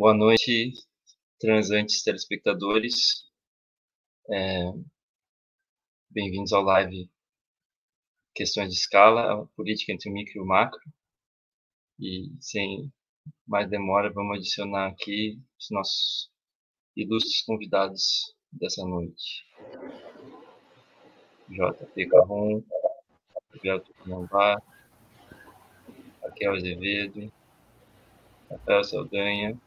Boa noite, transantes telespectadores. É, Bem-vindos ao live Questões de Escala, a política entre o micro e o macro. E sem mais demora, vamos adicionar aqui os nossos ilustres convidados dessa noite. JP Carron, Gabriel Tupinambá, Raquel Azevedo, Rafael Saldanha,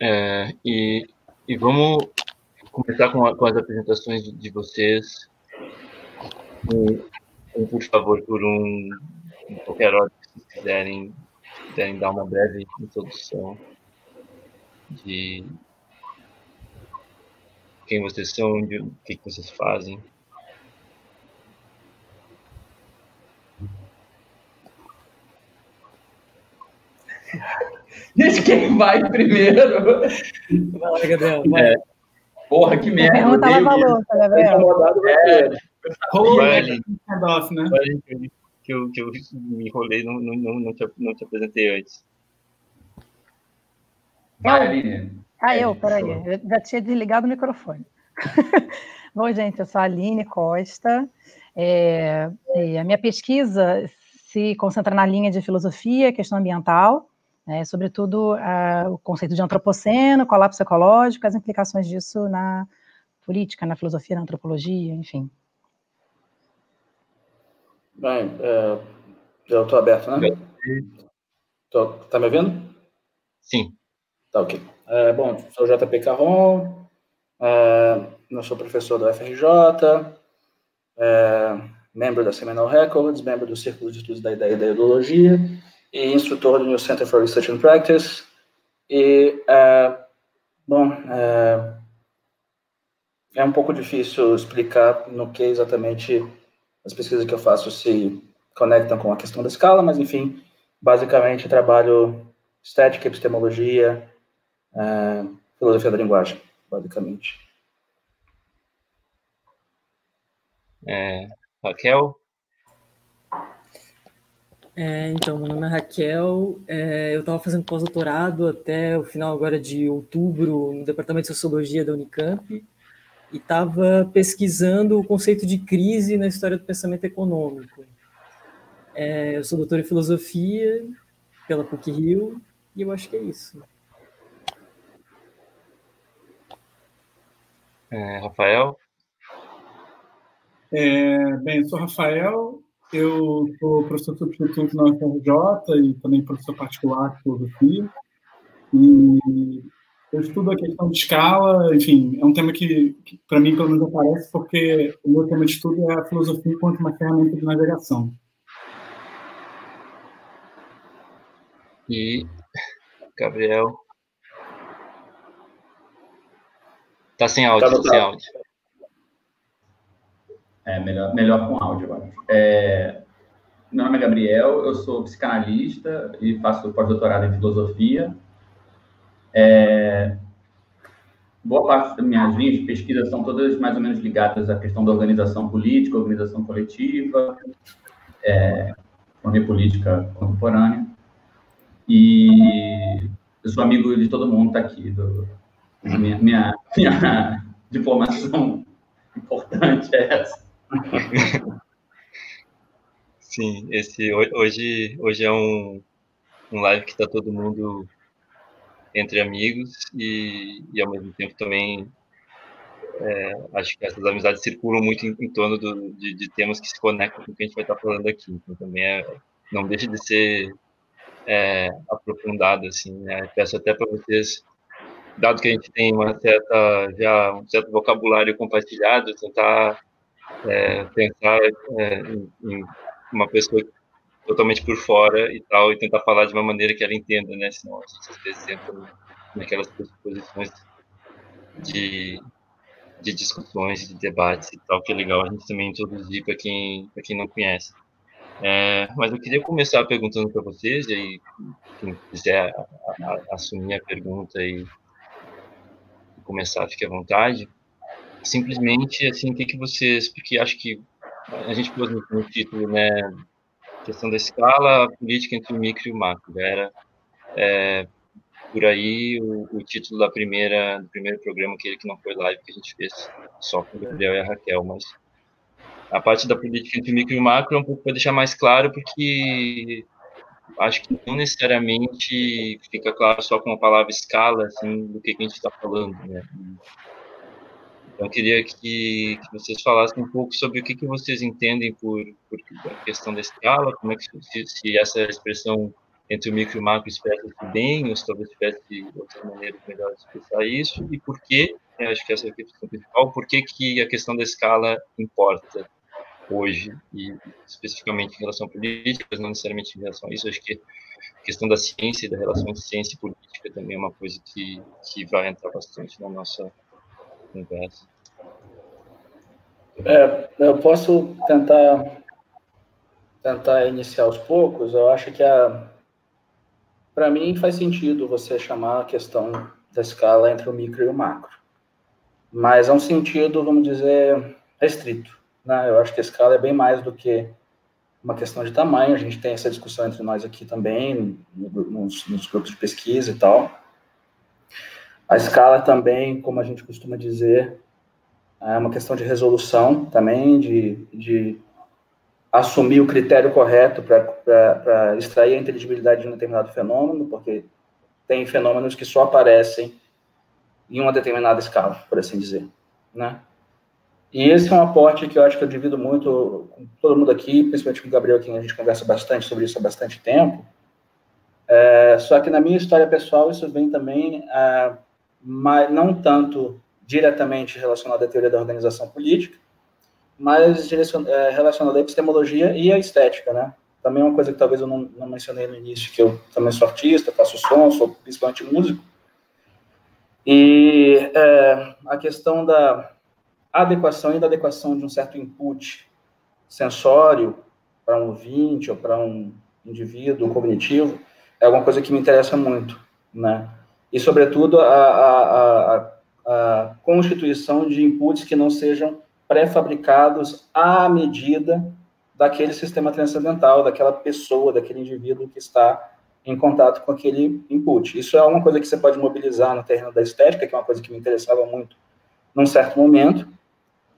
É, e, e vamos começar com, a, com as apresentações de, de vocês. Um, um, por favor, por um, qualquer hora que vocês quiserem, quiserem dar uma breve introdução de quem vocês são, de o que, que vocês fazem. Gente, quem vai primeiro? Vai, Gabriel, vai. É. Porra, que merda. Pergunta leva a louca, Gabriel. É. Vai ali. Né? Que eu, que eu me enrolei, não, não, não, não, te, não te apresentei antes. Vai, Aline. Ah, eu, peraí. Eu já tinha desligado o microfone. Bom, gente, eu sou a Aline Costa. É, a minha pesquisa se concentra na linha de filosofia, questão ambiental, né, sobretudo uh, o conceito de antropoceno, colapso ecológico, as implicações disso na política, na filosofia, na antropologia, enfim. Bem, é, eu estou aberto, né? Tô, tá me ouvindo? Sim. Tá ok. É, bom, sou JP Carron, é, eu sou professor do FRJ, é, membro da Seminole Records, membro do Círculo de Estudos da Ideia e da Ideologia, e instrutor do New Center for Research and Practice. E, é, bom, é, é um pouco difícil explicar no que exatamente as pesquisas que eu faço se conectam com a questão da escala, mas, enfim, basicamente trabalho estética, epistemologia, é, filosofia da linguagem, basicamente. É, Raquel? É, então, meu nome é Raquel, é, eu estava fazendo pós-doutorado até o final agora de outubro no Departamento de Sociologia da Unicamp e estava pesquisando o conceito de crise na história do pensamento econômico. É, eu sou doutor em Filosofia pela PUC-Rio e eu acho que é isso. É, Rafael? É, bem, eu sou Rafael, eu sou professor substituto na UFRJ e também professor particular de filosofia. E eu estudo a questão de escala, enfim, é um tema que, que para mim, pelo menos, aparece porque o meu tema de estudo é a filosofia enquanto uma ferramenta de navegação. E Gabriel. Tá sem áudio, tá, tá sem áudio. É, melhor, melhor com áudio, acho. É, meu nome é Gabriel, eu sou psicanalista e faço pós-doutorado em filosofia. É, boa parte das minhas linhas de pesquisa são todas mais ou menos ligadas à questão da organização política, organização coletiva, é, economia política contemporânea. E eu sou amigo de todo mundo que está aqui. Do, minha, minha, minha diplomação importante é essa. Sim, esse hoje, hoje é um, um live que está todo mundo entre amigos e, e ao mesmo tempo também é, acho que essas amizades circulam muito em, em torno do, de, de, temas que se conectam com o que a gente vai estar tá falando aqui. Então também é, não deixa de ser é, aprofundado assim. Né? Peço até para vocês, dado que a gente tem uma certa já um certo vocabulário compartilhado, tentar é, pensar é, em, uma pessoa totalmente por fora e tal, e tentar falar de uma maneira que ela entenda, né? Senão a gente às vezes entra naquelas posições de, de discussões, de debates e tal, que é legal a gente também introduzir para quem, quem não conhece. É, mas eu queria começar perguntando para vocês, e aí, quem quiser a, a, assumir a pergunta e começar, fique à vontade simplesmente assim o que que vocês porque acho que a gente pôs no, título né questão da escala política entre o micro e o macro. Era é, por aí o, o, título da primeira do primeiro programa, aquele que não foi live que a gente fez só com o Gabriel e a Raquel, mas a parte da política entre o micro e o macro é um pouco para deixar mais claro, porque acho que não necessariamente fica claro só com a palavra escala, assim, do que, que a gente está falando, né? Então, eu queria que, que, vocês falassem um pouco sobre o que, que vocês entendem por, por questão da escala, como é que se, se essa expressão entre o micro e o macro expressa-se bem, ou se talvez tivesse outras maneiras melhores de expressar isso, e por que, acho que essa é a questão principal, por que, que a questão da escala importa hoje, e especificamente em relação a políticas, não necessariamente em relação a isso, acho que a questão da ciência e da relação entre ciência e política também é uma coisa que, que vai entrar bastante na nossa conversa. É, eu posso tentar tentar iniciar aos poucos. Eu acho que a para mim faz sentido você chamar a questão da escala entre o micro e o macro, mas é um sentido, vamos dizer, restrito. Né? Eu acho que a escala é bem mais do que uma questão de tamanho. A gente tem essa discussão entre nós aqui também, nos, nos grupos de pesquisa e tal. A escala também, como a gente costuma dizer, é uma questão de resolução também, de, de assumir o critério correto para extrair a inteligibilidade de um determinado fenômeno, porque tem fenômenos que só aparecem em uma determinada escala, por assim dizer, né? E esse é um aporte que eu acho que eu divido muito com todo mundo aqui, principalmente com o Gabriel, que a gente conversa bastante sobre isso há bastante tempo. É, só que na minha história pessoal, isso vem também, é, mas não tanto diretamente relacionado à teoria da organização política, mas é, relacionado à epistemologia e à estética, né? Também uma coisa que talvez eu não, não mencionei no início, que eu também sou artista, faço som, sou principalmente músico. E é, a questão da adequação e da adequação de um certo input sensório para um ouvinte ou para um indivíduo cognitivo é alguma coisa que me interessa muito, né? E, sobretudo, a, a, a, a constituição de inputs que não sejam pré-fabricados à medida daquele sistema transcendental, daquela pessoa, daquele indivíduo que está em contato com aquele input. Isso é uma coisa que você pode mobilizar no terreno da estética, que é uma coisa que me interessava muito num certo momento,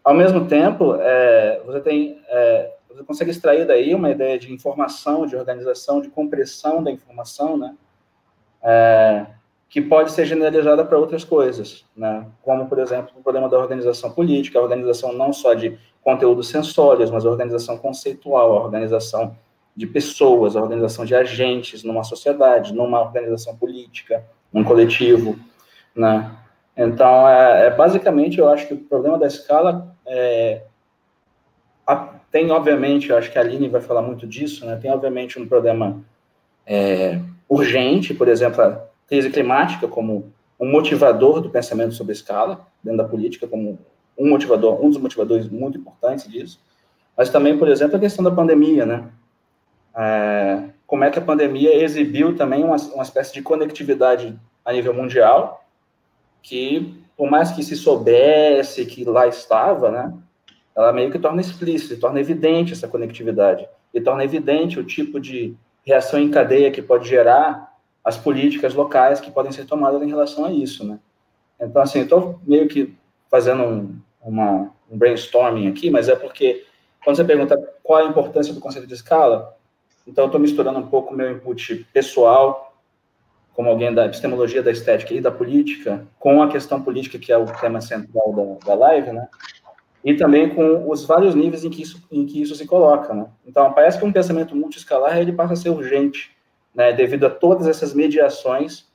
ao mesmo tempo, é, você tem, é, você consegue extrair daí uma ideia de informação, de organização, de compressão da informação, né? É, que pode ser generalizada para outras coisas, né? Como, por exemplo, o problema da organização política, a organização não só de conteúdos sensórios, mas a organização conceitual, a organização de pessoas, a organização de agentes numa sociedade, numa organização política, num coletivo, né? Então, é, é, basicamente, eu acho que o problema da escala é, a, tem, obviamente, eu acho que a Aline vai falar muito disso, né? Tem, obviamente, um problema é, urgente, por exemplo, a crise climática como um motivador do pensamento sobre escala, dentro da política, como um motivador, um dos motivadores muito importantes disso. Mas também, por exemplo, a questão da pandemia, né? É, como é que a pandemia exibiu também uma, uma espécie de conectividade a nível mundial, que, por mais que se soubesse que lá estava, né, ela meio que torna explícito, torna evidente essa conectividade, e torna evidente o tipo de reação em cadeia que pode gerar as políticas locais que podem ser tomadas em relação a isso, né. Então, assim, estou meio que fazendo um, uma, um brainstorming aqui, mas é porque quando você pergunta qual a importância do conceito de escala, então estou misturando um pouco meu input pessoal como alguém da epistemologia da estética e da política, com a questão política, que é o tema central da, da live, né? E também com os vários níveis em que isso, em que isso se coloca, né? Então, parece que um pensamento multiescalar, ele passa a ser urgente, né? Devido a todas essas mediações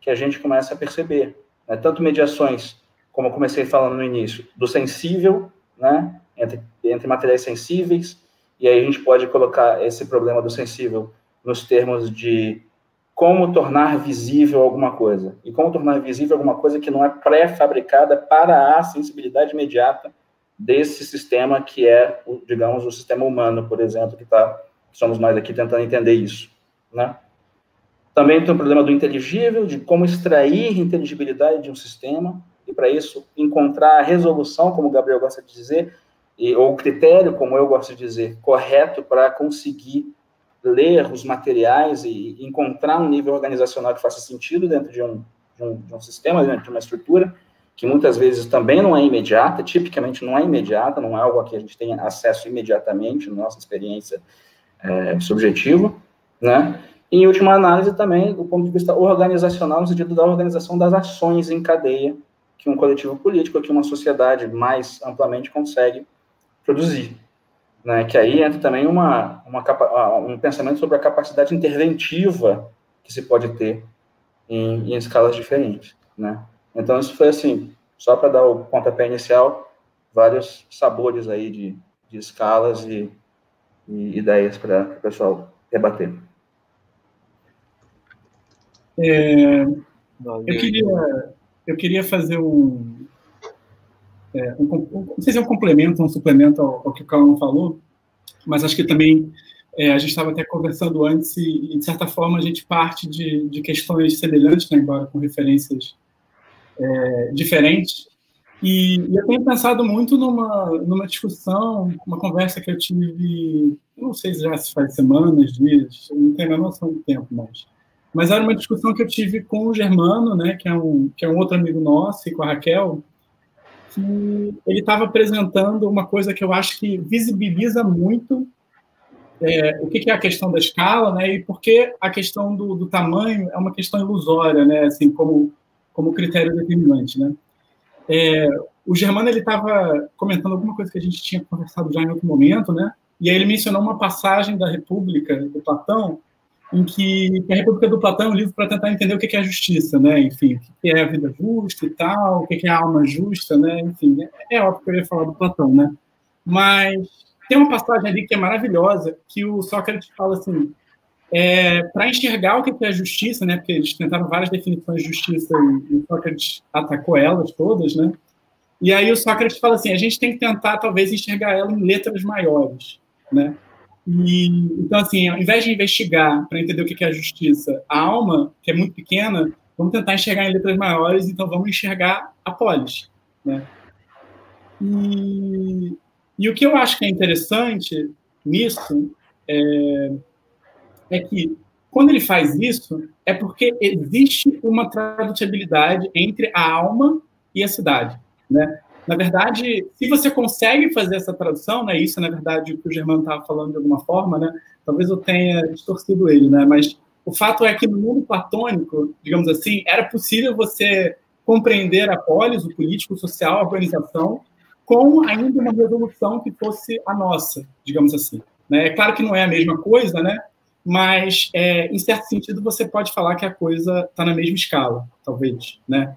que a gente começa a perceber, né? Tanto mediações, como eu comecei falando no início, do sensível, né? Entre, entre materiais sensíveis, e aí a gente pode colocar esse problema do sensível nos termos de como tornar visível alguma coisa. E como tornar visível alguma coisa que não é pré-fabricada para a sensibilidade imediata desse sistema que é, digamos, o sistema humano, por exemplo, que tá, somos nós aqui tentando entender isso, né? Também tem o problema do inteligível, de como extrair inteligibilidade de um sistema, e para isso encontrar a resolução, como o Gabriel gosta de dizer, e, ou o critério, como eu gosto de dizer, correto para conseguir ler os materiais e encontrar um nível organizacional que faça sentido dentro de um, de um, de um sistema, dentro de uma estrutura, que muitas vezes também não é imediata, tipicamente não é imediata, não é algo a que a gente tem acesso imediatamente, nossa experiência é, subjetiva, né? Em última análise, também, do ponto de vista organizacional, no sentido da organização das ações em cadeia que um coletivo político, que uma sociedade mais amplamente consegue produzir. Né? Que aí entra também uma, uma, um pensamento sobre a capacidade interventiva que se pode ter em, em escalas diferentes. Né? Então, isso foi assim, só para dar o pontapé inicial, vários sabores aí de, de escalas e, e ideias para o pessoal debater. É, eu, queria, eu queria fazer um, é, um, um, Não sei se é um complemento, um suplemento ao, ao que o Calão falou, mas acho que também é, a gente estava até conversando antes e, de certa forma, a gente parte de, de questões semelhantes, né, embora com referências é, diferentes. E, e, eu tenho pensado muito numa, numa discussão, uma conversa que eu tive, não sei se já se faz semanas, dias, não tenho a noção do tempo, mas mas era uma discussão que eu tive com o Germano, né, que é um, que é um outro amigo nosso, e com a Raquel, que ele estava apresentando uma coisa que eu acho que visibiliza muito é, o que, é a questão da escala, né, e por que a questão do, do tamanho é uma questão ilusória, né, assim, como, como critério determinante, né. É, o Germano, ele estava comentando alguma coisa que a gente tinha conversado já em outro momento, né, e aí ele mencionou uma passagem da República, do Platão, em que a República do Platão é um livro para tentar entender o que é a justiça, né? Enfim, o que é a vida justa e tal, o que é a alma justa, né? Enfim, é, é óbvio que eu ia falar do Platão, né? Mas tem uma passagem ali que é maravilhosa, que o Sócrates fala assim, é, para enxergar o que é a justiça, né? Porque eles tentaram várias definições de justiça e, e Sócrates atacou elas todas, né? E aí o Sócrates fala assim, a gente tem que tentar talvez enxergar ela em letras maiores, né? E, então, assim, ao invés de investigar para entender o que é a justiça, a alma, que é muito pequena, vamos tentar enxergar em letras maiores, então vamos enxergar a polis. Né? E, e o que eu acho que é interessante nisso é, é que, quando ele faz isso, é porque existe uma tradutibilidade entre a alma e a cidade. Né? Na verdade, se você consegue fazer essa tradução, né, isso na verdade, o que o Germano estava falando de alguma forma, né, talvez eu tenha distorcido ele, né, mas o fato é que no mundo platônico, digamos assim, era possível você compreender a polis, o político, o social, a organização, com ainda uma resolução que fosse a nossa, digamos assim. Né? É claro que não é a mesma coisa, né? mas, é, em certo sentido, você pode falar que a coisa está na mesma escala, talvez. Né?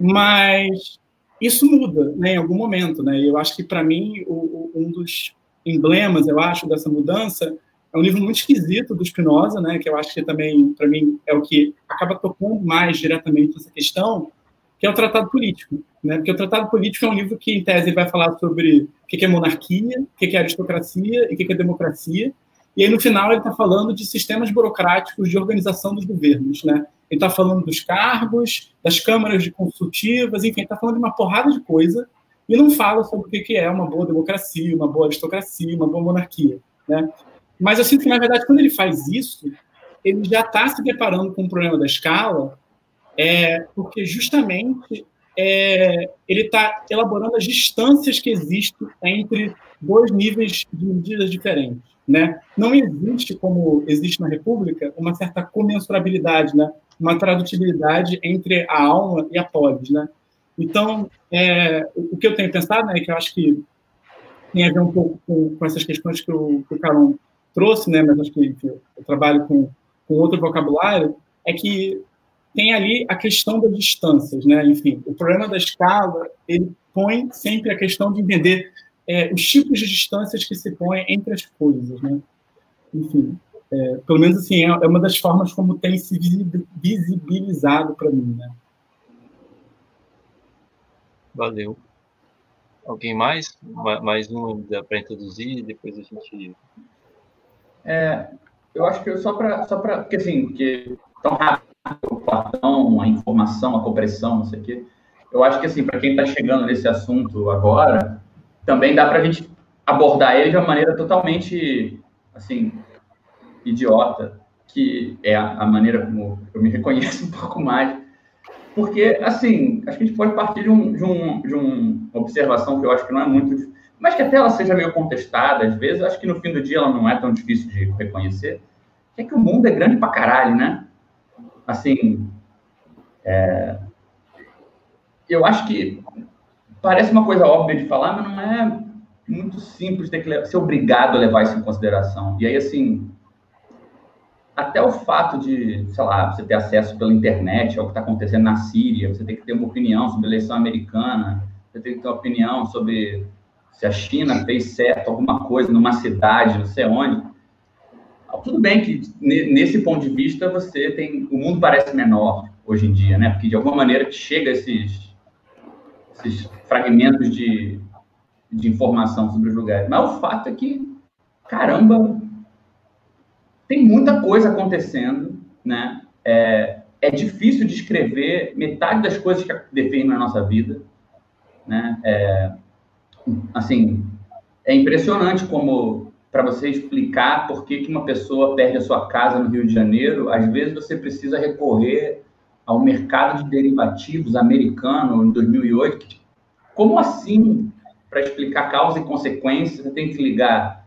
Mas isso muda né, em algum momento. Né? Eu acho que, para mim, o, o, um dos emblemas, eu acho, dessa mudança é um livro muito esquisito do Spinoza, né, que eu acho que também, para mim, é o que acaba tocando mais diretamente essa questão, que é o Tratado Político. Né? Porque o Tratado Político é um livro que, em tese, vai falar sobre o que é monarquia, o que é aristocracia e o que é democracia. E aí, no final, ele está falando de sistemas burocráticos de organização dos governos. Né? ele está falando dos cargos, das câmaras de consultivas, enfim, está falando de uma porrada de coisa e não fala sobre o que é uma boa democracia, uma boa aristocracia, uma boa monarquia. Né? Mas eu sinto que, na verdade, quando ele faz isso, ele já está se deparando com o problema da escala, é, porque justamente é, ele está elaborando as distâncias que existem entre dois níveis de medidas diferentes. Né? Não existe, como existe na República, uma certa comensurabilidade, né? uma tradutibilidade entre a alma e a polis. Né? Então, é, o que eu tenho pensado, né, que eu acho que tem a ver um pouco com, com essas questões que o, que o Caron trouxe, né, mas acho que enfim, eu trabalho com, com outro vocabulário, é que tem ali a questão das distâncias, né? Enfim, o problema da escala ele põe sempre a questão de entender é, os tipos de distâncias que se põem entre as coisas, né? Enfim, é, pelo menos assim, é, é uma das formas como tem se visibilizado para mim, né? Valeu. Alguém mais? Mais um para introduzir, depois a gente. É, eu acho que só para. Só pra, porque assim, que tão rápido o Platão, a informação, a compressão, não sei o quê. Eu acho que assim, para quem está chegando nesse assunto agora, também dá para a gente abordar ele de uma maneira totalmente assim idiota, que é a, maneira como eu me reconheço um pouco mais, porque, assim, acho que a gente pode partir de, um, de, um, de uma observação que eu acho que não é muito, mas que até ela seja meio contestada, às vezes, acho que no fim do dia ela não é tão difícil de reconhecer, é que o mundo é grande pra caralho, né? Assim, é... eu acho que parece uma coisa óbvia de falar, mas não é muito simples ter que ser obrigado a levar isso em consideração. E aí, assim, até o fato de, sei lá, você ter acesso pela internet ao que está acontecendo na Síria, você tem que ter uma opinião sobre a eleição americana, você tem que ter uma opinião sobre se a China fez certo alguma coisa numa cidade, não sei onde. Tudo bem que nesse ponto de vista você tem, o mundo parece menor hoje em dia, né? Porque de alguma maneira chega esses, esses fragmentos de, de informação sobre os lugares. Mas o fato é que, caramba, tem muita coisa acontecendo, né? É, é difícil descrever metade das coisas que definem a nossa vida, né? É, assim, é impressionante como para você explicar por que, que uma pessoa perde a sua casa no Rio de Janeiro, às vezes você precisa recorrer ao mercado de derivativos americano em 2008. Como assim para explicar causa e consequência, você tem que ligar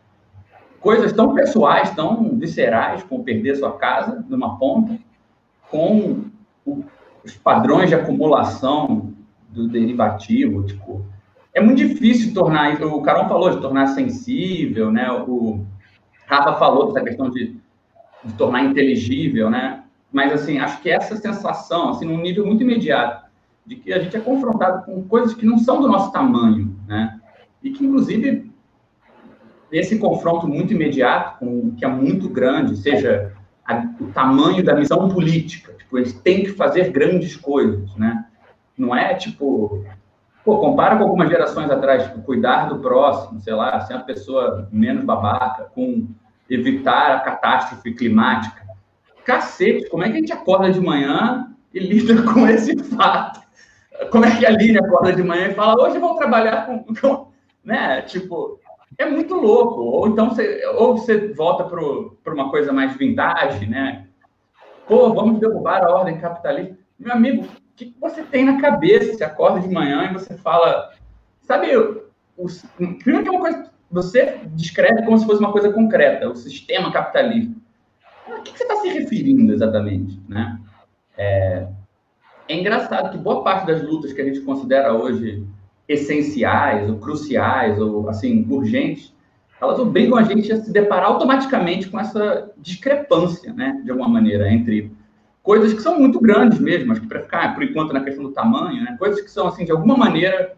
coisas tão pessoais, tão viscerais, como perder sua casa numa ponta, com os padrões de acumulação do derivativo, tipo, é muito difícil tornar, o Carol falou de tornar sensível, né? O Rafa falou dessa questão de, de tornar inteligível, né? Mas assim, acho que essa sensação, assim, num nível muito imediato, de que a gente é confrontado com coisas que não são do nosso tamanho, né? E que, inclusive, esse confronto muito imediato, com, que é muito grande, seja a, o tamanho da missão política, tipo, eles têm que fazer grandes coisas, né? Não é, tipo... Pô, compara com algumas gerações atrás, tipo, cuidar do próximo, sei lá, ser uma pessoa menos babaca, com evitar a catástrofe climática. Cacete, como é que a gente acorda de manhã e lida com esse fato? Como é que a Aline acorda de manhã e fala, hoje vou trabalhar com, com né? Tipo, é muito louco. Ou então você, ou você volta para uma coisa mais vintage, né? Pô, vamos derrubar a ordem capitalista. Meu amigo, o que você tem na cabeça? Você acorda de manhã e você fala. Sabe, o, primeiro que é uma coisa. Você descreve como se fosse uma coisa concreta, o sistema capitalista. A que você está se referindo exatamente? Né? É, é engraçado que boa parte das lutas que a gente considera hoje essenciais, ou cruciais, ou assim, urgentes, elas obrigam a gente a se deparar automaticamente com essa discrepância, né, de alguma maneira, entre coisas que são muito grandes mesmo, mas que para ficar, por enquanto, na questão do tamanho, né, coisas que são, assim, de alguma maneira,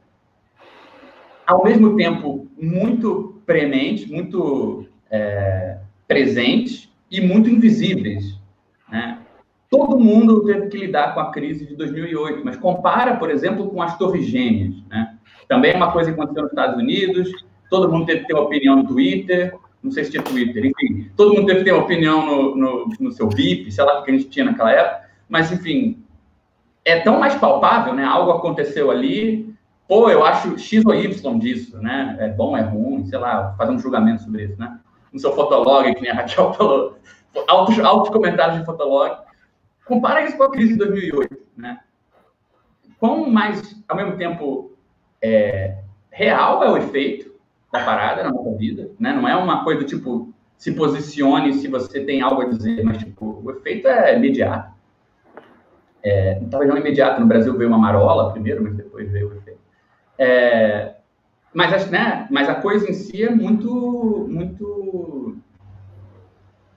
ao mesmo tempo, muito prementes, muito é, presentes e muito invisíveis, né? Todo mundo teve que lidar com a crise de 2008, mas compara, por exemplo, com as Torres Gêmeas. Né? Também é uma coisa que aconteceu nos Estados Unidos, todo mundo teve que ter uma opinião no Twitter, não sei se tinha Twitter, enfim, todo mundo teve que ter uma opinião no, no, no seu VIP, sei lá o que a gente tinha naquela época, mas, enfim, é tão mais palpável, né? Algo aconteceu ali, pô, eu acho X ou Y disso, né? É bom, é ruim, sei lá, fazer um julgamento sobre isso, né? No seu fotolog, que nem a Raquel falou, altos, altos comentários de fotolog, Compara isso com a crise de 2008, né? Quão mais, ao mesmo tempo, é, real é o efeito da parada na nossa vida, né? Não é uma coisa tipo se posicione se você tem algo a dizer, mas tipo o efeito é imediato. É, talvez não imediato. No Brasil veio uma marola primeiro, mas depois veio o efeito. É, mas, né, mas a coisa em si é muito, muito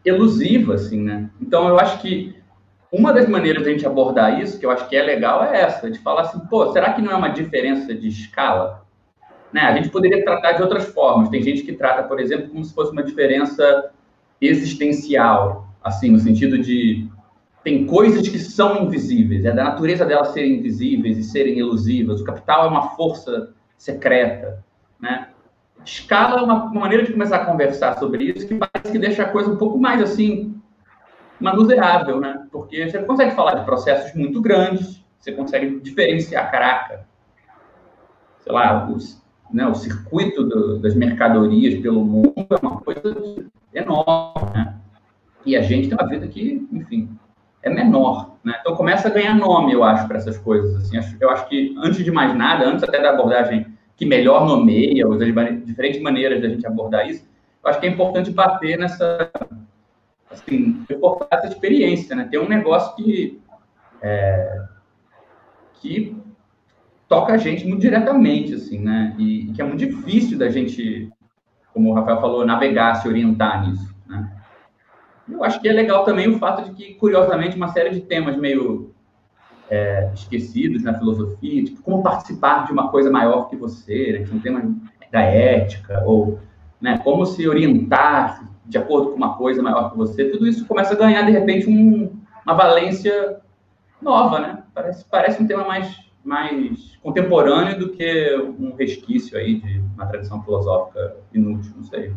elusiva, assim, né? Então eu acho que uma das maneiras de a gente abordar isso, que eu acho que é legal, é essa, de falar assim, pô, será que não é uma diferença de escala? Né? A gente poderia tratar de outras formas. Tem gente que trata, por exemplo, como se fosse uma diferença existencial, assim, no sentido de tem coisas que são invisíveis, é da natureza delas serem invisíveis e serem elusivas. O capital é uma força secreta, né? Escala é uma, uma maneira de começar a conversar sobre isso que parece que deixa a coisa um pouco mais assim manuseável, né? Porque você consegue falar de processos muito grandes, você consegue diferenciar, caraca, sei lá, os, né, o circuito do, das mercadorias pelo mundo é uma coisa enorme, né? E a gente tem uma vida que, enfim, é menor, né? Então começa a ganhar nome, eu acho, para essas coisas. Assim, eu acho que antes de mais nada, antes até da abordagem que melhor nomeia, as diferentes maneiras da gente abordar isso, eu acho que é importante bater nessa, assim, reportar essa experiência, né? Ter um negócio que é, que toca a gente muito diretamente, assim, né? E, e que é muito difícil da gente, como o Rafael falou, navegar, se orientar nisso? Eu acho que é legal também o fato de que, curiosamente, uma série de temas meio é, esquecidos na filosofia, tipo, como participar de uma coisa maior que você, né? um tema da ética, ou né, como se orientar de acordo com uma coisa maior que você, tudo isso começa a ganhar, de repente, um, uma valência nova, né? Parece, parece um tema mais, mais contemporâneo do que um resquício aí de uma tradição filosófica inútil, não sei.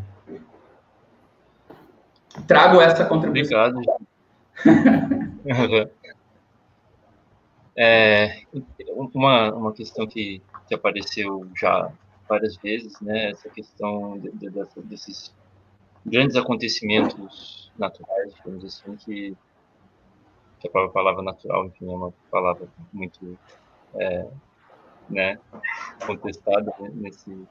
Trago essa contribuição. Obrigado. é, uma, uma questão que, que apareceu já várias vezes, né? Essa questão de, de, de, desses grandes acontecimentos naturais, digamos assim, que, que a própria palavra natural, enfim, é uma palavra muito é, né, contestada nesse,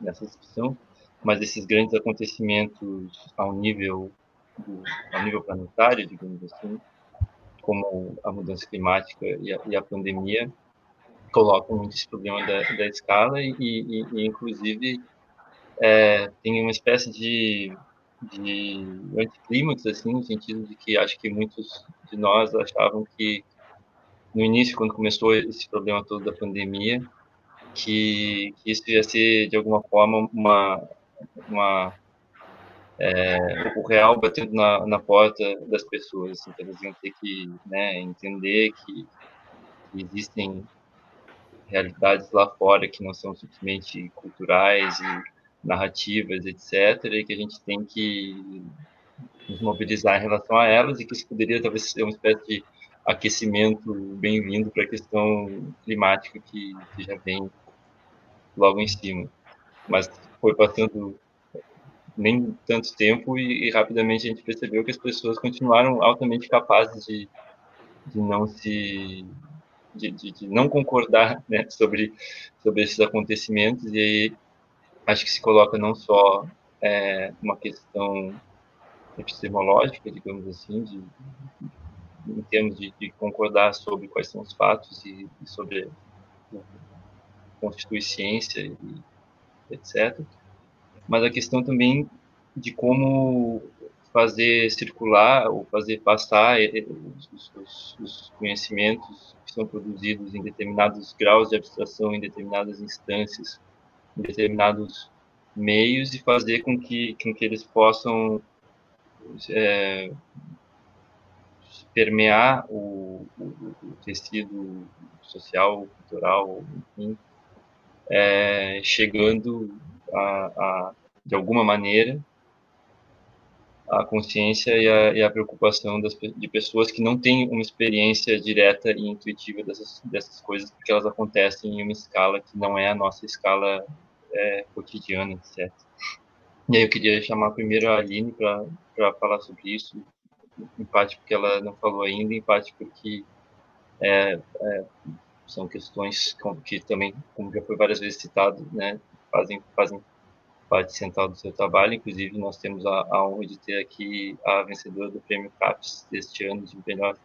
nessa discussão mas esses grandes acontecimentos ao nível ao nível planetário, digamos assim, como a mudança climática e a, e a pandemia, colocam muito esse problema da, da escala e, e, e inclusive, é, tem uma espécie de, de anticlímax, assim, no sentido de que acho que muitos de nós achavam que, no início, quando começou esse problema todo da pandemia, que, que isso ia ser, de alguma forma, uma, uma é, o real batendo na, na porta das pessoas, assim, eles iam ter que né, entender que, existem realidades lá fora que não são simplesmente culturais e narrativas, etc., e que a gente tem que nos mobilizar em relação a elas e que isso poderia talvez ser uma espécie de aquecimento bem-vindo para a questão climática que, que já vem logo em cima. Mas foi passando nem tanto tempo e, e, rapidamente a gente percebeu que as pessoas continuaram altamente capazes de, de não se de, de, de não concordar né, sobre sobre esses acontecimentos. E aí acho que se coloca não só é, uma questão epistemológica digamos assim de, em termos de, concordar sobre quais são os fatos e, e sobre constitui ciência e etc. Mas a questão também de como fazer circular ou fazer passar eh, eh, os, os, os, conhecimentos que são produzidos em determinados graus de abstração, em determinadas instâncias, em determinados meios e fazer com que, com que eles possam é, permear o, o, o, tecido social, cultural, enfim, é, chegando a, a, de alguma maneira, a consciência e a, e a preocupação das, de pessoas que não têm uma experiência direta e intuitiva dessas, dessas coisas, porque elas acontecem em uma escala que não é a nossa escala é, cotidiana, etc. E aí eu queria chamar primeiro a Aline para falar sobre isso, em parte porque ela não falou ainda, em parte porque é, é, são questões que também, como já foi várias vezes citado, né, fazem, fazem parte central do seu trabalho. Inclusive, nós temos a, a honra de ter aqui a vencedora do Prêmio CAPES deste ano de melhor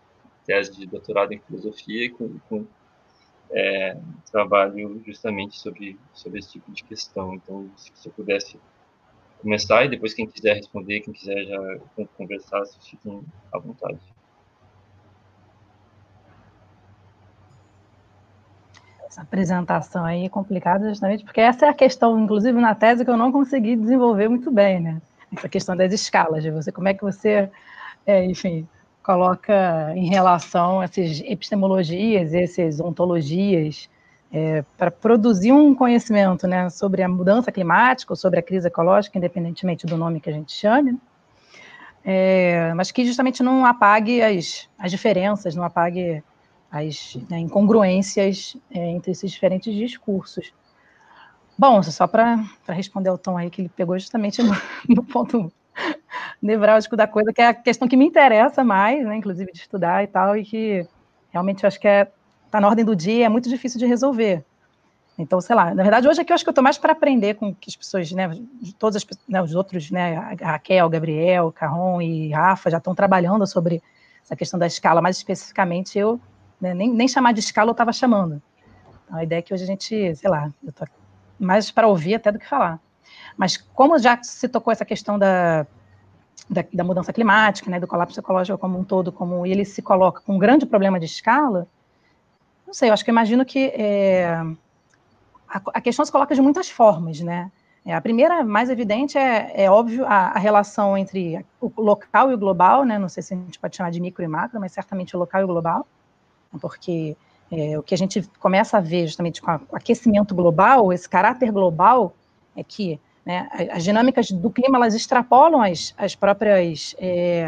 tese de doutorado em filosofia, com, com é, trabalho justamente sobre, sobre esse tipo de questão. Então, se você pudesse começar e depois quem quiser responder, quem quiser já conversar, fiquem à vontade. Essa apresentação aí é complicada justamente porque essa é a questão, inclusive na tese, que eu não consegui desenvolver muito bem, né? Essa questão das escalas, de você, como é que você, é, enfim, coloca em relação essas epistemologias, essas ontologias, é, para produzir um conhecimento né, sobre a mudança climática ou sobre a crise ecológica, independentemente do nome que a gente chame, né? é, mas que justamente não apague as, as diferenças, não apague as né, incongruências é, entre esses diferentes discursos. Bom, só para responder ao tom aí que ele pegou justamente no, no ponto nevrálgico da coisa, que é a questão que me interessa mais, né, inclusive de estudar e tal, e que realmente eu acho que é, tá na ordem do dia, é muito difícil de resolver. Então, sei lá, na verdade, hoje aqui eu acho que eu estou mais para aprender com que as pessoas, né, todas as, né, os outros, né, Raquel, Gabriel, Carron e Rafa já estão trabalhando sobre essa questão da escala, mais especificamente eu, né, nem, nem chamar de escala eu estava chamando. Então, a ideia é que hoje a gente, sei lá, eu tô mais para ouvir até do que falar. Mas como já se tocou essa questão da, da, da, mudança climática, né, do colapso ecológico como um todo, como ele se coloca com um grande problema de escala, não sei, eu acho que eu imagino que é, a, a questão se coloca de muitas formas, né? É, a primeira, mais evidente, é, é óbvio a, a, relação entre o local e o global, né? Não sei se a gente pode chamar de micro e macro, mas certamente o local e o global, porque é, o que a gente começa a ver justamente com, o aquecimento global, esse caráter global, é que né, as dinâmicas do clima elas extrapolam as, as próprias é,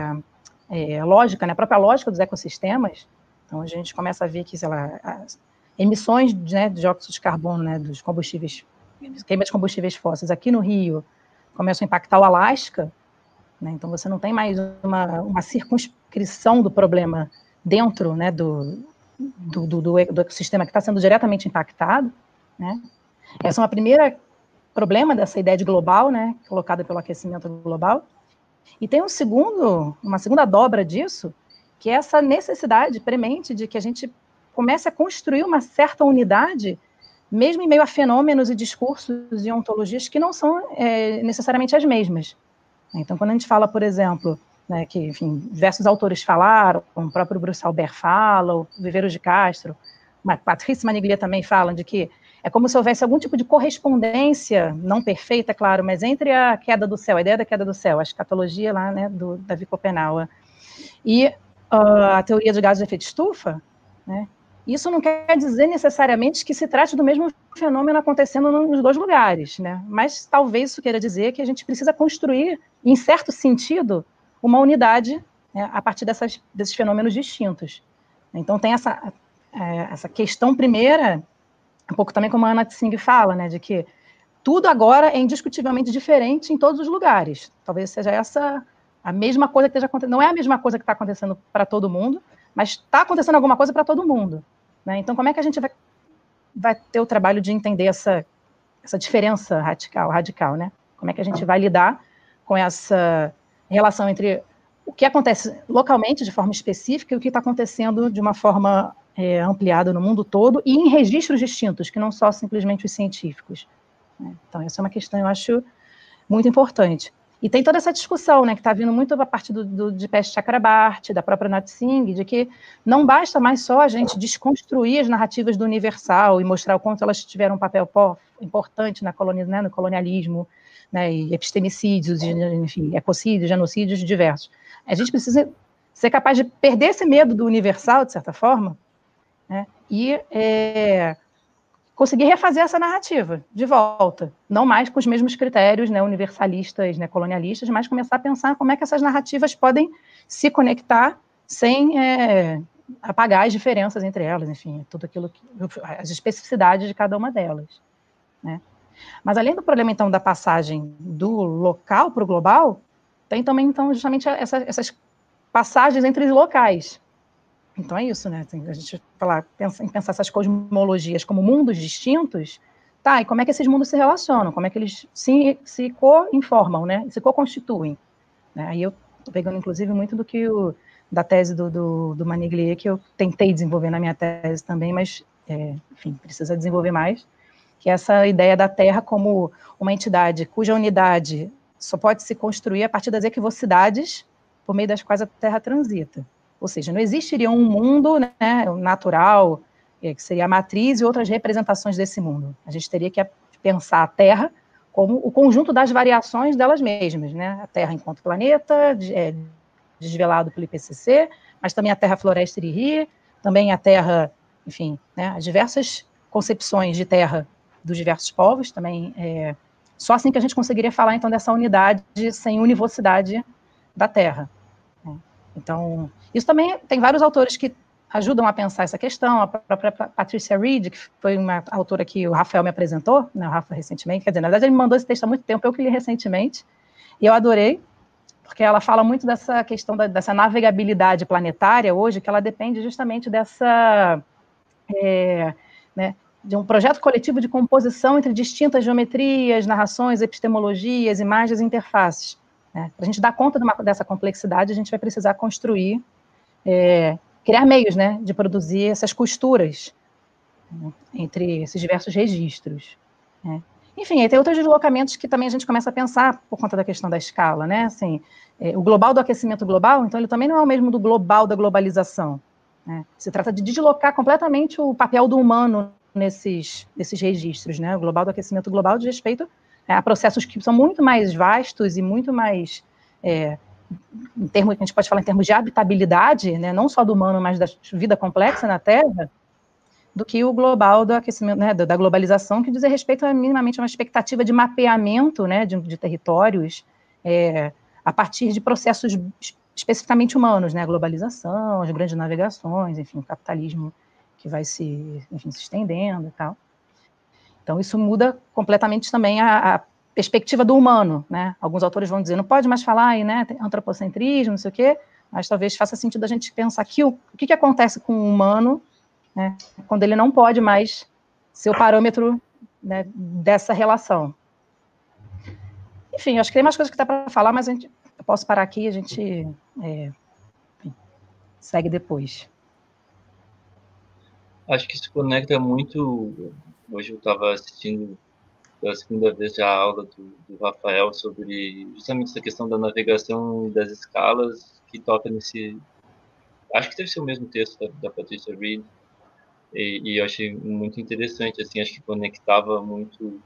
é, lógica, né, a própria lógica dos ecossistemas. Então a gente começa a ver que, sei lá, as, emissões né, de dióxido de carbono, né, dos combustíveis, queima de combustíveis fósseis aqui no Rio, começam a impactar o Alasca, né, então você não tem mais uma, uma circunscrição do problema dentro né, do, do, do, do, ecossistema que está sendo diretamente impactado, né, essa é uma primeira problema dessa ideia de global, né, colocada pelo aquecimento global, e tem um segundo, uma segunda dobra disso, que é essa necessidade premente de que a gente comece a construir uma certa unidade, mesmo em meio a fenômenos e discursos e ontologias que não são é, necessariamente as mesmas. Então, quando a gente fala, por exemplo, né, que, enfim, diversos autores falaram, o próprio Bruce Albert fala, o Viveiros de Castro, Patrícia Maniglia também falam de que é como se houvesse algum tipo de correspondência, não perfeita, claro, mas entre a queda do céu, a ideia da queda do céu, a escatologia lá, né, do Davi Copenau, e uh, a teoria de gases de efeito estufa, né, isso não quer dizer necessariamente que se trate do mesmo fenômeno acontecendo nos dois lugares, né? Mas talvez isso queira dizer que a gente precisa construir, em certo sentido, uma unidade né, a partir dessas, desses fenômenos distintos. Então tem essa, é, essa questão primeira, um pouco também como a Ana Tsing fala, né, de que tudo agora é indiscutivelmente diferente em todos os lugares. Talvez seja essa a mesma coisa que esteja acontecendo. Não é a mesma coisa que está acontecendo para todo mundo, mas está acontecendo alguma coisa para todo mundo. Né? Então, como é que a gente vai, vai ter o trabalho de entender essa, essa diferença radical, radical, né? Como é que a gente vai lidar com essa relação entre o que acontece localmente, de forma específica, e o que está acontecendo de uma forma é, ampliada no mundo todo e em registros distintos, que não só simplesmente os científicos. Né? Então, essa é uma questão, eu acho, muito importante. E tem toda essa discussão, né, que está vindo muito a partir do, do, de Peste Chakrabarti, da própria Nat Singh, de que não basta mais só a gente desconstruir as narrativas do universal e mostrar o quanto elas tiveram um papel importante na colonia, né, no colonialismo, né, e epistemicídios, enfim, ecocídios, genocídios diversos. A gente precisa ser capaz de perder esse medo do universal, de certa forma, né, e é, conseguir refazer essa narrativa de volta, não mais com os mesmos critérios né, universalistas, né, colonialistas, mas começar a pensar como é que essas narrativas podem se conectar sem é, apagar as diferenças entre elas, enfim, tudo aquilo que, as especificidades de cada uma delas, né? Mas além do problema então da passagem do local para o global, tem também então justamente essa, essas passagens entre locais, então é isso, né? a gente falar, pensa, em pensar essas cosmologias como mundos distintos, tá? E como é que esses mundos se relacionam? Como é que eles se, se co-informam, né? Se co-constituem? Né? Aí eu estou pegando, inclusive, muito do que o, da tese do, do, do Maniglier, que eu tentei desenvolver na minha tese também, mas, é, enfim, precisa desenvolver mais, que é essa ideia da Terra como uma entidade cuja unidade só pode se construir a partir das equivocidades por meio das quais a Terra transita. Ou seja, não existiria um mundo né, natural, é, que seria a matriz e outras representações desse mundo. A gente teria que pensar a Terra como o conjunto das variações delas mesmas, né? A Terra enquanto planeta, é, desvelado pelo IPCC, mas também a Terra floresta Iri, também a Terra, enfim, né, as diversas concepções de Terra dos diversos povos, também é, só assim que a gente conseguiria falar então dessa unidade sem univocidade da Terra. Né? Então, isso também tem vários autores que ajudam a pensar essa questão. A própria Patricia Reed, que foi uma autora que o Rafael me apresentou, né, o Rafa recentemente, quer dizer, na verdade ele me mandou esse texto há muito tempo, eu que li recentemente, e eu adorei, porque ela fala muito dessa questão da, dessa navegabilidade planetária hoje, que ela depende justamente dessa. É, né, de um projeto coletivo de composição entre distintas geometrias, narrações, epistemologias, imagens e interfaces. Né? Para a gente dar conta de uma, dessa complexidade, a gente vai precisar construir, é, criar meios né, de produzir essas costuras né, entre esses diversos registros. Né? Enfim, tem outros deslocamentos que também a gente começa a pensar por conta da questão da escala, né? Assim, é, o global do aquecimento global, então ele também não é o mesmo do global da globalização. Né? Se trata de deslocar completamente o papel do humano nesses, nesses registros, né? O global do aquecimento global de respeito é, a processos que são muito mais vastos e muito mais é, em termos que a gente pode falar em termos de habitabilidade, né? Não só do humano, mas da vida complexa na Terra do que o global do aquecimento, né, da globalização, que diz respeito a minimamente uma expectativa de mapeamento né, de, de territórios é, a partir de processos especificamente humanos, né, a globalização, as grandes navegações, enfim, o capitalismo que vai se, enfim, se estendendo e tal. Então, isso muda completamente também a, a perspectiva do humano, né? Alguns autores vão dizer, não pode mais falar aí, né, antropocentrismo, não sei o quê, mas talvez faça sentido a gente pensar aqui o, o que, que acontece com o humano né, quando ele não pode mais ser o parâmetro né, dessa relação. Enfim, acho que tem mais coisas que dá para falar, mas a gente, eu posso parar aqui e a gente é, segue depois. Acho que isso conecta muito. Hoje eu estava assistindo pela segunda vez já a aula do, do, Rafael sobre justamente essa questão da navegação e das escalas que toca nesse. Acho que deve ser o mesmo texto da, da Patricia Reed, e, e, eu achei muito interessante, assim, acho que conectava muito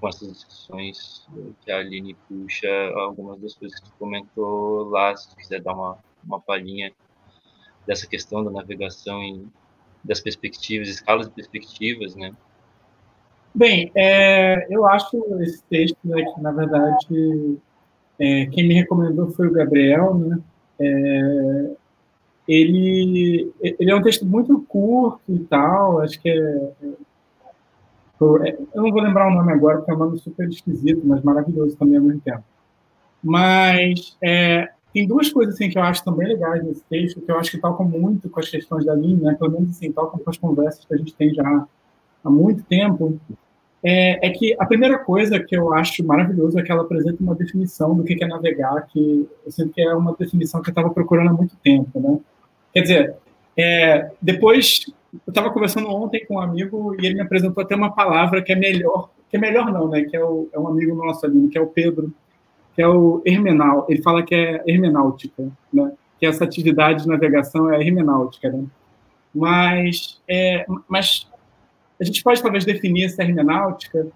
com essas discussões que a Aline puxa, algumas das coisas que tu comentou lá, se tu quiser dar uma, uma palhinha dessa questão da navegação e das perspectivas, escalas de perspectivas, né? Bem, é, eu acho esse texto, né, que na verdade é, quem me recomendou foi o Gabriel, né? É, ele, ele é um texto muito curto e tal, acho que é, é, eu não vou lembrar o nome agora, porque é um nome super esquisito, mas maravilhoso também ao mesmo tempo. Mas é, tem duas coisas assim, que eu acho também legais nesse texto, que eu acho que tocam muito com as questões da linha, né? pelo menos assim, tocam com as conversas que a gente tem já há muito tempo, é, é, que a primeira coisa que eu acho maravilhoso é que ela apresenta uma definição do que é navegar, que eu sinto que é uma definição que eu estava procurando há muito tempo, né? Quer dizer, é, depois, eu estava conversando ontem com um amigo e ele me apresentou até uma palavra que é melhor, que é melhor não, né? Que é, o, é um amigo nosso ali, que é o Pedro, que é o hermenal. Ele fala que é hermenáutica, né? Que essa atividade de navegação é hermenáutica, né? Mas, é, mas a gente pode talvez definir essa hermenáutica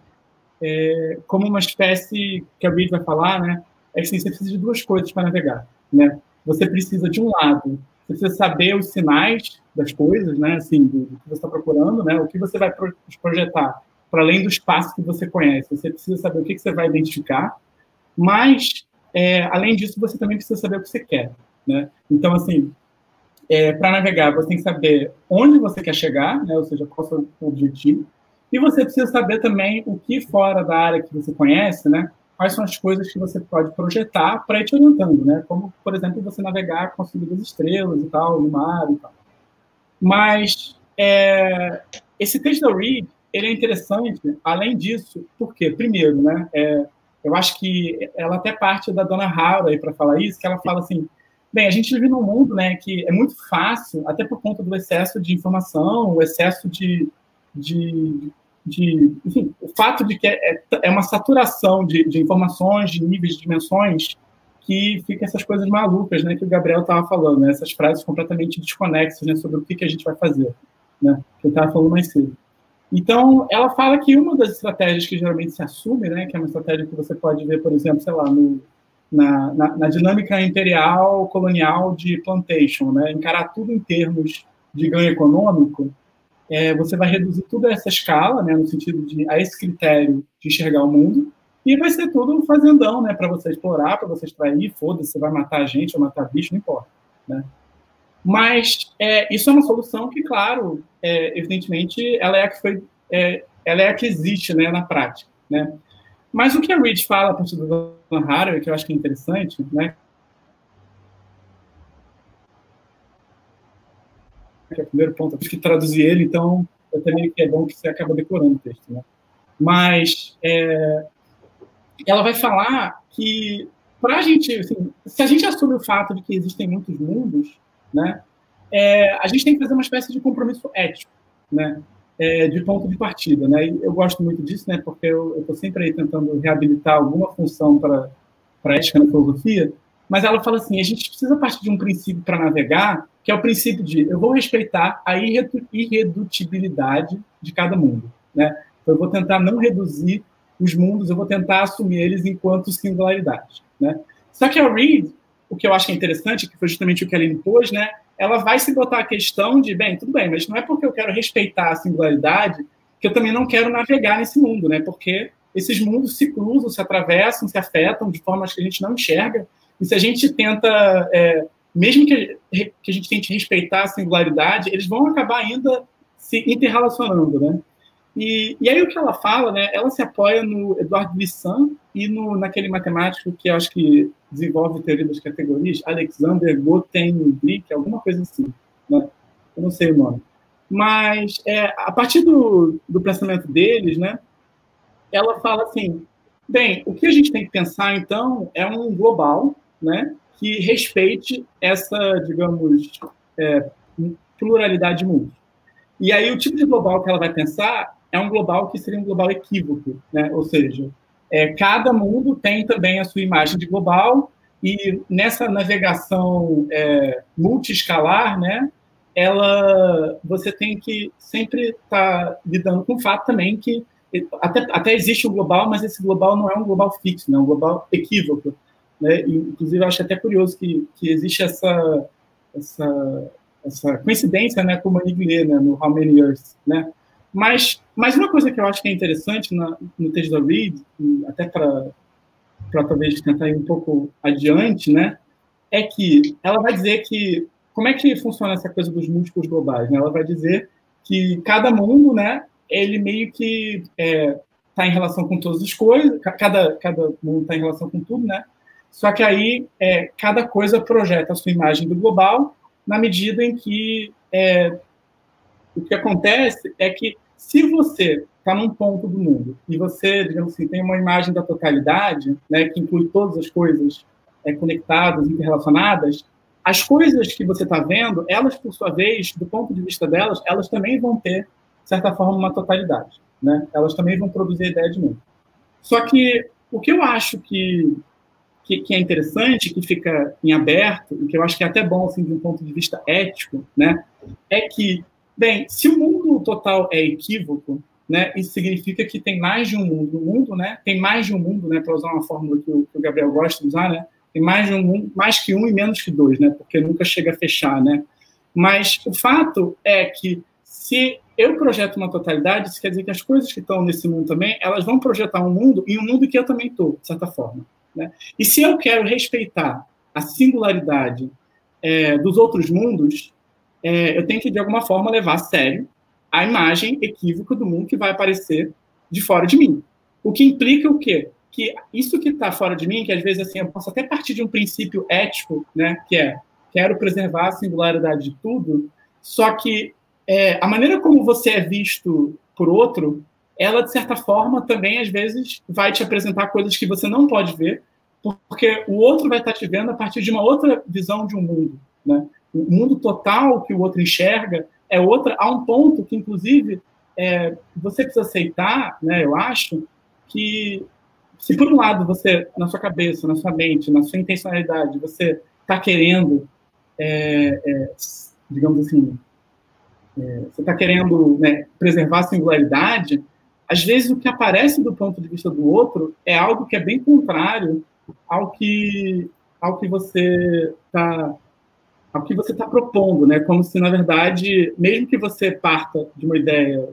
é, como uma espécie que a Reed vai falar, né? É que assim, você precisa de duas coisas para navegar, né? Você precisa de um lado você precisa saber os sinais das coisas, né? Assim, do, do que você está procurando, né? O que você vai projetar para além do espaço que você conhece. Você precisa saber o que, que você vai identificar, mas é, além disso, você também precisa saber o que você quer, né? Então, assim, é, para navegar, você tem que saber onde você quer chegar, né? Ou seja, qual é o seu objetivo. E você precisa saber também o que fora da área que você conhece, né? quais são as coisas que você pode projetar para ir te orientando, né? Como, por exemplo, você navegar com das estrelas e tal, no mar e tal. Mas é, esse texto da Reed, ele é interessante, além disso, porque, primeiro, né, é, eu acho que ela até parte da Dona Hara para falar isso, que ela fala assim, bem, a gente vive num mundo, né, que é muito fácil, até por conta do excesso de informação, o excesso de, de de enfim, o fato de que é, é, é uma saturação de, de, informações, de níveis, de dimensões, que fica essas coisas malucas, né, que o Gabriel estava falando, né, essas frases completamente desconexas, né, sobre o que, que a gente vai fazer, né, que eu estava falando mais cedo. Então, ela fala que uma das estratégias que geralmente se assume, né, que é uma estratégia que você pode ver, por exemplo, sei lá, no, na, na, na, dinâmica imperial colonial de plantation, né, encarar tudo em termos de ganho econômico, é, você vai reduzir tudo a essa escala, né, no sentido de a esse critério de enxergar o mundo, e vai ser tudo um fazendão, né, para você explorar, para você extrair, foda-se, você vai matar gente ou matar bicho, não importa, né. Mas é, isso é uma solução que, claro, é, evidentemente, ela é a que foi, é, ela é que existe né, na prática. Né? Mas o que a Reed fala a partir do Dan Harvey, que eu acho que é interessante, né? É o primeiro ponto, eu tive que traduzir ele, então eu também é bom que você acaba decorando o texto, né? Mas é, ela vai falar que para a gente, assim, se a gente assume o fato de que existem muitos mundos, né, é, a gente tem que fazer uma espécie de compromisso ético, né, é, de ponto de partida, né. E eu gosto muito disso, né, porque eu estou sempre aí tentando reabilitar alguma função para para ética na filosofia. Mas ela fala assim, a gente precisa partir de um princípio para navegar, que é o princípio de eu vou respeitar a irredutibilidade de cada mundo, né. Então, eu vou tentar não reduzir os mundos, eu vou tentar assumir eles enquanto singularidade. Né? Só que a Reed, o que eu acho que é interessante, que foi justamente o que ela impôs, né, ela vai se botar a questão de, bem, tudo bem, mas não é porque eu quero respeitar a singularidade que eu também não quero navegar nesse mundo, né? Porque esses mundos se cruzam, se atravessam, se afetam de formas que a gente não enxerga. E se a gente tenta, é, mesmo que, que a gente tente respeitar a singularidade, eles vão acabar ainda se interrelacionando, né? E, e aí o que ela fala, né? Ela se apoia no Eduardo Glissant e no, naquele matemático que acho que desenvolve teoria das categorias, Alexander Grothendieck, alguma coisa assim, né? Eu não sei o nome. Mas é, a partir do, do pensamento deles, né? Ela fala assim, bem, o que a gente tem que pensar então é um global, né? Que respeite essa, digamos, é, pluralidade de mundos. E aí o tipo de global que ela vai pensar é um global que seria um global equívoco, né? Ou seja, é, cada mundo tem também a sua imagem de global e nessa navegação é, multiescalar, né? Ela, você tem que sempre estar tá lidando com o fato também que até, até existe um global, mas esse global não é um global fixo, né? é um global equívoco. Né? Inclusive, eu acho até curioso que, que existe essa, essa, essa coincidência né, com o Maniglia, né, no How Many Years, né? Mas, mas uma coisa que eu acho que é interessante na, no texto da Reed, até para talvez tentar ir um pouco adiante, né, é que ela vai dizer que como é que funciona essa coisa dos múltiplos globais? Né? Ela vai dizer que cada mundo, né, ele meio que está é, tá em relação com todas as coisas, cada, cada mundo está em relação com tudo, né? Só que aí é, cada coisa projeta a sua imagem do global na medida em que é, o que acontece é que se você está num ponto do mundo e você, digamos assim, tem uma imagem da totalidade, né, que inclui todas as coisas é, conectadas, interrelacionadas, as coisas que você está vendo, elas, por sua vez, do ponto de vista delas, elas também vão ter, de certa forma, uma totalidade. Né? Elas também vão produzir ideia de mundo. Só que o que eu acho que, que, que, é interessante, que fica em aberto, e que eu acho que é até bom, assim, de um ponto de vista ético, né, é que Bem, se o mundo total é equívoco, né, isso significa que tem mais de um mundo. O mundo, né, tem mais de um mundo, né, para usar uma fórmula que o, que o, Gabriel gosta de usar, né, tem mais de um mundo, mais que um e menos que dois, né, porque nunca chega a fechar, né. Mas o fato é que se eu projeto uma totalidade, isso quer dizer que as coisas que estão nesse mundo também, elas vão projetar um mundo e um mundo que eu também estou, de certa forma. Né? E se eu quero respeitar a singularidade é, dos outros mundos, é, eu tenho que, de alguma forma, levar a sério a imagem equívoca do mundo que vai aparecer de fora de mim. O que implica o quê? Que isso que está fora de mim, que às vezes assim, eu posso até partir de um princípio ético, né, que é quero preservar a singularidade de tudo, só que é, a maneira como você é visto por outro, ela, de certa forma, também, às vezes, vai te apresentar coisas que você não pode ver, porque o outro vai estar te vendo a partir de uma outra visão de um mundo. Né? O mundo total que o outro enxerga é outra, a um ponto que, inclusive, é, você precisa aceitar, né, eu acho, que se por um lado você, na sua cabeça, na sua mente, na sua intencionalidade, você está querendo, é, é, digamos assim, é, você está querendo né, preservar a singularidade, às vezes o que aparece do ponto de vista do outro é algo que é bem contrário ao que, ao que você está ao que você está propondo, né? Como se, na verdade, mesmo que você parta de uma ideia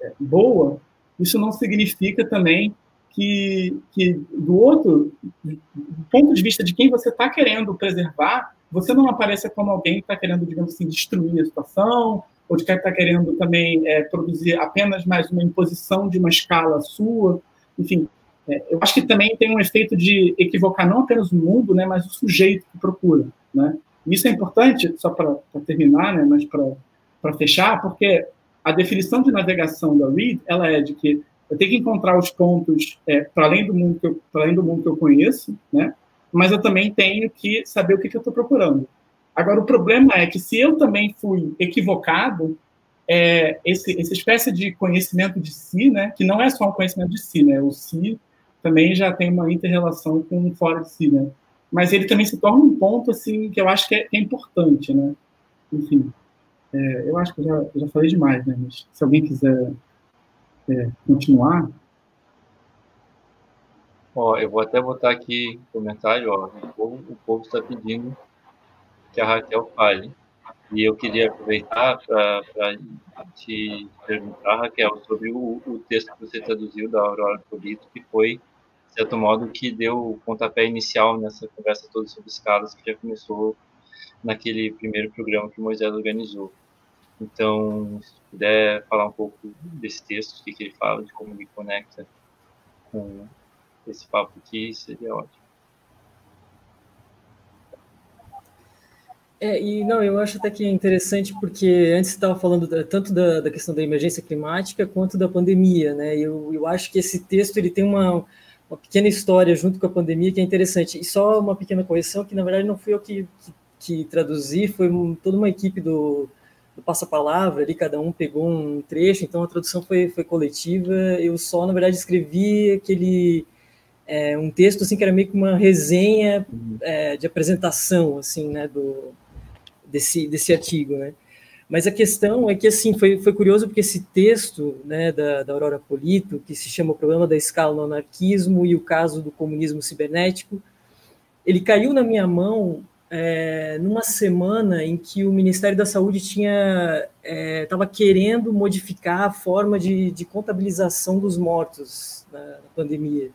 é, boa, isso não significa também que, que do outro, do ponto de vista de quem você está querendo preservar, você não apareça como alguém que está querendo, digamos assim, destruir a situação, ou de que está querendo também é, produzir apenas mais uma imposição de uma escala sua. Enfim, é, eu acho que também tem um efeito de equivocar não apenas o mundo, né, mas o sujeito que procura, né? Isso é importante, só para terminar, né, mas para fechar, porque a definição de navegação da Reed, ela é de que eu tenho que encontrar os pontos é, para além do mundo que eu, para além do mundo que eu conheço, né? Mas eu também tenho que saber o que, que eu estou procurando. Agora o problema é que se eu também fui equivocado, é, esse, essa espécie de conhecimento de si, né? Que não é só um conhecimento de si, né? O si também já tem uma interrelação com o fora de si, né? Mas ele também se torna um ponto assim que eu acho que é, é importante, né? Enfim, é, eu acho que eu já, eu já falei demais, né? Mas se alguém quiser é, continuar. Ó, eu vou até botar aqui comentário, ó, o povo, o povo está pedindo que a Raquel fale. E eu queria aproveitar para te perguntar, Raquel, sobre o, o, texto que você traduziu da Aurora Polito, que foi, certo modo, que deu o pontapé inicial nessa conversa toda sobre escalas que já começou naquele primeiro programa que Moisés organizou. Então, se puder falar um pouco desse texto, o que, ele fala, de como ele conecta com esse papo aqui, seria ótimo. É, e não, eu acho até que é interessante porque antes estava falando tanto da, da, questão da emergência climática quanto da pandemia, né? Eu, eu acho que esse texto ele tem uma, uma pequena história junto com a pandemia que é interessante. E só uma pequena correção que na verdade não fui eu que, que, que traduzi, foi toda uma equipe do, do passa-palavra, ali cada um pegou um trecho, então a tradução foi, foi coletiva. Eu só, na verdade, escrevi aquele é, um texto assim que era meio que uma resenha é, de apresentação, assim, né, do desse desse artigo, né. Mas a questão é que assim foi, foi curioso porque esse texto né, da, da Aurora Polito, que se chama o problema da escala no anarquismo e o caso do comunismo cibernético, ele caiu na minha mão é, numa semana em que o Ministério da Saúde tinha estava é, querendo modificar a forma de, de contabilização dos mortos na, na pandemia.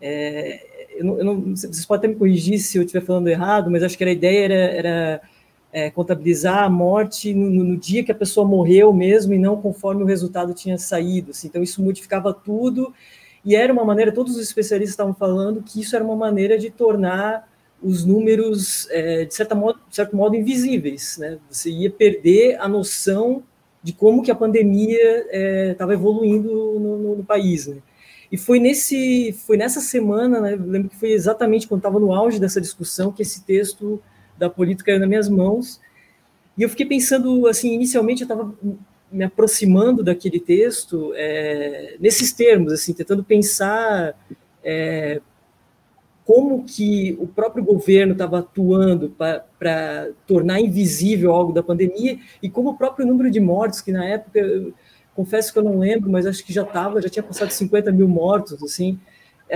É, eu não, eu não, vocês podem até me corrigir se eu estiver falando errado, mas acho que a ideia era, era é, contabilizar a morte no, no, dia que a pessoa morreu mesmo e não conforme o resultado tinha saído. Assim. Então isso modificava tudo e era uma maneira, todos os especialistas estavam falando que isso era uma maneira de tornar os números, é, de, certa modo, de certo modo, invisíveis. Né? Você ia perder a noção de como que a pandemia estava é, evoluindo no, no, no país. Né? E foi, nesse, foi nessa semana, né, lembro que foi exatamente quando estava no auge dessa discussão que esse texto da política nas minhas mãos. E eu fiquei pensando, assim, inicialmente eu estava me aproximando daquele texto é, nesses termos, assim, tentando pensar é, como que o próprio governo estava atuando para tornar invisível algo da pandemia e como o próprio número de mortos, que na época, eu, confesso que eu não lembro, mas acho que já estava, já tinha passado 50 mil mortos, assim,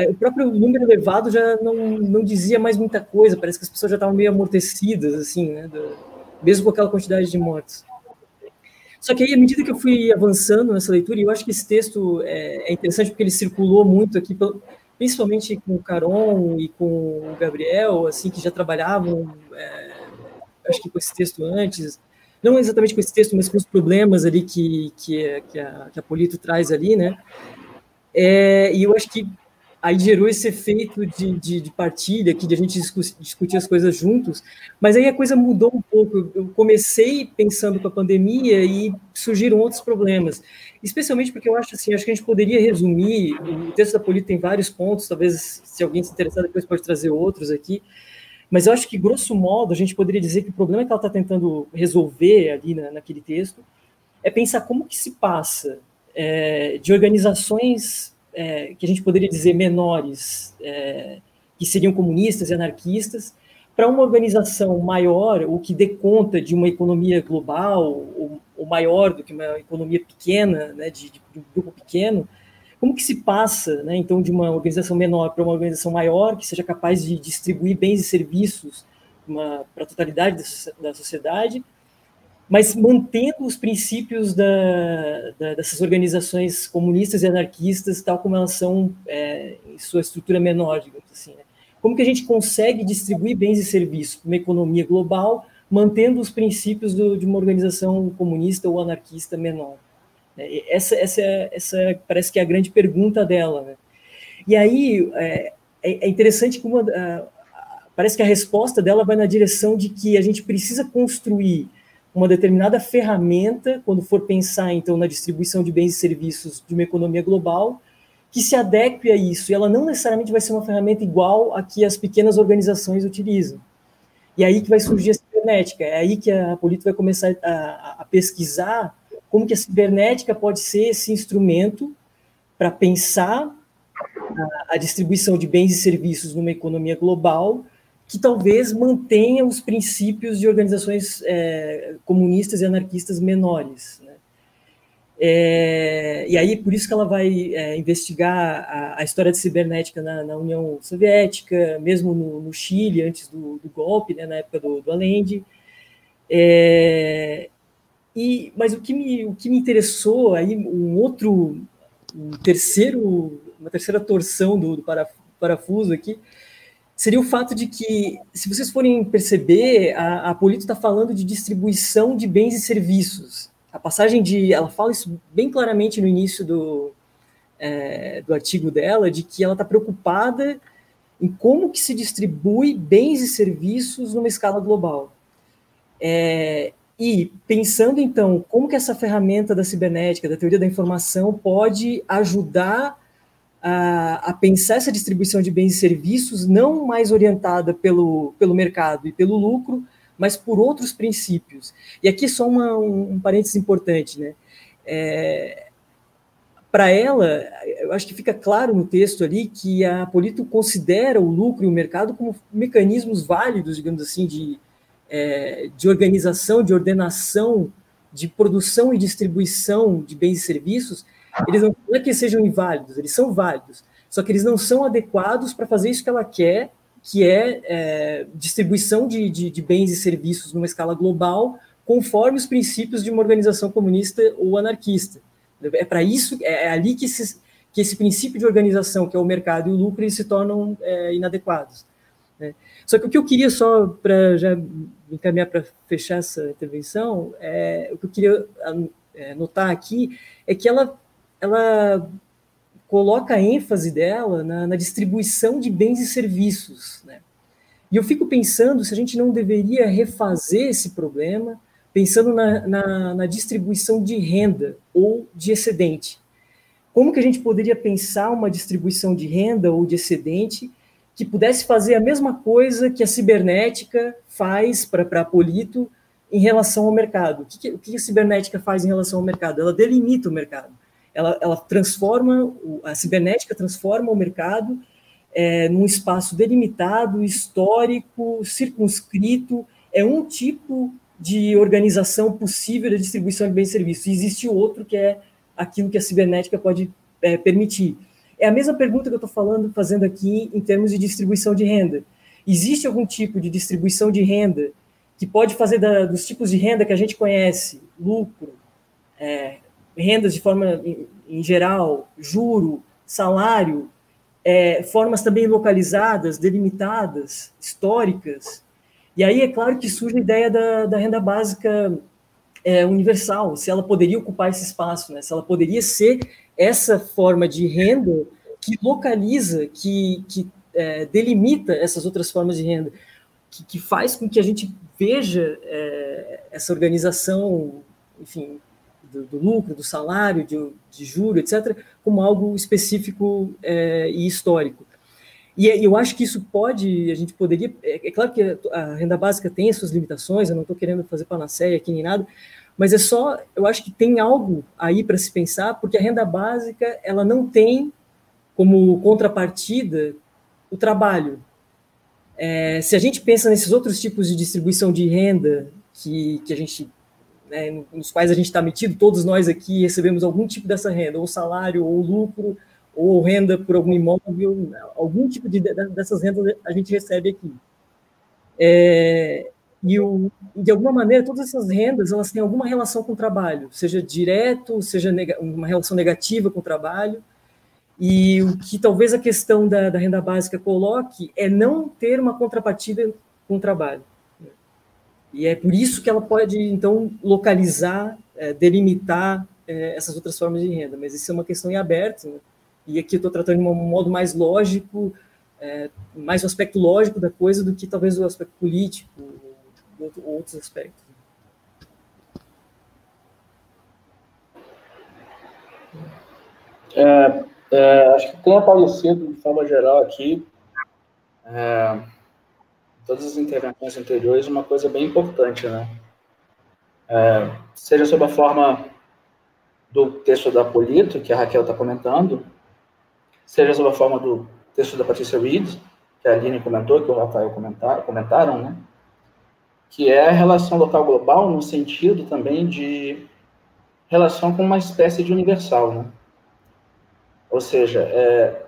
o próprio número elevado já não, não dizia mais muita coisa, parece que as pessoas já estavam meio amortecidas, assim, né, do, mesmo com aquela quantidade de mortos. Só que aí, à medida que eu fui avançando nessa leitura, e eu acho que esse texto é, é interessante porque ele circulou muito aqui, principalmente com o Caron e com o Gabriel, assim, que já trabalhavam, é, acho que com esse texto antes, não exatamente com esse texto, mas com os problemas ali que, que, que, a, que a Polito traz ali, né? É, e eu acho que aí gerou esse efeito de, de, de partilha, aqui, de a gente discutir as coisas juntos, mas aí a coisa mudou um pouco. Eu comecei pensando com a pandemia e surgiram outros problemas, especialmente porque eu acho assim, acho que a gente poderia resumir, o texto da Política tem vários pontos, talvez se alguém se interessar depois pode trazer outros aqui, mas eu acho que, grosso modo, a gente poderia dizer que o problema que ela está tentando resolver ali na, naquele texto é pensar como que se passa é, de organizações é, que a gente poderia dizer menores, é, que seriam comunistas e anarquistas, para uma organização maior, o que dê conta de uma economia global, ou, ou maior do que uma economia pequena, né, de, de, um grupo pequeno, como que se passa, né, então, de uma organização menor para uma organização maior, que seja capaz de distribuir bens e serviços para a totalidade da sociedade, mas mantendo os princípios da, da, dessas organizações comunistas e anarquistas, tal como elas são é, em sua estrutura menor, digamos assim. Né? Como que a gente consegue distribuir bens e serviços para uma economia global, mantendo os princípios do, de uma organização comunista ou anarquista menor? É, essa, essa, essa parece que é a grande pergunta dela. Né? E aí é, é, é interessante a, parece que a resposta dela vai na direção de que a gente precisa construir uma determinada ferramenta, quando for pensar, então, na distribuição de bens e serviços de uma economia global, que se adeque a isso. E ela não necessariamente vai ser uma ferramenta igual a que as pequenas organizações utilizam. E é aí que vai surgir a cibernética, é aí que a Polito vai começar a, a pesquisar como que a cibernética pode ser esse instrumento para pensar a, a, distribuição de bens e serviços numa economia global que talvez mantenha os princípios de organizações é, comunistas e anarquistas menores. Né? É, e aí, por isso que ela vai é, investigar a, a, história de cibernética na, na União Soviética, mesmo no, no Chile, antes do, do, golpe, né, na época do, do Allende. É, e, mas o que, me, o que me interessou, aí um outro, um terceiro, uma terceira torção do, do parafuso aqui, seria o fato de que, se vocês forem perceber, a, a Polito está falando de distribuição de bens e serviços. A passagem de. Ela fala isso bem claramente no início do, é, do artigo dela, de que ela está preocupada em como que se distribui bens e serviços numa escala global. É, e pensando então como que essa ferramenta da cibernética, da teoria da informação, pode ajudar a, a, pensar essa distribuição de bens e serviços não mais orientada pelo, pelo mercado e pelo lucro, mas por outros princípios. E aqui só uma, um, um parênteses importante, né? É, Para ela, eu acho que fica claro no texto ali que a Polito considera o lucro e o mercado como mecanismos válidos, digamos assim, de, é, de organização, de ordenação, de produção e distribuição de bens e serviços, eles não, não é que sejam inválidos, eles são válidos, só que eles não são adequados para fazer isso que ela quer, que é, é distribuição de, de, de, bens e serviços numa escala global, conforme os princípios de uma organização comunista ou anarquista. É para isso, é, é ali que, esses, que esse princípio de organização, que é o mercado e o lucro, eles se tornam é, inadequados. Né? Só que o que eu queria só para já encaminhar para fechar essa intervenção, é, o que eu queria é, notar aqui é que ela ela coloca a ênfase dela na, na distribuição de bens e serviços. Né? E eu fico pensando se a gente não deveria refazer esse problema, pensando na, na, na, distribuição de renda ou de excedente. Como que a gente poderia pensar uma distribuição de renda ou de excedente que pudesse fazer a mesma coisa que a cibernética faz para a Polito em relação ao mercado? O que, o que a cibernética faz em relação ao mercado? Ela delimita o mercado ela, ela transforma, a cibernética transforma o mercado é, num espaço delimitado, histórico, circunscrito, é um tipo de organização possível da distribuição de bens e serviços. E existe outro que é aquilo que a cibernética pode é, permitir. É a mesma pergunta que eu estou falando, fazendo aqui em termos de distribuição de renda. Existe algum tipo de distribuição de renda que pode fazer da, dos tipos de renda que a gente conhece, lucro, é, rendas de forma em, em geral, juro, salário, é, formas também localizadas, delimitadas, históricas. E aí é claro que surge a ideia da, da renda básica é, universal, se ela poderia ocupar esse espaço, né? se ela poderia ser essa forma de renda que localiza, que, que é, delimita essas outras formas de renda, que, que, faz com que a gente veja é, essa organização, enfim, do, do lucro, do salário, de, de juro, etc., como algo específico é, e histórico. E eu acho que isso pode, a gente poderia. É, é claro que a renda básica tem as suas limitações, eu não estou querendo fazer panaceia aqui nem nada, mas é só, eu acho que tem algo aí para se pensar, porque a renda básica ela não tem como contrapartida o trabalho. É, se a gente pensa nesses outros tipos de distribuição de renda que, que a gente né, nos quais a gente está metido, todos nós aqui recebemos algum tipo dessa renda, ou salário, ou lucro, ou renda por algum imóvel, algum tipo de, dessas rendas a gente recebe aqui. É, e o, de alguma maneira, todas essas rendas elas têm alguma relação com o trabalho, seja direto, seja uma relação negativa com o trabalho. E o que talvez a questão da, da renda básica coloque é não ter uma contrapartida com o trabalho. E é por isso que ela pode, então, localizar, é, delimitar é, essas outras formas de renda. Mas isso é uma questão em aberto, né? e aqui eu estou tratando de um modo mais lógico, é, mais o aspecto lógico da coisa do que talvez o aspecto político, ou, ou outros aspectos. É, é, acho que tem aparecido de forma geral aqui é, todas as intervenções anteriores, uma coisa bem importante, né? É, seja sob a forma do texto da Polito, que a Raquel está comentando, seja sob a forma do texto da Patrícia Reed, que a Aline comentou, que o Rafael comentaram, comentaram né? Que é a relação local global no sentido também de relação com uma espécie de universal, né? Ou seja, é,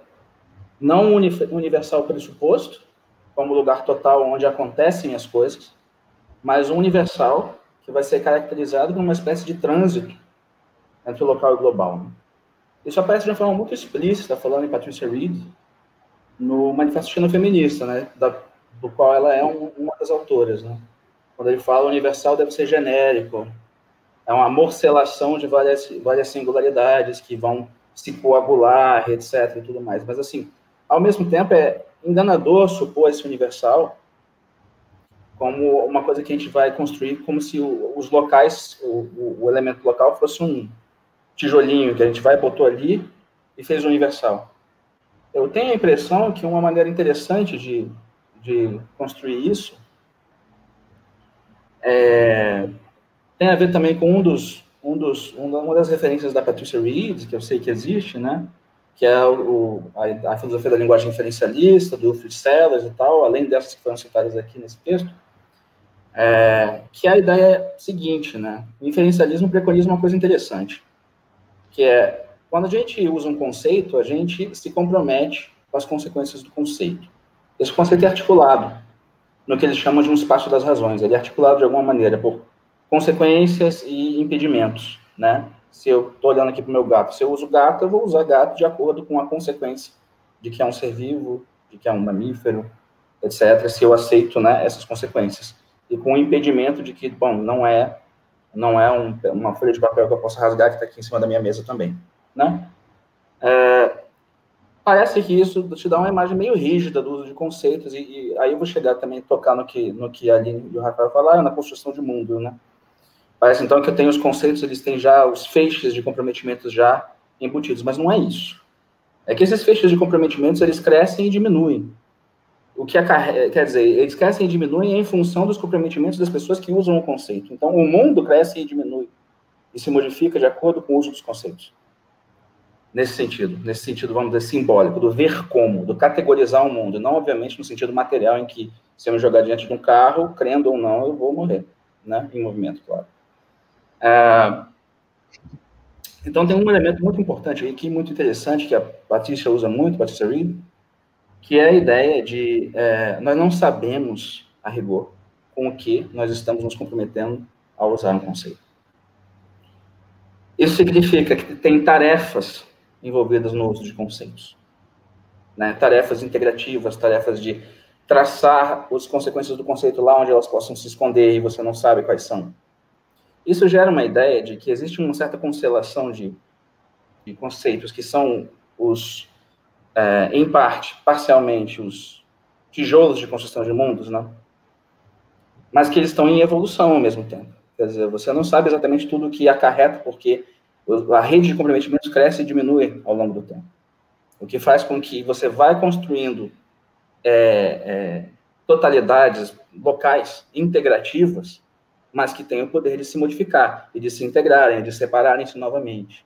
não universal pressuposto, como lugar total onde acontecem as coisas, mas um universal que vai ser caracterizado como uma espécie de trânsito entre o local e o global. Né? Isso aparece de uma forma muito explícita, falando em Patricia Reed, no Manifesto China Feminista, né, da, do qual ela é um, uma das autoras. Né? Quando ele fala universal deve ser genérico, é uma morcelação de várias, várias singularidades que vão se coagular, etc. e tudo mais. Mas, assim, ao mesmo tempo, é enganador supor esse universal como uma coisa que a gente vai construir como se o, os locais, o, o, elemento local fosse um tijolinho que a gente vai, botou ali e fez universal. Eu tenho a impressão que uma maneira interessante de, de construir isso é, tem a ver também com um dos, um dos, uma das referências da Patricia Reed, que eu sei que existe, né? Que é o, a, a, filosofia da linguagem inferencialista, do Fritz Sellers e tal, além dessas que foram citadas aqui nesse texto, é, que a ideia é a seguinte, né? O inferencialismo preconiza uma coisa interessante, que é, quando a gente usa um conceito, a gente se compromete com as consequências do conceito. Esse conceito é articulado no que eles chamam de um espaço das razões. Ele é articulado de alguma maneira por consequências e impedimentos, né? Se eu estou olhando aqui para o meu gato, se eu uso gato, eu vou usar gato de acordo com a consequência de que é um ser vivo, de que é um mamífero, etc. Se eu aceito, né, essas consequências e com o impedimento de que, bom, não é não é um, uma folha de papel que eu possa rasgar que está aqui em cima da minha mesa também, né? É, parece que isso te dá uma imagem meio rígida do uso de conceitos e, e aí eu vou chegar também a tocar no que no que a Aline e o Rafael falaram na construção de mundo, né? Parece então que eu tenho os conceitos, eles têm já os feixes de comprometimentos já embutidos, mas não é isso. É que esses feixes de comprometimentos eles crescem e diminuem o que quer dizer, eles crescem e diminuem em função dos comprometimentos das pessoas que usam o conceito. Então, o mundo cresce e diminui e se modifica de acordo com o uso dos conceitos. Nesse sentido, nesse sentido, vamos dizer, simbólico, do ver como, do categorizar o mundo, não obviamente no sentido material em que se eu me jogar diante de um carro, crendo ou não, eu vou morrer, né? Em movimento, claro. É... Então, tem um elemento muito importante aqui, muito interessante, que a Patrícia usa muito, Patrícia Reed, que é a ideia de é, nós não sabemos, a rigor, com o que nós estamos nos comprometendo ao usar um conceito. Isso significa que tem tarefas envolvidas no uso de conceitos. Né? Tarefas integrativas, tarefas de traçar as consequências do conceito lá onde elas possam se esconder e você não sabe quais são. Isso gera uma ideia de que existe uma certa constelação de, de conceitos que são os é, em parte, parcialmente, os tijolos de construção de mundos, né? mas que eles estão em evolução ao mesmo tempo. Quer dizer, você não sabe exatamente tudo o que acarreta, porque a rede de comprometimentos cresce e diminui ao longo do tempo. O que faz com que você vai construindo é, é, totalidades locais, integrativas, mas que têm o poder de se modificar e de se integrarem, de separarem-se novamente.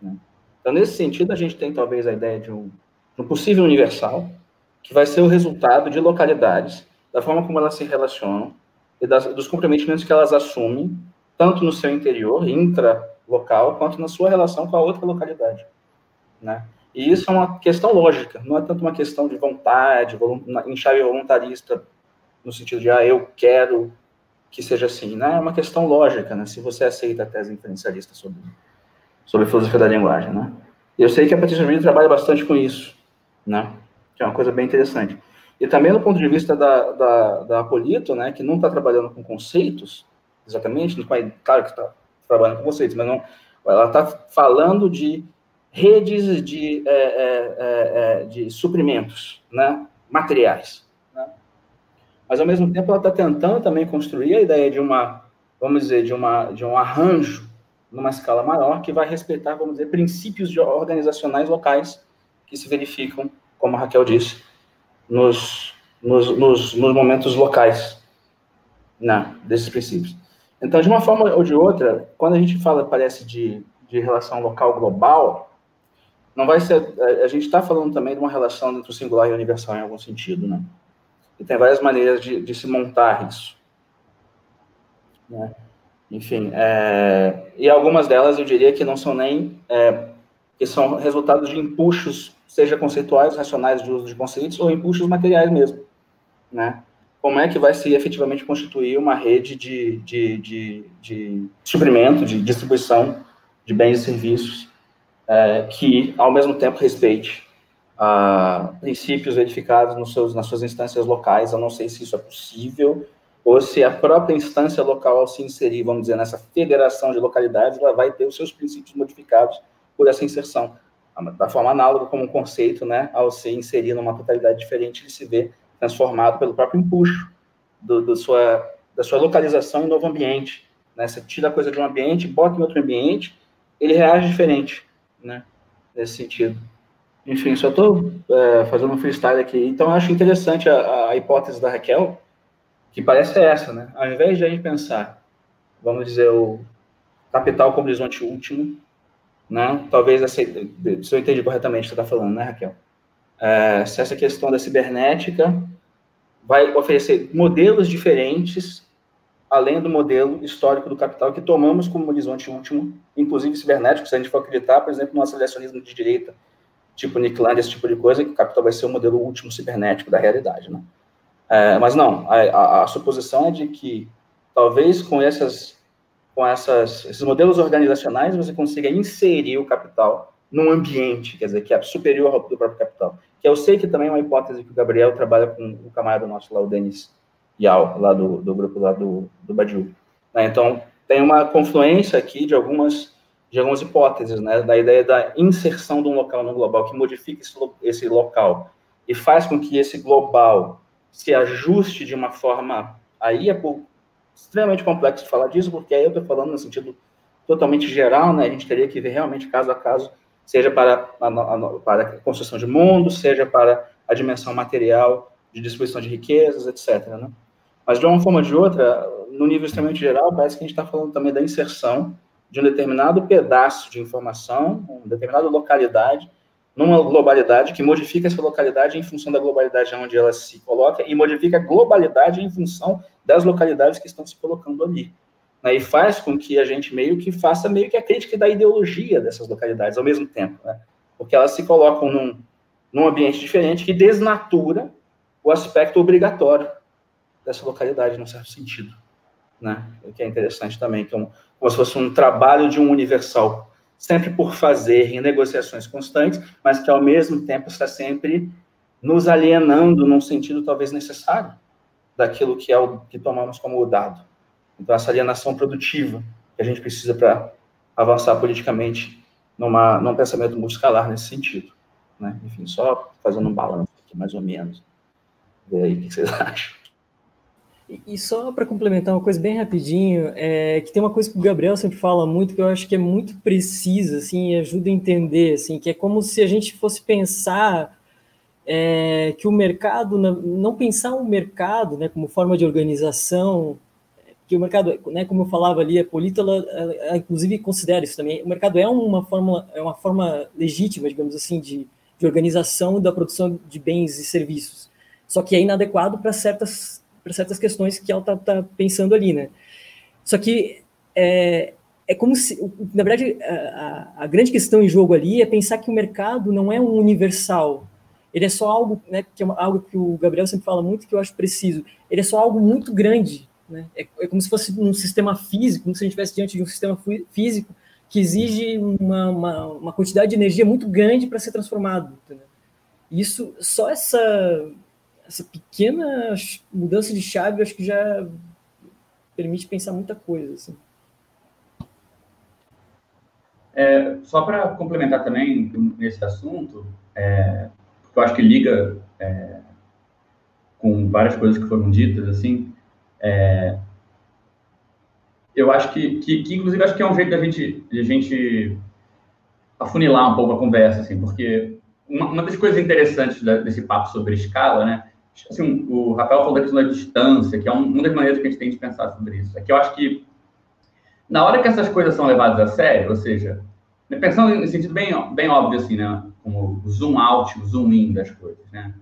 Né? Então, nesse sentido, a gente tem talvez a ideia de um, um possível universal, que vai ser o resultado de localidades, da forma como elas se relacionam e das, dos comprometimentos que elas assumem, tanto no seu interior, intra-local, quanto na sua relação com a outra localidade. Né? E isso é uma questão lógica, não é tanto uma questão de vontade, em chave voluntarista, no sentido de, ah, eu quero que seja assim, né? É uma questão lógica, né? Se você aceita a tese inferencialista sobre, sobre filosofia da linguagem, né? Eu sei que a Patrícia Reed trabalha bastante com isso, né? Que é uma coisa bem interessante. E também do ponto de vista da, da, da Apolito, né, que não está trabalhando com conceitos, exatamente, claro que está trabalhando com conceitos, mas não, ela está falando de redes de, é, é, é, é, de suprimentos, né, materiais. Mas, ao mesmo tempo, ela está tentando também construir a ideia de uma, vamos dizer, de, uma, de um arranjo numa escala maior, que vai respeitar, vamos dizer, princípios organizacionais locais que se verificam, como a Raquel disse, nos, nos, nos, nos momentos locais né, desses princípios. Então, de uma forma ou de outra, quando a gente fala, parece, de, de relação local global, não vai ser. A, gente está falando também de uma relação entre o singular e o universal em algum sentido, né? E tem várias maneiras de, de se montar isso. Né? Enfim, é, e algumas delas eu diria que não são nem. É, que são resultados de impulsos, seja conceituais, racionais de uso de conceitos, ou impulsos materiais mesmo, né? Como é que vai se efetivamente constituir uma rede de, de, de, de suprimento, de distribuição de bens e serviços é, que, ao mesmo tempo, respeite ah, princípios verificados nos seus, nas suas instâncias locais. Eu não sei se isso é possível, ou se a própria instância local, ao se inserir, vamos dizer, nessa federação de localidades, ela vai ter os seus princípios modificados por essa inserção. Da forma análoga como um conceito, né, ao se inserir numa totalidade diferente, ele se vê transformado pelo próprio empuxo do, do sua, da sua localização em novo ambiente. Né? Você tira a coisa de um ambiente, bota em outro ambiente, ele reage diferente né? Nesse sentido. Enfim, só estou é, fazendo um freestyle aqui. Então, eu acho interessante a, a, hipótese da Raquel, que parece essa, né? Ao invés de a gente pensar, vamos dizer, o capital como horizonte último, né? Talvez, essa, se eu entendi corretamente o que você está falando, né, Raquel? É, se essa questão da cibernética vai oferecer modelos diferentes além do modelo histórico do capital que tomamos como horizonte último, inclusive cibernético, se a gente for acreditar, por exemplo, no aceleracionismo de direita, tipo Nick esse tipo de coisa, que o capital vai ser o modelo último cibernético da realidade, né? É, mas não, a, a, a, suposição é de que talvez com essas com essas, esses modelos organizacionais você consiga inserir o capital num ambiente, quer dizer, que é superior ao do próprio capital. Que eu sei que também é uma hipótese que o Gabriel trabalha com o camarada nosso lá, o Denis Yao, lá do, do grupo lá do, do Badiou. Né? Então, tem uma confluência aqui de algumas, de algumas hipóteses, né? da ideia da inserção de um local no global, que modifica esse, esse local e faz com que esse global se ajuste de uma forma, aí é extremamente complexo falar disso, porque aí eu estou falando no sentido totalmente geral, né? a gente teria que ver realmente caso a caso, seja para a, a, para a construção de mundo, seja para a dimensão material de distribuição de riquezas, etc. Né? Mas, de uma forma ou de outra, no nível extremamente geral, parece que a gente está falando também da inserção de um determinado pedaço de informação, uma determinada localidade, numa globalidade que modifica essa localidade em função da globalidade onde ela se coloca e modifica a globalidade em função das localidades que estão se colocando ali. Né? E faz com que a gente meio que faça meio que a crítica da ideologia dessas localidades ao mesmo tempo, né? porque elas se colocam num, num ambiente diferente que desnatura o aspecto obrigatório dessa localidade, num certo sentido. Né? O que é interessante também, que é um, como se fosse um trabalho de um universal, sempre por fazer, em negociações constantes, mas que ao mesmo tempo está sempre nos alienando num sentido talvez necessário daquilo que é o que tomamos como dado. Então, essa alienação produtiva que a gente precisa para avançar politicamente numa, num pensamento multiscalar nesse sentido. Né? Enfim, só fazendo um balanço aqui, mais ou menos. Vê aí o que vocês acham. E só para complementar uma coisa bem rapidinho, é que tem uma coisa que o Gabriel sempre fala muito, que eu acho que é muito precisa, assim, ajuda a entender, assim, que é como se a gente fosse pensar é, que o mercado, não pensar o mercado, né, como forma de organização, que o mercado, né, como eu falava ali, a Polito, ela, ela, ela, inclusive considera isso também, o mercado é uma forma, é uma forma legítima, digamos assim, de, de organização da produção de bens e serviços, só que é inadequado para certas para certas questões que ela está tá pensando ali, né? Só que é, é como se, na verdade, a, a, grande questão em jogo ali é pensar que o mercado não é um universal. Ele é só algo, né, que é uma, algo que o Gabriel sempre fala muito, que eu acho preciso. Ele é só algo muito grande, né? É, é como se fosse um sistema físico, como se a gente estivesse diante de um sistema físico que exige uma, uma, uma quantidade de energia muito grande para ser transformado. Entendeu? Isso, só essa essa pequena mudança de chave, acho que já permite pensar muita coisa. Assim. É, só para complementar também nesse assunto, é, eu acho que liga é, com várias coisas que foram ditas, assim, é, eu acho que, que, que, inclusive, acho que é um jeito da gente, de a gente afunilar um pouco a conversa, assim, porque uma, uma das coisas interessantes da, desse papo sobre escala, né? Assim, o Rafael falou da questão da distância, que é um, uma das maneiras que a gente tem de pensar sobre isso. É que eu acho que, na hora que essas coisas são levadas a sério, ou seja, né, pensando em sentido bem, bem óbvio, assim, né? Como o zoom out, o zoom in das coisas, né?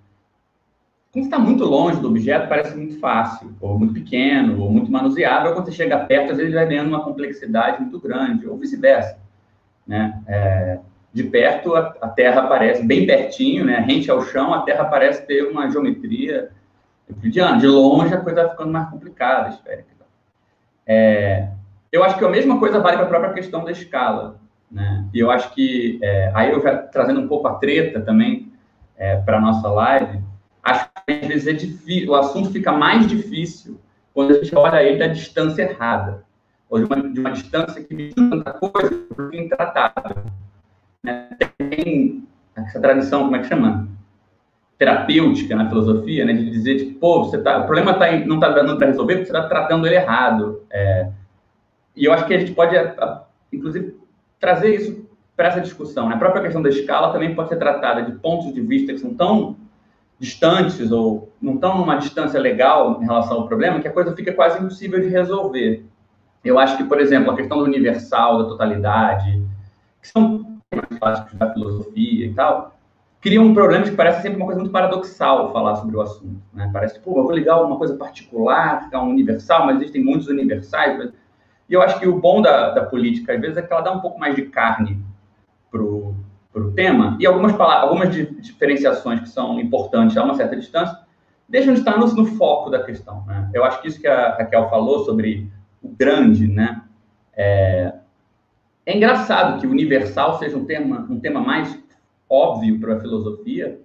Quando está muito longe do objeto, parece muito fácil, ou muito pequeno, ou muito manuseável. Quando você chega perto, às vezes vai ganhando uma complexidade muito grande, ou vice-versa. Né? É, de perto, a, a, Terra parece bem pertinho, né? rente ao chão, a Terra parece ter uma geometria euclidiana. De longe, a coisa vai ficando mais complicada, esférica. É, eu acho que a mesma coisa vale para a própria questão da escala. Né? E eu acho que, é, aí eu já trazendo um pouco a treta também é, para a nossa live, acho que às vezes é difícil, o assunto fica mais difícil quando a gente olha ele da distância errada, ou de uma, de uma distância que me tanta coisa intratável. Né? Tem essa tradição, como é que chama? Terapêutica na filosofia, né? de dizer, tipo, pô, você tá, o problema tá, não está dando para resolver porque você está tratando ele errado. É, e eu acho que a gente pode, inclusive, trazer isso para essa discussão. Né? A própria questão da escala também pode ser tratada de pontos de vista que são tão distantes ou não estão numa distância legal em relação ao problema, que a coisa fica quase impossível de resolver. Eu acho que, por exemplo, a questão do universal, da totalidade, que são temas clássicos da filosofia e tal, criam um problema que parece sempre uma coisa muito paradoxal falar sobre o assunto. Né? Parece pô, eu vou ligar uma coisa particular, é um universal, mas existem muitos universais. E eu acho que o bom da, da política, às vezes, é que ela dá um pouco mais de carne para o tema, e algumas, palavras, algumas diferenciações que são importantes a uma certa distância, deixam de estar no, no foco da questão. Né? Eu acho que isso que a Raquel falou sobre o grande, né? É, é engraçado que universal seja um tema, um tema mais óbvio para a filosofia,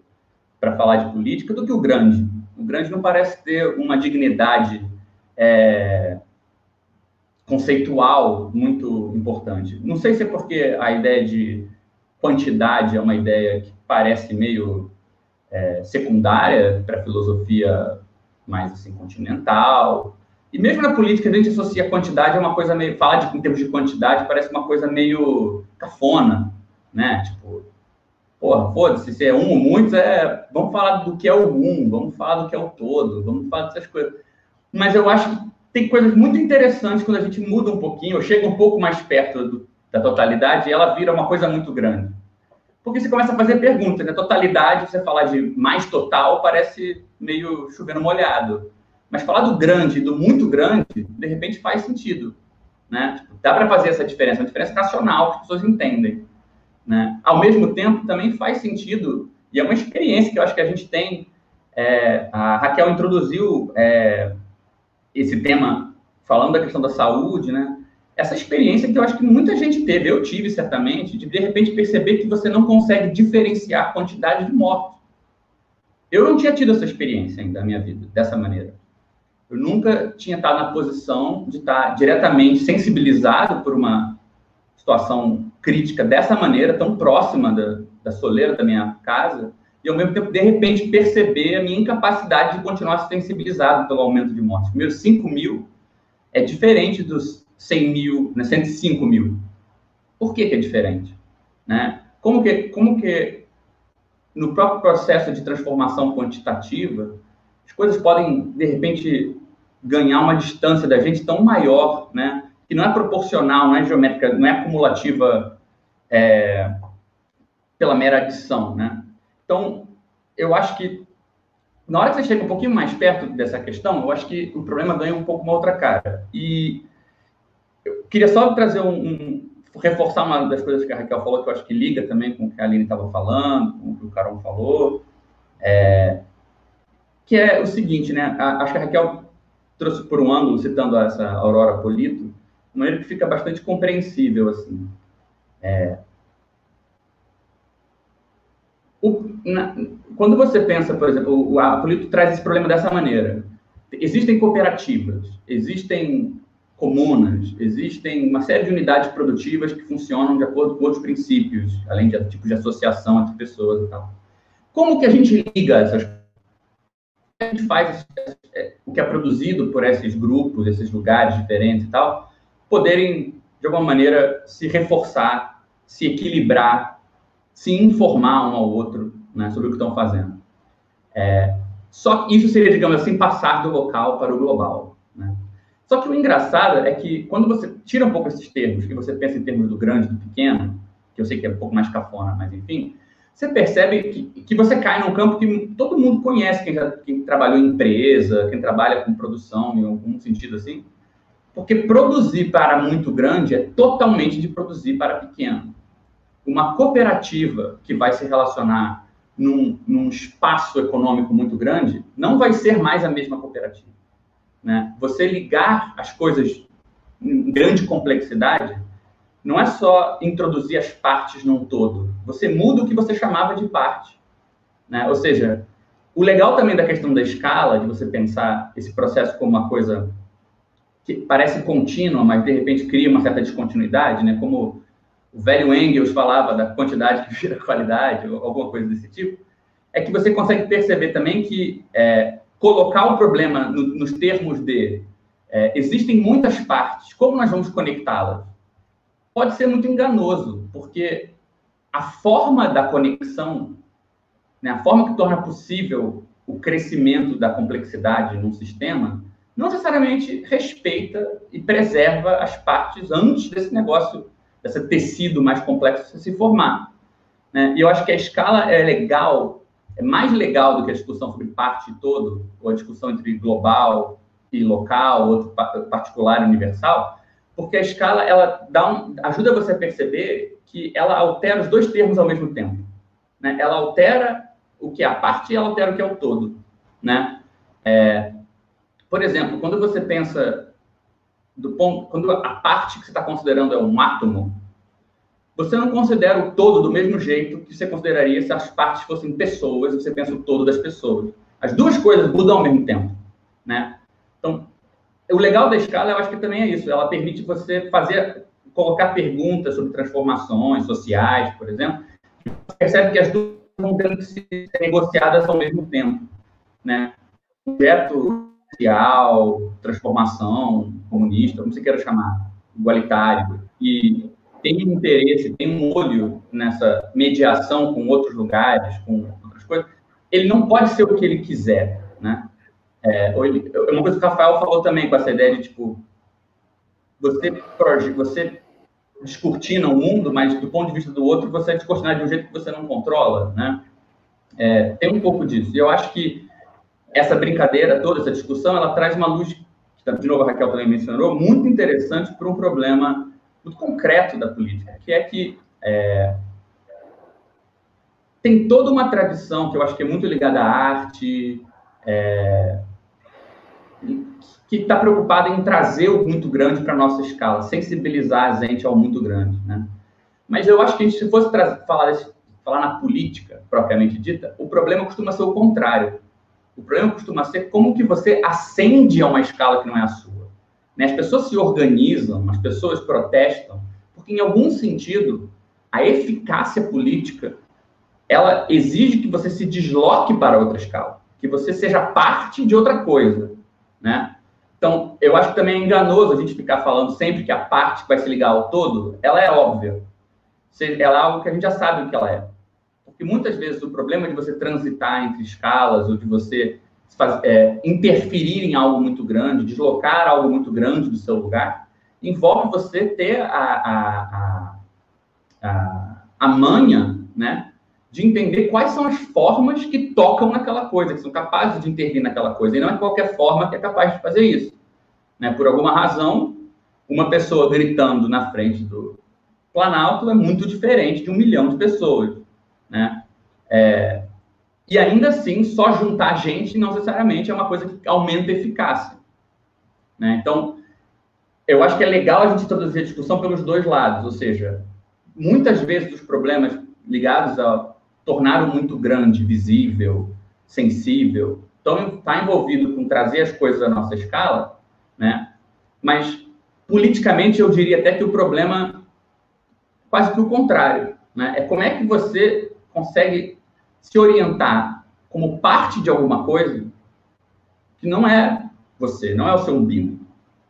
para falar de política, do que o grande. O grande não parece ter uma dignidade é, conceitual muito importante. Não sei se é porque a ideia de quantidade é uma ideia que parece meio é, secundária para a filosofia mais assim continental. E mesmo na política, a gente associa quantidade a uma coisa meio. Falar de, em termos de quantidade parece uma coisa meio cafona, né? Tipo, porra, foda-se, se é um ou muitos, é. Vamos falar do que é o um, vamos falar do que é o todo, vamos falar dessas coisas. Mas eu acho que tem coisas muito interessantes quando a gente muda um pouquinho, ou chega um pouco mais perto do, da totalidade, e ela vira uma coisa muito grande. Porque você começa a fazer perguntas, né? Totalidade, você falar de mais total, parece meio chovendo molhado. Mas falar do grande, do muito grande, de repente faz sentido. Né? Tipo, dá para fazer essa diferença, uma diferença racional que as pessoas entendem. Né? Ao mesmo tempo, também faz sentido, e é uma experiência que eu acho que a gente tem. É, a Raquel introduziu é, esse tema falando da questão da saúde, né? essa experiência que eu acho que muita gente teve, eu tive certamente, de de repente perceber que você não consegue diferenciar a quantidade de mortos. Eu não tinha tido essa experiência ainda na minha vida, dessa maneira. Eu nunca tinha estado na posição de estar diretamente sensibilizado por uma situação crítica dessa maneira, tão próxima da, da soleira da minha casa, e ao mesmo tempo, de repente, perceber a minha incapacidade de continuar sensibilizado pelo aumento de mortes. Meus 5 mil é diferente dos 100 mil, né, 105 mil. Por que, que é diferente? Né? Como, que, como que no próprio processo de transformação quantitativa, as coisas podem, de repente, ganhar uma distância da gente tão maior, né? que não é proporcional, não é geométrica, não é acumulativa é, pela mera adição. Né? Então, eu acho que na hora que você chega um pouquinho mais perto dessa questão, eu acho que o problema ganha um pouco uma outra cara. E eu queria só trazer um, um, reforçar uma das coisas que a Raquel falou, que eu acho que liga também com o que a Aline estava falando, com o que o Carol falou, é, que é o seguinte, né? Acho que a Raquel trouxe por um ângulo, citando essa Aurora Polito, uma maneira que fica bastante compreensível, assim. É, o, na, quando você pensa, por exemplo, o, a Polito traz esse problema dessa maneira. Existem cooperativas, existem comunas, existem uma série de unidades produtivas que funcionam de acordo com outros princípios, além de tipos de associação entre pessoas e tal. Como que a gente liga essas? A gente faz é, o que é produzido por esses grupos, esses lugares diferentes e tal, poderem, de alguma maneira, se reforçar, se equilibrar, se informar um ao outro né, sobre o que estão fazendo. É, só isso seria, digamos assim, passar do local para o global. Né? Só que o engraçado é que quando você tira um pouco esses termos, que você pensa em termos do grande do pequeno, que eu sei que é um pouco mais cafona, mas enfim, você percebe que, que você cai num campo que todo mundo conhece, quem, quem trabalhou em empresa, quem trabalha com produção, em algum sentido assim, porque produzir para muito grande é totalmente de produzir para pequeno. Uma cooperativa que vai se relacionar num, num espaço econômico muito grande não vai ser mais a mesma cooperativa. Né? Você ligar as coisas em grande complexidade não é só introduzir as partes num todo. Você muda o que você chamava de parte. Né? Ou seja, o legal também da questão da escala, de você pensar esse processo como uma coisa que parece contínua, mas de repente cria uma certa descontinuidade, né? como o velho Engels falava da quantidade que vira qualidade, ou alguma coisa desse tipo, é que você consegue perceber também que é, colocar o problema no, nos termos de é, existem muitas partes, como nós vamos conectá-las? Pode ser muito enganoso, porque a forma da conexão, né, a forma que torna possível o crescimento da complexidade num sistema, não necessariamente respeita e preserva as partes antes desse negócio, desse tecido mais complexo se formar. Né? E eu acho que a escala é legal é mais legal do que a discussão sobre parte e todo, ou a discussão entre global e local, outro particular e universal, porque a escala ela dá um, ajuda você a perceber que ela altera os dois termos ao mesmo tempo. Né? Ela altera o que é a parte e ela altera o que é o todo. Né? É, por exemplo, quando você pensa do ponto, quando a parte que você está considerando é um átomo, você não considera o todo do mesmo jeito que você consideraria se as partes fossem pessoas você pensa o todo das pessoas. As duas coisas mudam ao mesmo tempo, né? Então, o legal da escala, eu acho que também é isso. Ela permite você fazer, colocar perguntas sobre transformações sociais, por exemplo. Você percebe que as duas vão tendo que ser negociadas ao mesmo tempo, né? Projeto social, transformação comunista, como você queira chamar, igualitário, e tem um interesse, tem um olho nessa mediação com outros lugares, com outras coisas, ele não pode ser o que ele quiser, né? É, ele, uma coisa que o Rafael falou também com essa ideia de, tipo, você, você descortina o mundo, mas do ponto de vista do outro, você é descortinar de um jeito que você não controla, né? É, tem um pouco disso. E eu acho que essa brincadeira toda, essa discussão, ela traz uma luz, que de novo a Raquel também mencionou, muito interessante para um problema muito concreto da política, que é que é, tem toda uma tradição que eu acho que é muito ligada à arte, é, que está preocupada em trazer o muito grande para a nossa escala, sensibilizar a gente ao muito grande. Né? Mas eu acho que gente, se fosse falar, falar na política propriamente dita, o problema costuma ser o contrário. O problema costuma ser como que você ascende a uma escala que não é a sua. Né? As pessoas se organizam, as pessoas protestam, porque, em algum sentido, a eficácia política ela exige que você se desloque para outra escala, que você seja parte de outra coisa, né? Então, eu acho que também é enganoso a gente ficar falando sempre que a parte vai se ligar ao todo, ela é óbvia. Ela é algo que a gente já sabe o que ela é. Porque muitas vezes o problema de você transitar entre escalas ou de você é, interferir em algo muito grande, deslocar algo muito grande do seu lugar, envolve você ter a, a, a, a, a manha, né, de entender quais são as formas que tocam naquela coisa, que são capazes de intervir naquela coisa. E não é qualquer forma que é capaz de fazer isso. Né? Por alguma razão, uma pessoa gritando na frente do Planalto é muito diferente de um milhão de pessoas. Né? É, e ainda assim, só juntar gente não necessariamente é uma coisa que aumenta a eficácia. Né? Então, eu acho que é legal a gente introduzir a discussão pelos dois lados, ou seja, muitas vezes os problemas ligados a tornar o muito grande, visível, sensível, estão tá envolvido com trazer as coisas à nossa escala, né? Mas politicamente eu diria até que o problema quase que o contrário, né? É como é que você consegue se orientar como parte de alguma coisa que não é você, não é o seu umbigo,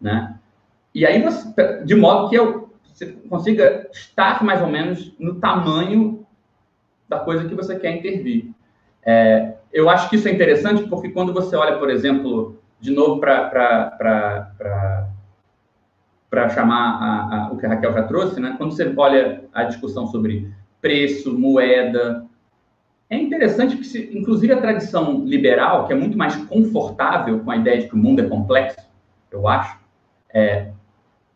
né? e aí, você, de modo que eu, você consiga estar mais ou menos no tamanho da coisa que você quer intervir. É, eu acho que isso é interessante porque quando você olha, por exemplo, de novo para chamar a, a, o que a Raquel já trouxe, né? quando você olha a discussão sobre preço, moeda, é interessante que, se, inclusive, a tradição liberal, que é muito mais confortável com a ideia de que o mundo é complexo, eu acho, é,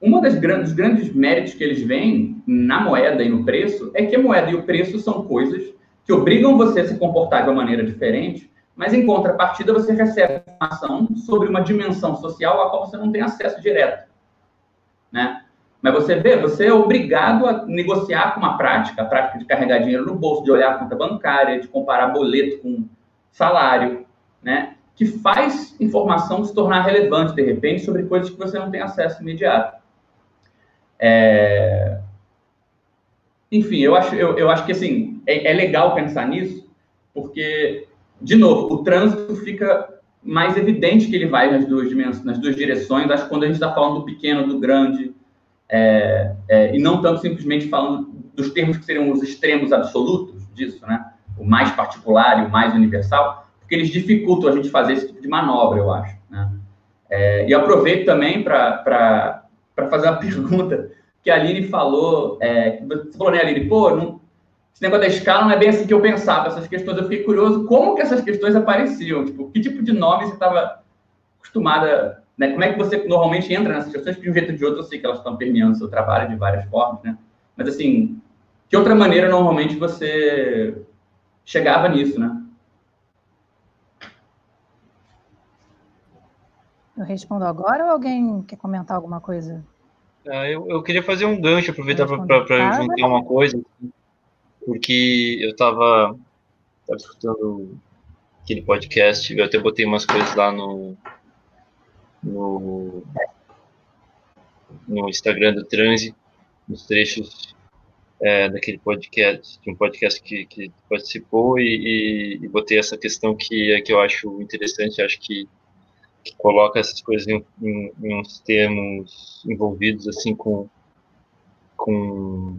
uma das grandes, grandes méritos que eles veem na moeda e no preço é que a moeda e o preço são coisas que obrigam você a se comportar de uma maneira diferente, mas em contrapartida você recebe informação sobre uma dimensão social a qual você não tem acesso direto, né? Mas você vê, você é obrigado a negociar com uma prática, a prática de carregar dinheiro no bolso, de olhar a conta bancária, de comparar boleto com salário, né? Que faz informação se tornar relevante, de repente, sobre coisas que você não tem acesso imediato. É... Enfim, eu acho, eu, eu acho que assim, é, é legal pensar nisso, porque, de novo, o trânsito fica mais evidente que ele vai nas duas dimensões, nas duas direções. Acho que quando a gente está falando do pequeno, do grande, é, é, e não tanto simplesmente falando dos termos que seriam os extremos absolutos disso, né? O mais particular e o mais universal, porque eles dificultam a gente fazer esse tipo de manobra, eu acho. Né? É, e aproveito também para para fazer uma pergunta que a Aline falou. É, você falou, né, Aline? Pô, não, esse negócio da escala não é bem assim que eu pensava. Essas questões, eu fiquei curioso como que essas questões apareciam. Tipo, que tipo de nome você estava acostumada... Né? Como é que você normalmente entra nessas questões? De um jeito ou de outro, eu sei que elas estão permeando o seu trabalho de várias formas, né? Mas, assim, que outra maneira, normalmente, você chegava nisso, né? Eu respondo agora ou alguém quer comentar alguma coisa? Ah, eu, eu queria fazer um gancho, aproveitar para juntar uma coisa, porque eu estava escutando aquele podcast, eu até botei umas coisas lá no, no, no Instagram do Transe, nos trechos é, daquele podcast, de um podcast que, que participou e, e, e, botei essa questão que, que eu acho interessante, acho que que coloca essas coisas em, em, em, uns termos envolvidos assim com com,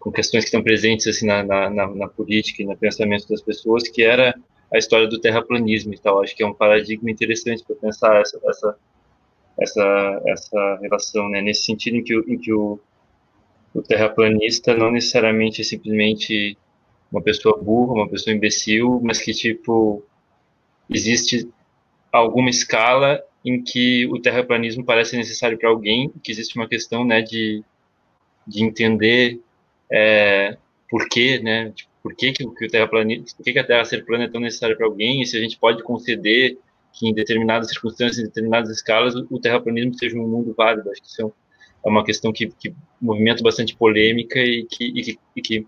com questões que estão presentes assim na, na, na, política e no pensamento das pessoas que era a história do terraplanismo e tal. Acho que é um paradigma interessante para pensar essa essa essa essa relação né? Nesse sentido em que, em que o, o terraplanista não necessariamente é simplesmente uma pessoa burra uma pessoa imbecil mas que tipo existe alguma escala em que o terraplanismo parece necessário para alguém, que existe uma questão, né, de, de entender é, por quê, né, tipo, por que, que, o terraplanismo, por que, que a Terra ser plana é tão necessária para alguém, e se a gente pode conceder que em determinadas circunstâncias, em determinadas escalas, o, terraplanismo seja um mundo válido. Acho que isso é, é uma questão que, que movimenta bastante polêmica e que, e que, e que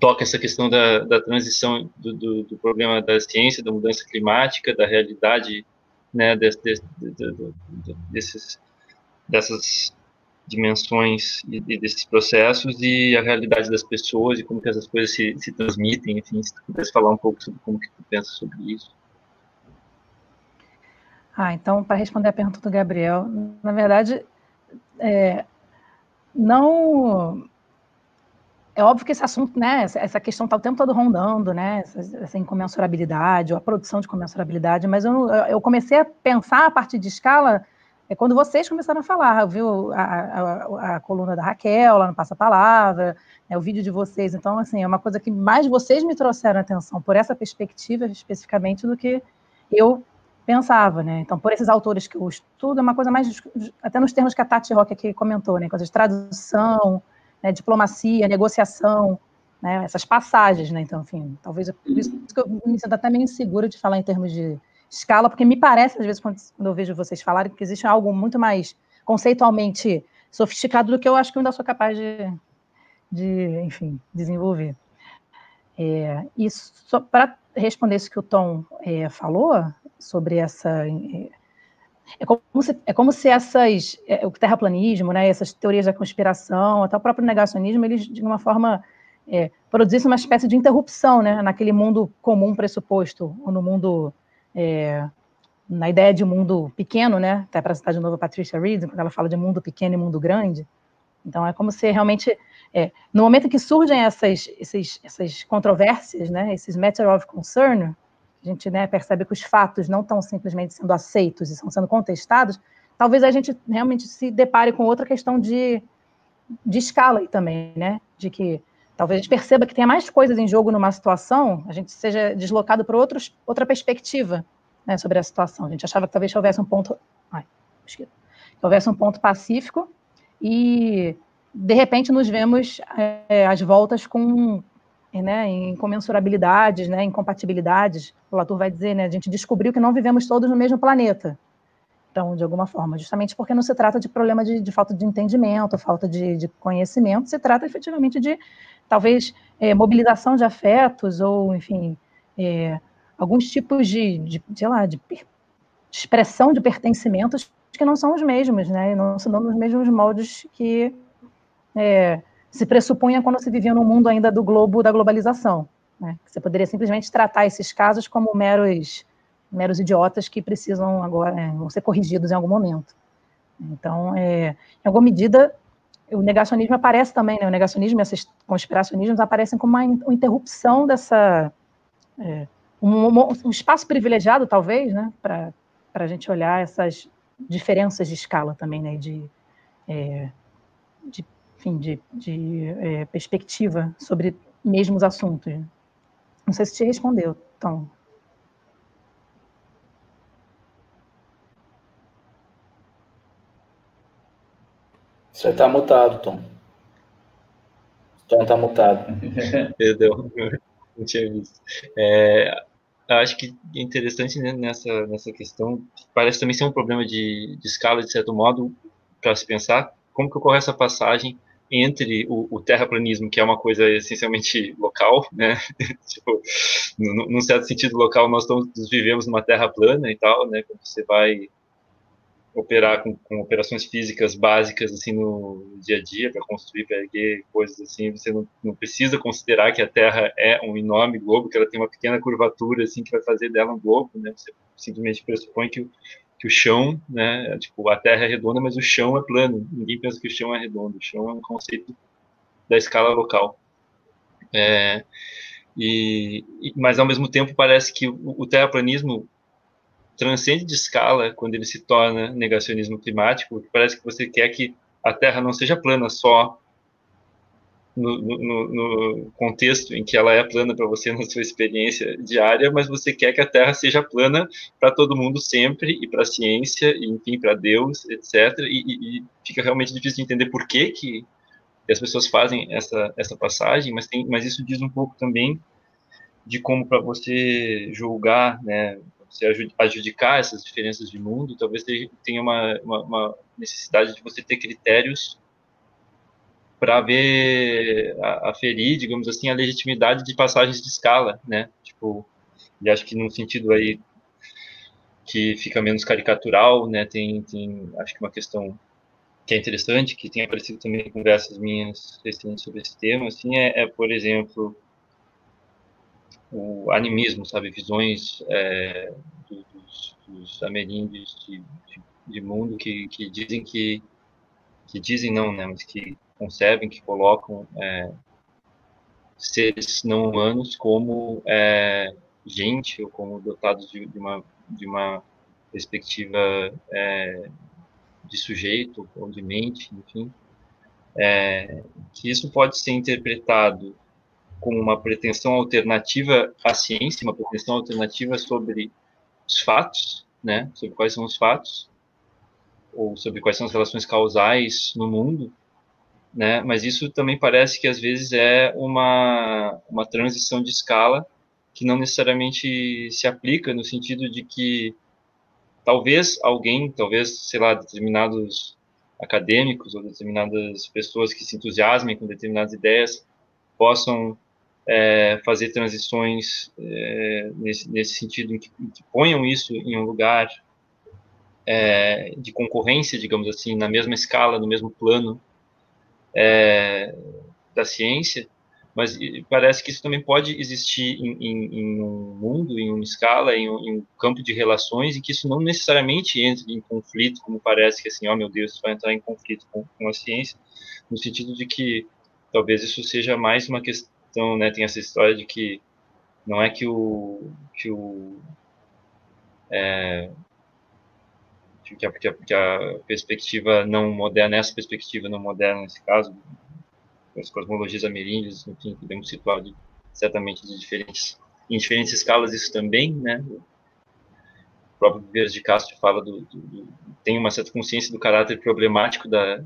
toca essa questão da, da transição do, do, do, problema da ciência, da mudança climática, da realidade, né, desse, desse, desses, dessas dimensões e, e, desses processos e a realidade das pessoas e como que essas coisas se, se transmitem, enfim, se tu pudesse falar um pouco sobre como que tu pensa sobre isso. Ah, então, para responder a pergunta do Gabriel, na verdade, é, não é óbvio que esse assunto, né, essa questão está o tempo todo rondando, né, essa, essa incomensurabilidade, ou a produção de comensurabilidade, mas eu, eu comecei a pensar a partir de escala é quando vocês começaram a falar, viu, a, a, a coluna da Raquel lá no Passa Palavra, né, o vídeo de vocês, então, assim, é uma coisa que mais vocês me trouxeram atenção por essa perspectiva especificamente do que eu pensava, né, então, por esses autores que eu estudo, é uma coisa mais, até nos termos que a Tati Rock aqui comentou, né, coisas de tradução, né, diplomacia, negociação, né, essas passagens, né? Então, enfim, talvez por isso que eu me sinto até meio insegura de falar em termos de escala, porque me parece, às vezes, quando, eu vejo vocês falarem, que existe algo muito mais conceitualmente sofisticado do que eu acho que eu ainda sou capaz de, de enfim, desenvolver. É, e para responder isso que o Tom é, falou sobre essa é, é como se, é como se essas, é, o terraplanismo, né, essas teorias da conspiração, até o próprio negacionismo, eles, de uma forma, é, produzissem uma espécie de interrupção né, naquele mundo comum pressuposto, ou no mundo é, na ideia de mundo pequeno, né? Até para citar de novo a Patricia Reed, quando ela fala de mundo pequeno e mundo grande. Então é como se realmente, é, no momento que surgem essas, esses, essas controvérsias, né? Esses matter of concern, a gente né, percebe que os fatos não estão simplesmente sendo aceitos e estão sendo contestados. Talvez a gente realmente se depare com outra questão de, de escala aí também, né? De que talvez a gente perceba que tem mais coisas em jogo numa situação, a gente seja deslocado para outra perspectiva né, sobre a situação. A gente achava que talvez houvesse um ponto. Ai, que houvesse um ponto pacífico e, de repente, nos vemos é, às voltas com né, incomensurabilidades, né, incompatibilidades. O Latour vai dizer, né, a gente descobriu que não vivemos todos no mesmo planeta. Então, de alguma forma, justamente porque não se trata de problema de, de falta de entendimento, falta de, de, conhecimento, se trata efetivamente de, talvez, é, mobilização de afetos ou, enfim, é, alguns tipos de, de sei lá, de, de, expressão de pertencimentos que não são os mesmos, né? Não se dão nos mesmos moldes que é, se pressupunha quando se vivia no mundo ainda do globo da globalização. Né? Você poderia simplesmente tratar esses casos como meros, meros idiotas que precisam agora é, vão ser corrigidos em algum momento. Então, é, em alguma medida, o negacionismo aparece também, né? O negacionismo e esses conspiracionismos aparecem como uma, uma interrupção dessa é, um, um, espaço privilegiado, talvez, né, para a gente olhar essas diferenças de escala também, né, de, é, de, enfim, de, de é, perspectiva sobre mesmos assuntos. Não sei se te respondeu, Tom. Você está mutado, Tom. Tom está mutado. Perdão, não tinha visto. É, eu acho que é interessante né, nessa, nessa questão, parece também ser um problema de, de escala, de certo modo, para se pensar como que ocorre essa passagem entre o, o, terraplanismo, que é uma coisa essencialmente local, né? tipo, num certo sentido local, nós, estamos, vivemos numa terra plana e tal, né? Quando você vai operar com, com, operações físicas básicas assim no dia a dia para construir, para erguer coisas assim, você não, não, precisa considerar que a Terra é um enorme globo, que ela tem uma pequena curvatura assim que vai fazer dela um globo, né? Você simplesmente pressupõe que que o chão, né, tipo, a Terra é redonda, mas o chão é plano. Ninguém pensa que o chão é redondo. O chão é um conceito da escala local. É, e, mas ao mesmo tempo parece que o, o terraplanismo transcende de escala quando ele se torna negacionismo climático, parece que você quer que a Terra não seja plana só no, no, no contexto em que ela é plana para você na sua experiência diária, mas você quer que a Terra seja plana para todo mundo sempre e para a ciência, e, enfim, para Deus, etc. E, e, fica realmente difícil de entender por que, que as pessoas fazem essa, essa passagem, mas, tem, mas isso diz um pouco também de como para você julgar, né, você adjudicar essas diferenças de mundo, talvez tenha uma, uma, uma necessidade de você ter critérios para ver, aferir, digamos assim, a legitimidade de passagens de escala, né? Tipo, e acho que num sentido aí que fica menos caricatural, né? Tem, tem acho que uma questão que é interessante, que tem aparecido também em conversas minhas recentes sobre esse tema, assim, é, é por exemplo, o animismo, sabe, visões é, dos, dos ameríndios de, de, de, mundo que, que dizem que, que dizem não, né, mas que concebem, que colocam é, seres não humanos como é, gente ou como dotados de, de, uma, de uma perspectiva é, de sujeito ou de mente, enfim, é, que isso pode ser interpretado como uma pretensão alternativa à ciência, uma pretensão alternativa sobre os fatos, né, sobre quais são os fatos, ou sobre quais são as relações causais no mundo, né, mas isso também parece que às vezes é uma, uma transição de escala que não necessariamente se aplica no sentido de que talvez alguém, talvez, sei lá, determinados acadêmicos ou determinadas pessoas que se entusiasmem com determinadas ideias possam é, fazer transições é, nesse, nesse, sentido, em que, em que, ponham isso em um lugar é, de concorrência, digamos assim, na mesma escala, no mesmo plano é, da ciência, mas parece que isso também pode existir em, em, em um mundo, em uma escala, em um, em um, campo de relações, e que isso não necessariamente entre em conflito, como parece que assim, ó oh, meu Deus, isso vai entrar em conflito com, com a ciência, no sentido de que talvez isso seja mais uma questão, né, tem essa história de que não é que o que o é, que, a, que, a, perspectiva não moderna, essa perspectiva não moderna nesse caso, as cosmologias ameríndias, enfim, podemos situar de, certamente de diferentes, em diferentes escalas isso também, né? O próprio Vieira de Castro fala do, do, do, tem uma certa consciência do caráter problemático da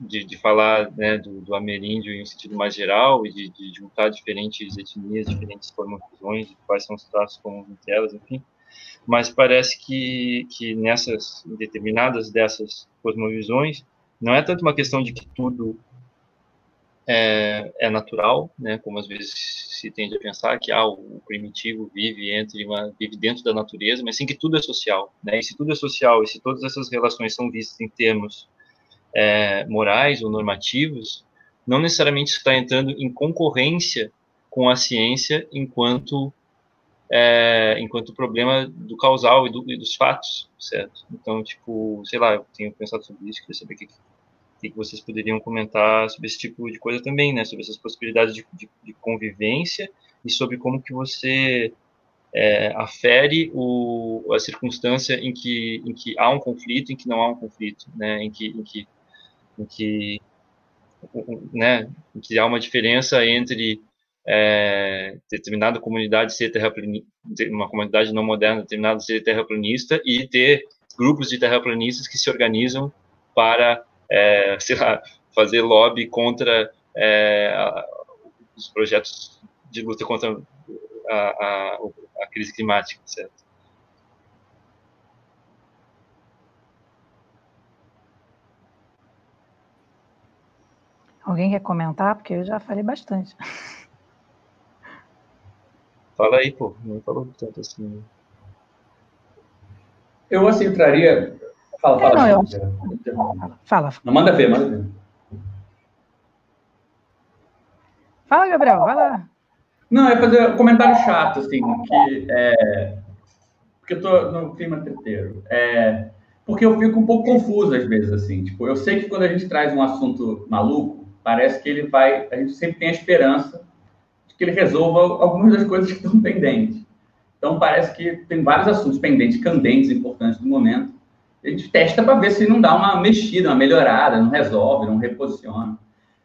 de, de falar né, do, do, ameríndio em um sentido mais geral e de, de juntar diferentes etnias, diferentes formações, quais são os traços comuns entre elas, enfim. Mas parece que, que nessas determinadas dessas cosmovisões não é tanto uma questão de que tudo é, é, natural, né, como às vezes se tende a pensar que ah, o primitivo vive entre uma vive dentro da natureza, mas sim que tudo é social, né? E se tudo é social e se todas essas relações são vistas em termos é, morais ou normativos, não necessariamente está entrando em concorrência com a ciência enquanto é, enquanto problema do causal e, do, e, dos fatos, certo? Então, tipo, sei lá, eu tenho pensado sobre isso, queria saber o que, que, que vocês poderiam comentar sobre esse tipo de coisa também, né? Sobre essas possibilidades de, de, de convivência e sobre como que você é, afere o, a circunstância em que, em que há um conflito, em que não há um conflito, né? Em que, em que, em que, né? Em que há uma diferença entre é, determinada comunidade ser terraplanista, uma comunidade não moderna determinada ser terraplanista e ter grupos de terraplanistas que se organizam para é, sei lá, fazer lobby contra é, os projetos de luta contra a, a, a crise climática, certo? Alguém quer comentar? Porque eu já falei bastante. Fala aí, pô. Não falou tanto assim. Eu, assim, entraria Fala, fala. É, não, eu... Fala. Não, manda ver, manda ver. Fala, Gabriel, vai lá. Não, é fazer um comentário chato, assim, que é... Porque eu tô no clima treteiro. É... Porque eu fico um pouco confuso às vezes, assim. Tipo, eu sei que quando a gente traz um assunto maluco, parece que ele vai... A gente sempre tem a esperança que ele resolva algumas das coisas que estão pendentes. Então, parece que tem vários assuntos pendentes, candentes, importantes do momento, a gente testa para ver se não dá uma mexida, uma melhorada, não resolve, não reposiciona.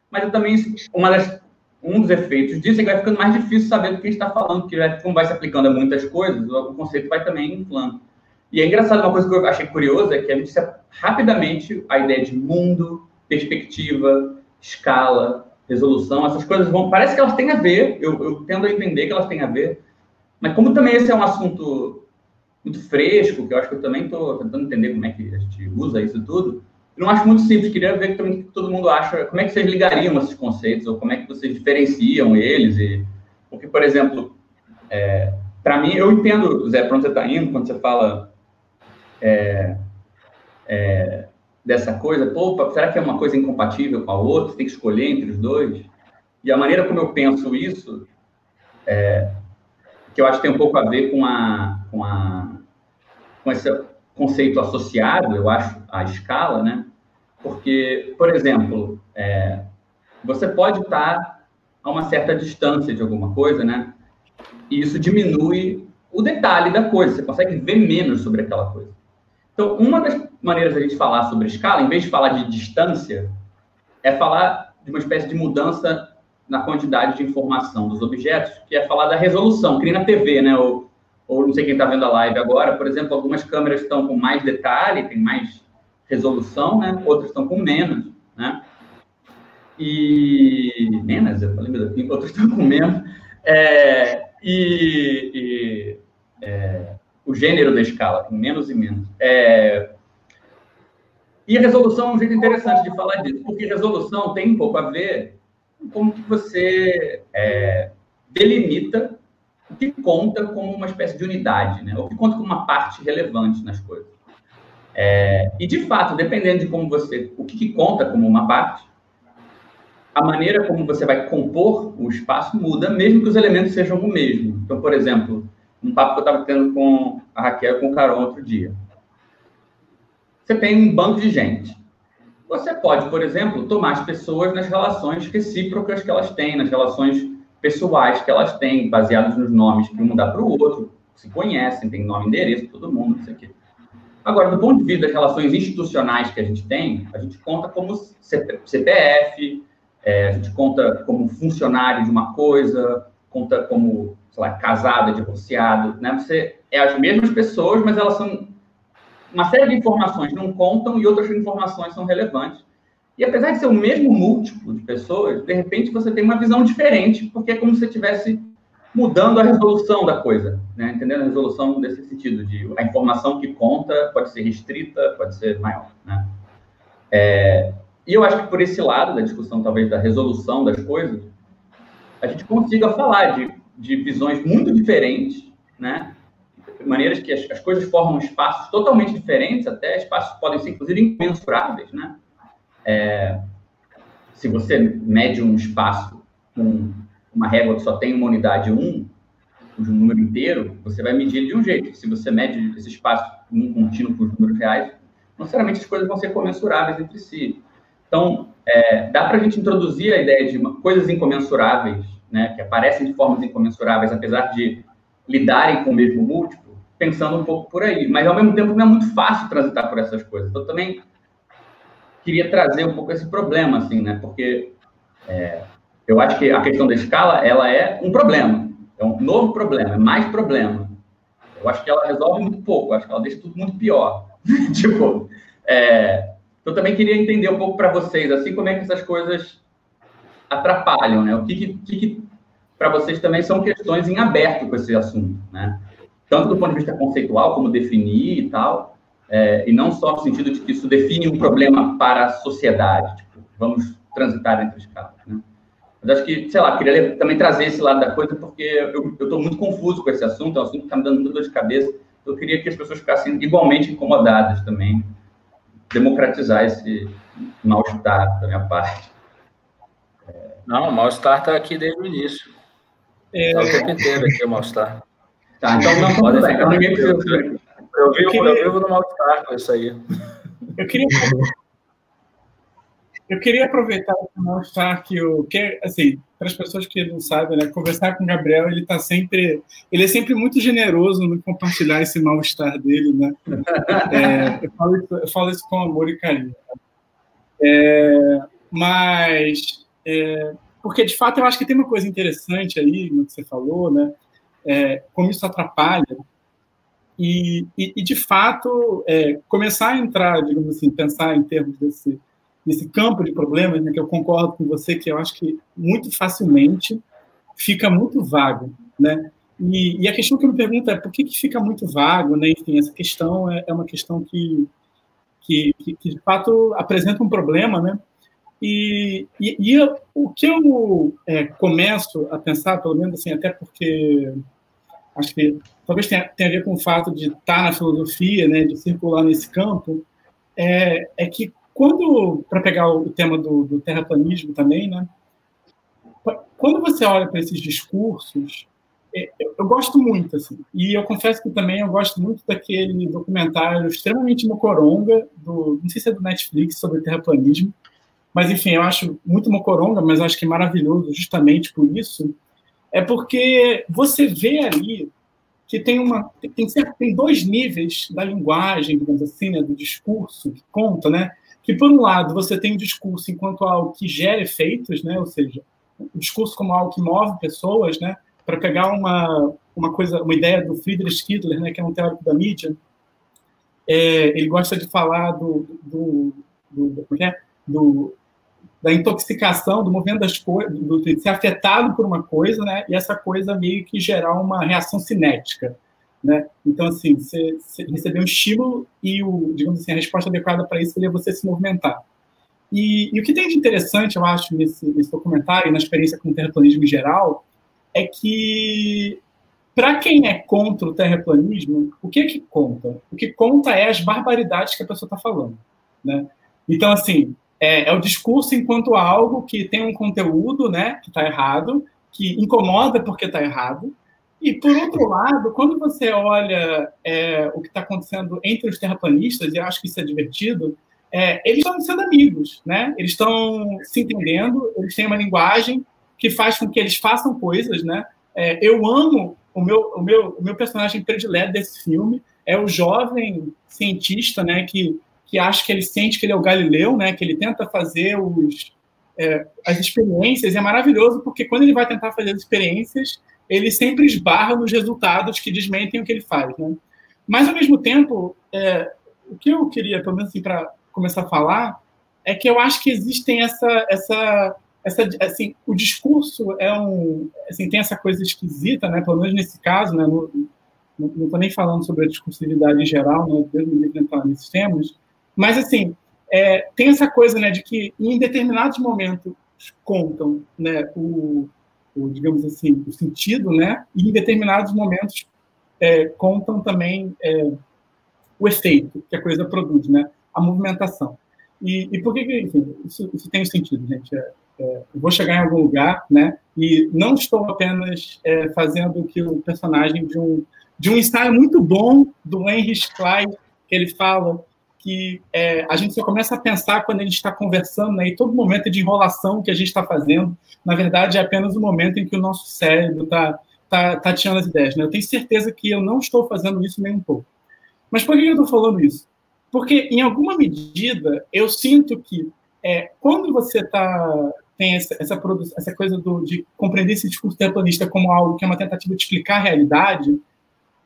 Mas também, uma das, um dos efeitos disso é que vai ficando mais difícil saber do que está falando, porque como vai se aplicando a muitas coisas, o conceito vai também inflando. E é engraçado, uma coisa que eu achei curiosa é que a gente rapidamente a ideia de mundo, perspectiva, escala, resolução, essas coisas vão. Parece que elas têm a ver, eu, eu tendo a entender que elas têm a ver, mas como também esse é um assunto muito fresco, que eu acho que eu também estou tentando entender como é que a gente usa isso tudo. Eu não acho muito simples, queria ver também o que todo mundo acha, como é que vocês ligariam esses conceitos, ou como é que vocês diferenciam eles. E... Porque, por exemplo, é, para mim, eu entendo, Zé, para onde você está indo, quando você fala é, é, dessa coisa, será que é uma coisa incompatível com a outra? Você tem que escolher entre os dois? E a maneira como eu penso isso, é, que eu acho que tem um pouco a ver com a, com a com esse conceito associado, eu acho, à escala, né? Porque, por exemplo, é, você pode estar a uma certa distância de alguma coisa, né? E isso diminui o detalhe da coisa, você consegue ver menos sobre aquela coisa. Então, uma das maneiras da gente falar sobre escala, em vez de falar de distância, é falar de uma espécie de mudança na quantidade de informação dos objetos, que é falar da resolução, que nem na TV, né? O, ou não sei quem está vendo a live agora, por exemplo, algumas câmeras estão com mais detalhe, tem mais resolução, né? Outras estão com menos, né? E menos, eu falei, meu Deus, outras estão com menos. É, e, e é, o gênero da escala, tem menos e menos. É, e resolução é um jeito interessante de falar disso, porque resolução tem um pouco a ver com como que você é, delimita o que conta como uma espécie de unidade, né? o que conta como uma parte relevante nas coisas. É, e, de fato, dependendo de como você... O que, que conta como uma parte, a maneira como você vai compor o espaço muda, mesmo que os elementos sejam o mesmo. Então, por exemplo, um papo que eu estava tendo com a Raquel com o Carol outro dia. Você tem um bando de gente. Você pode, por exemplo, tomar as pessoas nas relações recíprocas que elas têm, nas relações pessoais que elas têm, baseados nos nomes que um dá para o outro, se conhecem, tem nome, endereço, todo mundo, não sei o quê. Agora, do ponto de vista das relações institucionais que a gente tem, a gente conta como CPF, é, a gente conta como funcionário de uma coisa, conta como, sei lá, casado, divorciado, né? Você é as mesmas pessoas, mas elas são uma série de informações não contam e outras informações são relevantes. E apesar de ser o mesmo múltiplo de pessoas, de repente você tem uma visão diferente, porque é como se você estivesse mudando a resolução da coisa, né? entendendo a resolução nesse sentido, de a informação que conta pode ser restrita, pode ser maior. Né? É, e eu acho que por esse lado da discussão, talvez, da resolução das coisas, a gente consiga falar de, de visões muito diferentes, né? maneiras que as, as coisas formam espaços totalmente diferentes, até espaços podem ser, inclusive, incomensuráveis. Né? É, se você mede um espaço com uma régua que só tem uma unidade 1, de um número inteiro, você vai medir de um jeito. Se você mede esse espaço um contínuo por números reais, não necessariamente as coisas vão ser comensuráveis entre si. Então, é, dá para a gente introduzir a ideia de uma, coisas incomensuráveis, né, que aparecem de formas incomensuráveis, apesar de lidarem com o mesmo múltiplo, pensando um pouco por aí. Mas, ao mesmo tempo, não é muito fácil transitar por essas coisas. Então, também queria trazer um pouco esse problema, assim, né, porque é, eu acho que a questão da escala, ela é um problema. É um novo problema, é mais problema. Eu acho que ela resolve muito pouco, acho que ela deixa tudo muito pior. tipo, é, eu também queria entender um pouco para vocês, assim, como é que essas coisas atrapalham, né? O que, que, que para vocês também são questões em aberto com esse assunto, né? Tanto do ponto de vista conceitual, como definir e tal, é, e não só no sentido de que isso define um problema para a sociedade, tipo, vamos transitar entre escalas, né? Mas acho que, sei lá, queria também trazer esse lado da coisa, porque eu estou muito confuso com esse assunto, é um assunto que está me dando muita dor de cabeça. Eu queria que as pessoas ficassem igualmente incomodadas também, democratizar esse mal-estar da minha parte. Não, o mal-estar está aqui desde o início. É... Tá o tempo inteiro aqui o mal-estar. Tá, então não pode então ninguém precisa. Eu vivo, eu, queria... eu vivo no mal-estar com isso aí. Eu queria eu queria aproveitar para mostrar que o que assim para as pessoas que não sabem, né, conversar com o Gabriel, ele tá sempre, ele é sempre muito generoso no compartilhar esse mal estar dele, né? É, eu, falo isso, eu, falo isso, com amor e carinho. É, mas é, porque de fato eu acho que tem uma coisa interessante aí no que você falou, né? É, como isso atrapalha e, e, e de fato é, começar a entrar, digamos assim, pensar em termos desse nesse campo de problemas, né, que eu concordo com você, que eu acho que muito facilmente fica muito vago, né? E, e a questão que eu me pergunto é por que, que fica muito vago, né? Enfim, essa questão é, é uma questão que, que, que, que, de fato apresenta um problema, né? E, e, e eu, o que eu é, começo a pensar, pelo menos assim, até porque acho que talvez tenha, tenha a ver com o fato de estar na filosofia, né, de circular nesse campo, é, é que quando, para pegar o tema do, do terraplanismo também, né? Quando você olha para esses discursos, é, eu gosto muito, assim. E eu confesso que também eu gosto muito daquele documentário extremamente mocoronga, do, não sei se é do Netflix, sobre terraplanismo, mas enfim, eu acho muito mocoronga, mas acho que é maravilhoso justamente por isso. É porque você vê ali que tem uma tem, tem dois níveis da linguagem, digamos assim, né, do discurso que conta, né? que, por um lado, você tem o discurso enquanto algo que gera efeitos, né? ou seja, o discurso como algo que move pessoas, né? para pegar uma, uma coisa, uma ideia do Friedrich Kittler, né? que é um teórico da mídia, é, ele gosta de falar do, do, do, do, é? do da intoxicação, do movimento das coisas, de ser afetado por uma coisa, né? E essa coisa meio que gerar uma reação cinética. Né? Então, assim, você, você receber um estímulo e, o, digamos assim, a resposta adequada para isso seria você se movimentar. E, e, o que tem de interessante, eu acho, nesse, nesse documentário, na experiência com o terraplanismo em geral, é que, para quem é contra o terraplanismo, o que é que conta? O que conta é as barbaridades que a pessoa está falando. Né? Então, assim, é, é o discurso enquanto algo que tem um conteúdo, né, que está errado, que incomoda porque está errado. E, por outro lado, quando você olha é, o que está acontecendo entre os terraplanistas, e acho que isso é divertido, é, eles estão sendo amigos, né? Eles estão se entendendo, eles têm uma linguagem que faz com que eles façam coisas, né? É, eu amo o meu, o meu, o meu personagem predileto desse filme é o jovem cientista, né? Que, que acha que ele sente que ele é o Galileu, né? Que ele tenta fazer os, é, as experiências. E é maravilhoso porque quando ele vai tentar fazer as experiências, ele sempre esbarra nos resultados que desmentem o que ele faz, né? Mas ao mesmo tempo, é, o que eu queria, pelo menos assim, para começar a falar, é que eu acho que existem essa, essa, essa, assim, o discurso é um, assim, tem essa coisa esquisita, né? Pelo menos nesse caso, né? No, não estou nem falando sobre a discursividade em geral, né? Deus me livre entrar nesses temas, mas assim é, tem essa coisa, né, de que em determinados momentos contam, né, o, o digamos assim, o sentido, né, e em determinados momentos é, contam também é, o efeito que a coisa produz, né, a movimentação. E, e por que, enfim, isso, isso tem sentido, gente? É, é, eu vou chegar em algum lugar, né, e não estou apenas é, fazendo o que o personagem de um de um ensaio muito bom do Henry Klein, que ele fala que é, a gente só começa a pensar quando a gente está conversando, né, e todo momento de enrolação que a gente está fazendo, na verdade, é apenas o momento em que o nosso cérebro está tá, tá tirando as ideias. Né? Eu tenho certeza que eu não estou fazendo isso nem um pouco. Mas por que eu estou falando isso? Porque, em alguma medida, eu sinto que é, quando você tá, tem essa, essa, essa coisa do, de compreender esse discurso terraplanista como algo que é uma tentativa de explicar a realidade,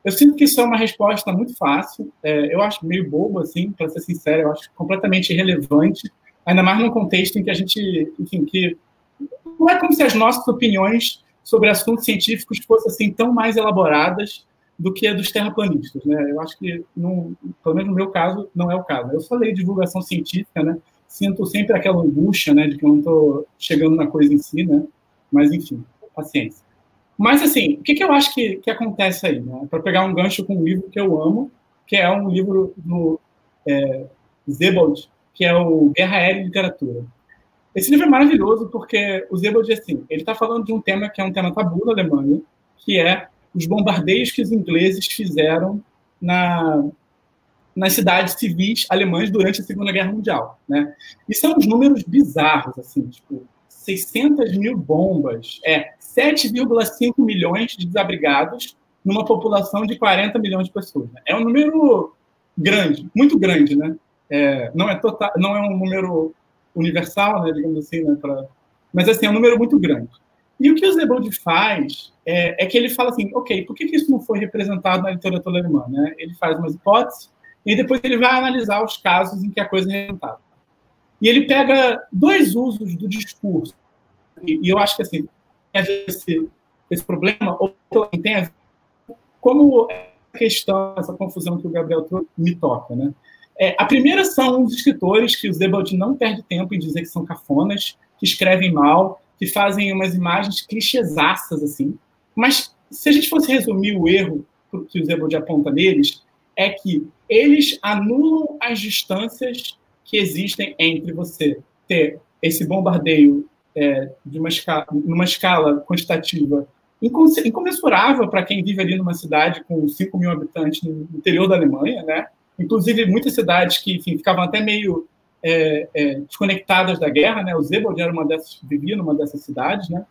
eu sinto que isso é uma resposta muito fácil. É, eu acho meio bobo, assim, para ser sincero, eu acho completamente irrelevante, ainda mais num contexto em que a gente, enfim, que não é como se as nossas opiniões sobre assuntos científicos fossem assim tão mais elaboradas do que a dos terraplanistas, né? Eu acho que, pelo menos no meu caso, não é o caso. Eu só leio divulgação científica, né? Sinto sempre aquela angústia, né, de que eu não estou chegando na coisa em si, né? Mas, enfim, paciência. Mas, assim, o que, que eu acho que, que acontece aí? Né? Para pegar um gancho com um livro que eu amo, que é um livro do é, Zebold, que é o Guerra Aérea e Literatura. Esse livro é maravilhoso porque o Zebold, assim, ele está falando de um tema que é um tema tabu na Alemanha, que é os bombardeios que os ingleses fizeram na, nas cidades civis alemãs durante a Segunda Guerra Mundial, né? E são uns números bizarros, assim, tipo, 600 mil bombas, é 7,5 milhões de desabrigados numa população de 40 milhões de pessoas. Né? É um número grande, muito grande, né? É, não é total, não é um número universal, né, digamos assim, né, pra, mas assim é um número muito grande. E o que o Zebold faz é, é, que ele fala assim, ok, por que, que isso não foi representado na literatura alemã? Né? Ele faz umas hipóteses e depois ele vai analisar os casos em que a coisa é representada. E ele pega dois usos do discurso. E, e eu acho que assim, esse, esse problema, ou tem a ver como a questão, essa confusão que o Gabriel trouxe, me toca. Né? É, a primeira são os escritores que o Zebald não perde tempo em dizer que são cafonas, que escrevem mal, que fazem umas imagens clichêsaças, assim. Mas se a gente fosse resumir o erro que o Zebald aponta neles, é que eles anulam as distâncias que existem entre você ter esse bombardeio é, de uma escala, numa escala quantitativa incomensurável para quem vive ali numa cidade com 5 mil habitantes no interior da Alemanha, né? Inclusive, muitas cidades que enfim, ficavam até meio é, é, desconectadas da guerra, né? O Zebold era uma dessas, vivia numa dessas cidades, né?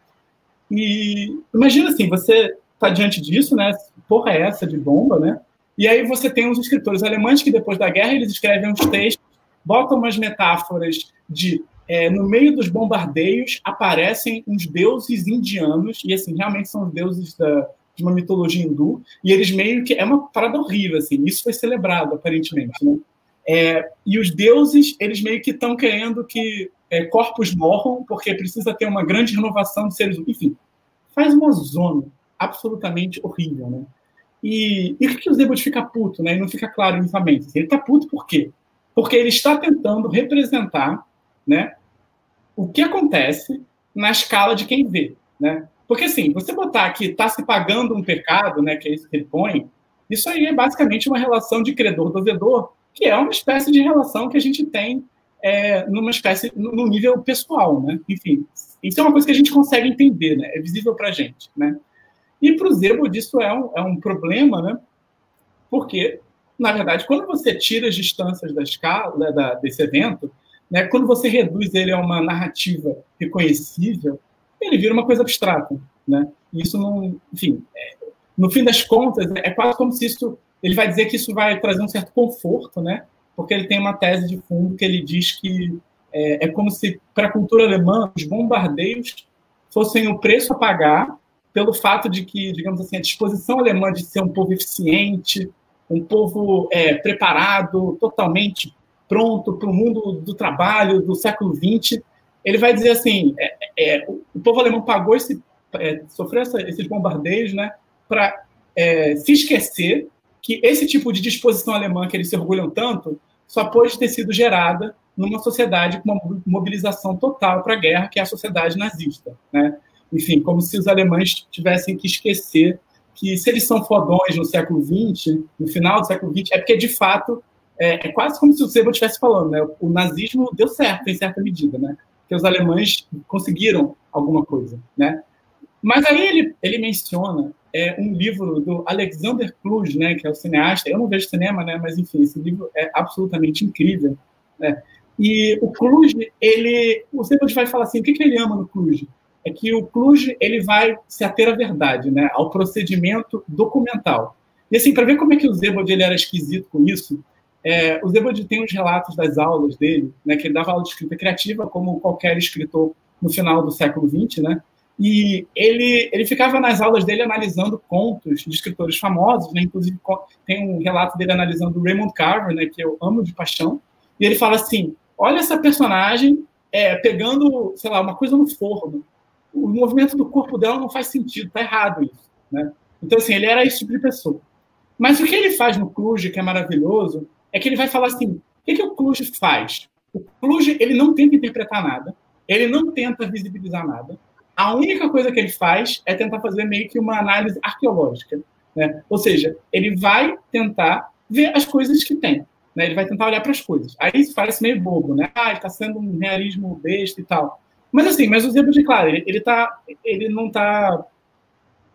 E imagina assim, você está diante disso, né? Porra é essa de bomba, né? E aí você tem os escritores alemães que depois da guerra eles escrevem uns textos botam umas metáforas de é, no meio dos bombardeios aparecem uns deuses indianos, e assim, realmente são os deuses da, de uma mitologia hindu, e eles meio que. É uma parada horrível, assim, isso foi celebrado, aparentemente, né? É, e os deuses, eles meio que estão querendo que é, corpos morram, porque precisa ter uma grande renovação de seres Enfim, faz uma zona absolutamente horrível, né? E, e que o Zebot fica puto, né? E não fica claro inicialmente. Ele tá puto por quê? porque ele está tentando representar né, o que acontece na escala de quem vê. Né? Porque, assim, você botar que está se pagando um pecado, né, que é isso que ele põe, isso aí é basicamente uma relação de credor-devedor, que é uma espécie de relação que a gente tem é, numa espécie, no nível pessoal, né? Enfim, isso é uma coisa que a gente consegue entender, né? É visível para a gente, né? E para o Zebod isso é um, é um problema, né? Porque, na verdade, quando você tira as distâncias da escala da, desse evento, né, quando você reduz ele a uma narrativa reconhecível, ele vira uma coisa abstrata, né? Isso não, enfim, é, no fim das contas, é quase como se isso, ele vai dizer que isso vai trazer um certo conforto, né? Porque ele tem uma tese de fundo que ele diz que é, é como se para a cultura alemã os bombardeios fossem o preço a pagar pelo fato de que, digamos assim, a disposição alemã de ser um povo eficiente, um povo é, preparado, totalmente pronto para o mundo do trabalho do século XX, ele vai dizer assim, é, é, o povo alemão pagou esse, é, sofreu essa, esses bombardeios, né, para é, se esquecer que esse tipo de disposição alemã que eles se orgulham tanto só pode ter sido gerada numa sociedade com uma mobilização total para a guerra, que é a sociedade nazista, né? enfim, como se os alemães tivessem que esquecer que se eles são fodões no século XX, no final do século XX, é porque, de fato, é, é quase como se o Sebo estivesse falando, né? O nazismo deu certo, em certa medida, né? Que os alemães conseguiram alguma coisa, né? Mas aí ele, ele menciona é, um livro do Alexander Kluge, né, que é o cineasta. Eu não vejo cinema, né, mas enfim, esse livro é absolutamente incrível. Né? E o Kluge, ele, o Sebo vai falar assim, o que, que ele ama no Kluge? é que o Cluj ele vai se ater à verdade, né, ao procedimento documental. E assim, para ver como é que o Zebod ele era esquisito com isso, é, o Zebod tem os relatos das aulas dele, né, que ele dava aula de escrita criativa, como qualquer escritor no final do século XX, né, e ele, ele ficava nas aulas dele analisando contos de escritores famosos, né, inclusive tem um relato dele analisando Raymond Carver, né, que eu amo de paixão, e ele fala assim, olha essa personagem é, pegando, sei lá, uma coisa no forno, o movimento do corpo dela não faz sentido, tá errado isso, né? Então, assim, ele era esse tipo de pessoa. Mas o que ele faz no Cluj, que é maravilhoso, é que ele vai falar assim, o que, que o Cluj faz? O Cluj, ele não tenta interpretar nada, ele não tenta visibilizar nada, a única coisa que ele faz é tentar fazer meio que uma análise arqueológica, né? Ou seja, ele vai tentar ver as coisas que tem, né? Ele vai tentar olhar para as coisas. Aí isso parece meio bobo, né? Ah, ele está sendo um realismo besta e tal. Mas assim, mas o Zebra de claro, ele, ele, tá, ele não está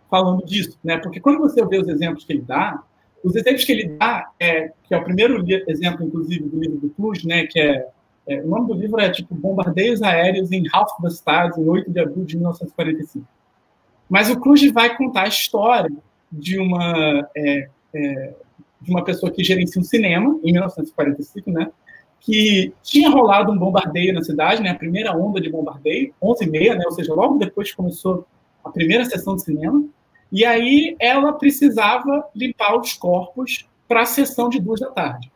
falando disso, né? Porque quando você vê os exemplos que ele dá, os exemplos que ele dá, é, que é o primeiro exemplo, inclusive, do livro do Cluj, né? Que é, é, o nome do livro é tipo Bombardeios Aéreos em Halfbastad, em 8 de abril de 1945. Mas o Cluj vai contar a história de uma é, é, de uma pessoa que gerencia um cinema em 1945, né? que tinha rolado um bombardeio na cidade, né, a primeira onda de bombardeio, 11 e meia, né, ou seja, logo depois que começou a primeira sessão de cinema, e aí ela precisava limpar os corpos para a sessão de duas da tarde,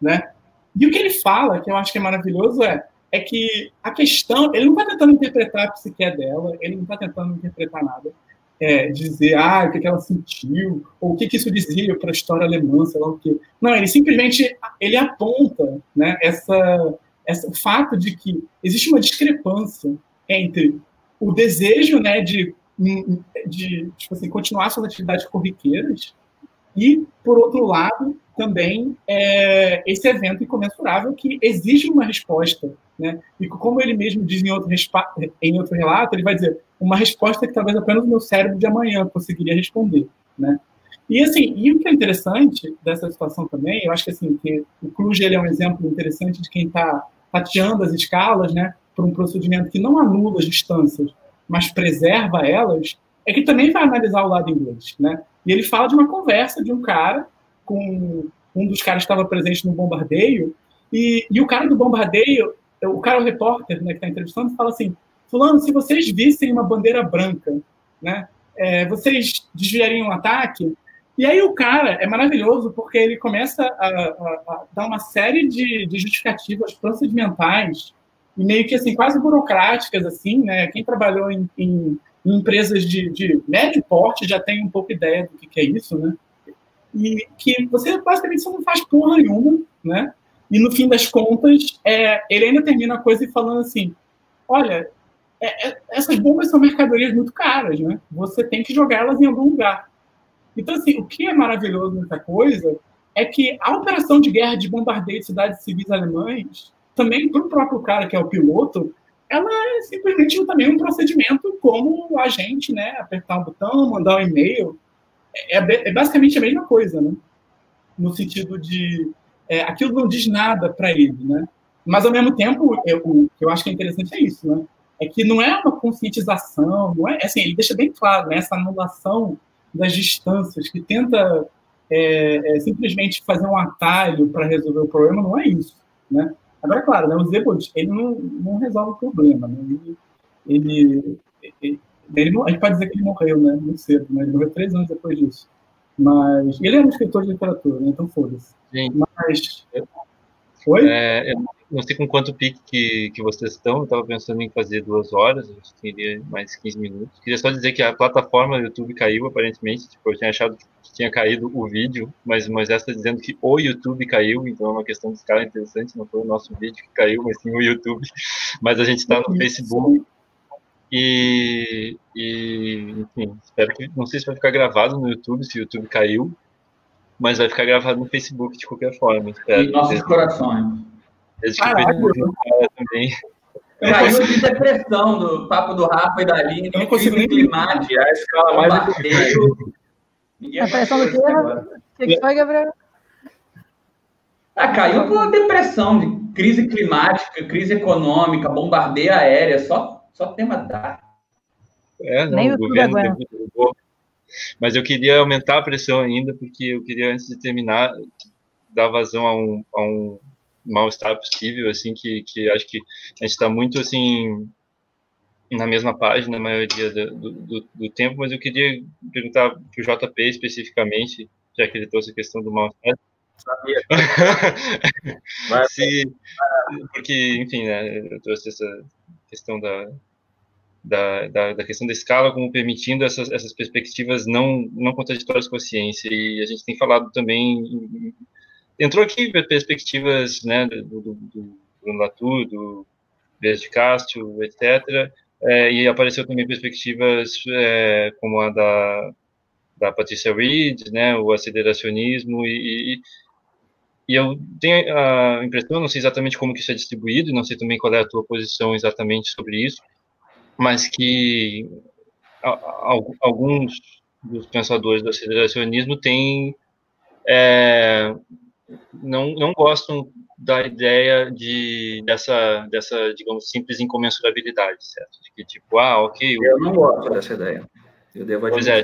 né? E o que ele fala, que eu acho que é maravilhoso, é, é que a questão, ele não está tentando interpretar a psique dela, ele não está tentando interpretar nada, é, dizer ah, o que, que ela sentiu, ou o que, que isso dizia para a história alemã, sei lá o quê. Não, ele simplesmente ele aponta né, essa, essa, o fato de que existe uma discrepância entre o desejo né, de, de tipo assim, continuar suas atividades corriqueiras e, por outro lado, também é, esse evento incomensurável que exige uma resposta. Né? E como ele mesmo diz em outro, em outro relato, ele vai dizer uma resposta que talvez apenas o meu cérebro de amanhã conseguiria responder. Né? E assim, e o que é interessante dessa situação também, eu acho que assim que o Cluj ele é um exemplo interessante de quem está tateando as escalas, né, para um procedimento que não anula as distâncias, mas preserva elas, é que também vai analisar o lado inglês, né? E ele fala de uma conversa de um cara com um dos caras que estava presente no bombardeio, e, e o cara do bombardeio, o cara, o repórter né, que está entrevistando, fala assim: Fulano, se vocês vissem uma bandeira branca, né, é, vocês desviariam um ataque? E aí o cara é maravilhoso porque ele começa a, a, a dar uma série de, de, justificativas procedimentais meio que assim quase burocráticas assim, né? Quem trabalhou em, em, em empresas de, de, médio porte já tem um pouco ideia do que, que é isso, né? e que você basicamente você não faz porra nenhuma, né? E no fim das contas, é, ele ainda termina a coisa falando assim: olha, é, é, essas bombas são mercadorias muito caras, né? Você tem que jogar elas em algum lugar. Então, assim, o que é maravilhoso nessa coisa é que a operação de guerra de bombardeio de cidades civis alemães também para o próprio cara que é o piloto, ela é simplesmente também um procedimento como a gente, né, apertar um botão, mandar um e-mail, é, é, é basicamente a mesma coisa, né? No sentido de é, aquilo não diz nada para ele, né? Mas ao mesmo tempo, eu, o que eu acho que é interessante é isso, né? É que não é uma conscientização, não é assim, ele deixa bem claro, né, essa anulação das distâncias que tenta é, é, simplesmente fazer um atalho para resolver o problema, não é isso, né? Agora, claro, né, o Zebot, ele não, não resolve o problema, né? Ele, ele, ele, ele não, a gente pode dizer que ele morreu, né? Muito cedo, né? Ele morreu três anos depois disso. Mas ele era um escritor de literatura, né? Então foda-se. Mas. Oi? É, eu não sei com quanto pique que, que vocês estão, eu estava pensando em fazer duas horas, eu queria mais 15 minutos. Queria só dizer que a plataforma do YouTube caiu, aparentemente. Tipo, eu tinha achado que tinha caído o vídeo, mas o Moisés está dizendo que o YouTube caiu, então é uma questão de escala interessante, não foi o nosso vídeo que caiu, mas sim o YouTube. Mas a gente está no Facebook. E, e, enfim, espero que. Não sei se vai ficar gravado no YouTube, se o YouTube caiu, mas vai ficar gravado no Facebook de qualquer forma. Espero. Em nossos corações. Desde que Caraca, eu também. Caiu de depressão do papo do Rafa e da Aline. Eu não consigo nem climática, a escala mais a pressão do quê? O que foi, Gabriel? Ah, caiu uma depressão de crise climática, crise econômica, bombardeio aéreo, só, só tema dark. É, não, Nem o governo derrubou. Mas eu queria aumentar a pressão ainda, porque eu queria, antes de terminar, dar vazão a um, a um mal-estar possível, assim, que, que acho que a gente está muito, assim, na mesma página a maioria do, do, do tempo, mas eu queria perguntar para o JP especificamente, já que ele trouxe a questão do mal-estar. Sabia. Se, porque, enfim, né, eu trouxe essa questão da, da, da, da, questão da escala como permitindo essas, essas perspectivas não, não contraditórias com a ciência. E a gente tem falado também. Entrou aqui perspectivas né, do, do, do Bruno Latour, do de Castro, etc. É, e apareceu também perspectivas é, como a da, da Patricia Reed, né, o aceleracionismo, e, e, e, eu tenho a impressão, não sei exatamente como que isso é distribuído, não sei também qual é a tua posição exatamente sobre isso, mas que alguns dos pensadores do aceleracionismo têm é, não, não gostam da ideia de dessa dessa digamos simples incomensurabilidade, certo? De que tipo, ah, ok. Eu não gosto dessa ideia. Eu devo pois é,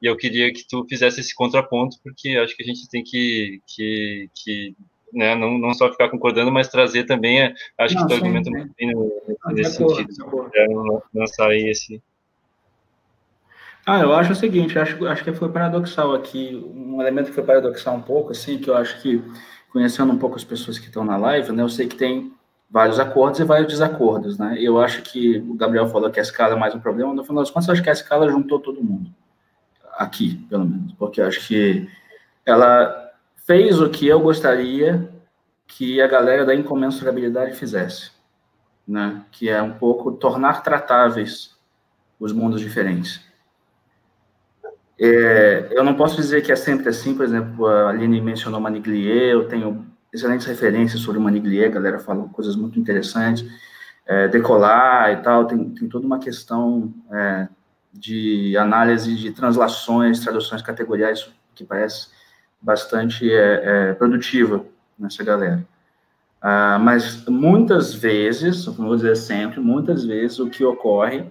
e eu queria que tu fizesse esse contraponto, porque acho que a gente tem que, que, que né, não, não só ficar concordando, mas trazer também, é, acho não, que tu argumenta muito bem nesse sentido. Não, lançar aí esse, ah, eu acho o seguinte, acho, acho que foi paradoxal aqui, um elemento que foi paradoxal um pouco, assim, que eu acho que, conhecendo um pouco as pessoas que estão na live, né, eu sei que tem vários acordos e vários desacordos, né, eu acho que o Gabriel falou que a escala é mais um problema, no final das contas, eu acho que a escala juntou todo mundo, aqui, pelo menos, porque eu acho que ela fez o que eu gostaria que a galera da incomensurabilidade fizesse, né, que é um pouco tornar tratáveis os mundos diferentes. É, eu não posso dizer que é sempre assim, por exemplo, a Aline mencionou Maniglier, eu tenho excelentes referências sobre Maniglier, a galera fala coisas muito interessantes, é, decolar e tal, tem, tem toda uma questão é, de análise de translações, traduções categoriais, que parece bastante é, é, produtiva nessa galera. Ah, mas muitas vezes, não vou dizer sempre, muitas vezes o que ocorre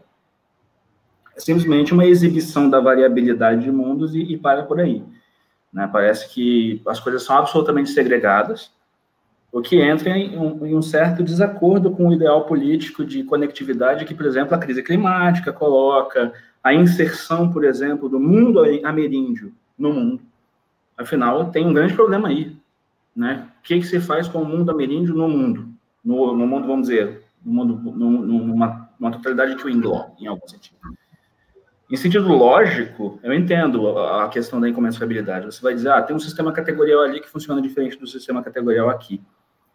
é simplesmente uma exibição da variabilidade de mundos e, e para por aí. Né? Parece que as coisas são absolutamente segregadas, o que entra em um, em um, certo desacordo com o ideal político de conectividade que, por exemplo, a crise climática coloca, a inserção, por exemplo, do mundo ameríndio no mundo. Afinal, tem um grande problema aí. Né? O que, que se faz com o mundo ameríndio no mundo? No, no mundo, vamos dizer, no mundo, no, numa, numa totalidade twin law, em algum sentido. Em sentido lógico, eu entendo a questão da incomensurabilidade. Você vai dizer, ah, tem um sistema categorial ali que funciona diferente do sistema categorial aqui.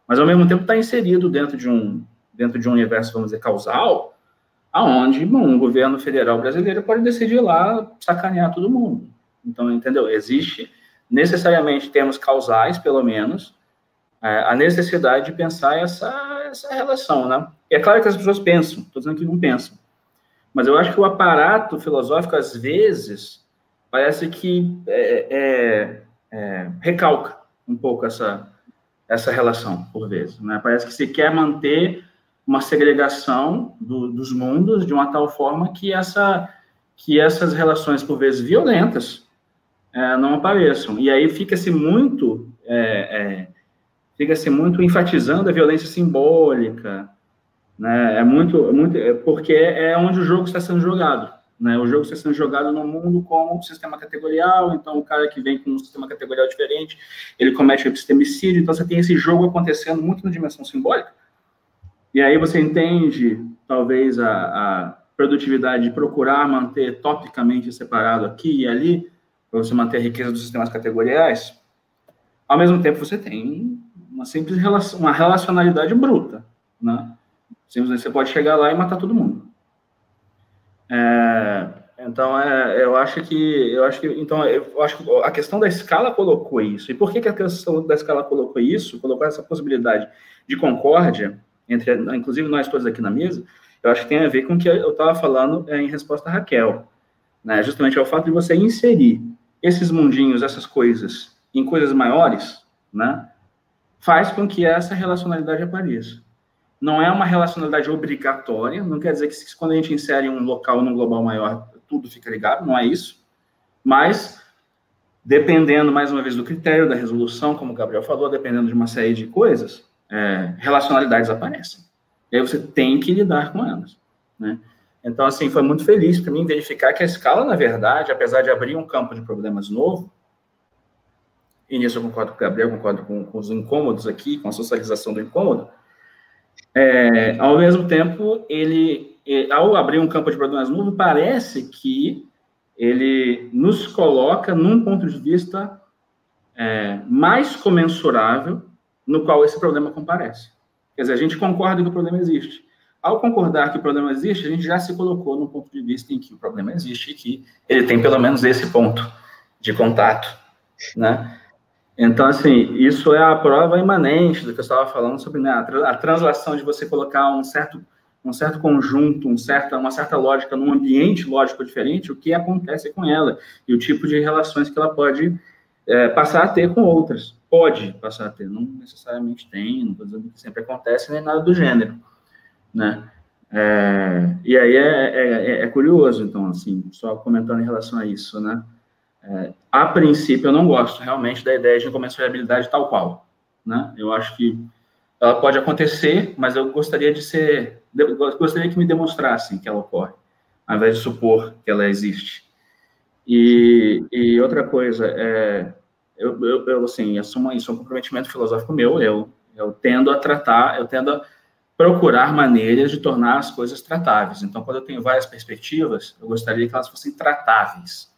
Mas, ao mesmo tempo, está inserido dentro de, um, dentro de um universo, vamos dizer, causal, aonde bom, um governo federal brasileiro pode decidir lá sacanear todo mundo. Então, entendeu? Existe necessariamente termos causais, pelo menos, é, a necessidade de pensar essa, essa relação, né? E é claro que as pessoas pensam, estou dizendo que não pensam, mas eu acho que o aparato filosófico, às vezes, parece que é, é, é, recalca um pouco essa, essa relação, por vezes. Né? Parece que se quer manter uma segregação do, dos mundos de uma tal forma que, essa, que essas relações, por vezes violentas, é, não apareçam. E aí fica-se muito, é, é, fica-se muito enfatizando a violência simbólica, né? É muito, é muito, é porque é onde o jogo está sendo jogado. Né? O jogo está sendo jogado no mundo como um sistema categorial, então o cara que vem com um sistema categorial diferente, ele comete epistemicídio, então você tem esse jogo acontecendo muito na dimensão simbólica. E aí você entende, talvez, a, a produtividade de procurar manter topicamente separado aqui e ali, para você manter a riqueza dos sistemas categoriais. Ao mesmo tempo, você tem uma simples relação, uma relacionalidade bruta, né? Simplesmente você pode chegar lá e matar todo mundo. É, então, é, eu acho que, eu acho que, então, eu acho que a questão da escala colocou isso. E por que, que a questão da escala colocou isso? Colocou essa possibilidade de concórdia entre, inclusive nós todos aqui na mesa. Eu acho que tem a ver com o que eu estava falando é, em resposta a Raquel, né? Justamente é o fato de você inserir esses mundinhos, essas coisas, em coisas maiores, né? Faz com que essa relacionalidade apareça. Não é uma relacionalidade obrigatória, não quer dizer que quando a gente insere um local num global maior, tudo fica ligado, não é isso. Mas, dependendo, mais uma vez, do critério da resolução, como o Gabriel falou, dependendo de uma série de coisas, é, relacionalidades aparecem. E aí você tem que lidar com elas, né? Então, assim, foi muito feliz para mim verificar que a escala, na verdade, apesar de abrir um campo de problemas novo, e nisso eu concordo com o Gabriel, concordo com, com os incômodos aqui, com a socialização do incômodo, é, ao mesmo tempo, ele, ao abrir um campo de problemas novo, parece que ele nos coloca num ponto de vista é, mais comensurável no qual esse problema comparece. Quer dizer, a gente concorda que o problema existe. Ao concordar que o problema existe, a gente já se colocou num ponto de vista em que o problema existe e que ele tem pelo menos esse ponto de contato, né? Então, assim, isso é a prova imanente do que eu estava falando sobre né, a, translação de você colocar um certo, um certo conjunto, um certa, uma certa lógica num ambiente lógico diferente, o que acontece com ela e o tipo de relações que ela pode é, passar a ter com outras. Pode passar a ter, não necessariamente tem, não estou dizendo que sempre acontece, nem nada do gênero, né? É, e aí é, é, é curioso, então, assim, só comentando em relação a isso, né? É, a princípio, eu não gosto realmente da ideia de incomensurabilidade tal qual. Né? Eu acho que ela pode acontecer, mas eu gostaria de ser, gostaria que me demonstrassem que ela ocorre, ao invés de supor que ela existe. E, e outra coisa, é, eu, eu, eu, assim, isso uma, isso é um comprometimento filosófico meu, eu, eu tendo a tratar, eu tendo a procurar maneiras de tornar as coisas tratáveis. Então, quando eu tenho várias perspectivas, eu gostaria que elas fossem tratáveis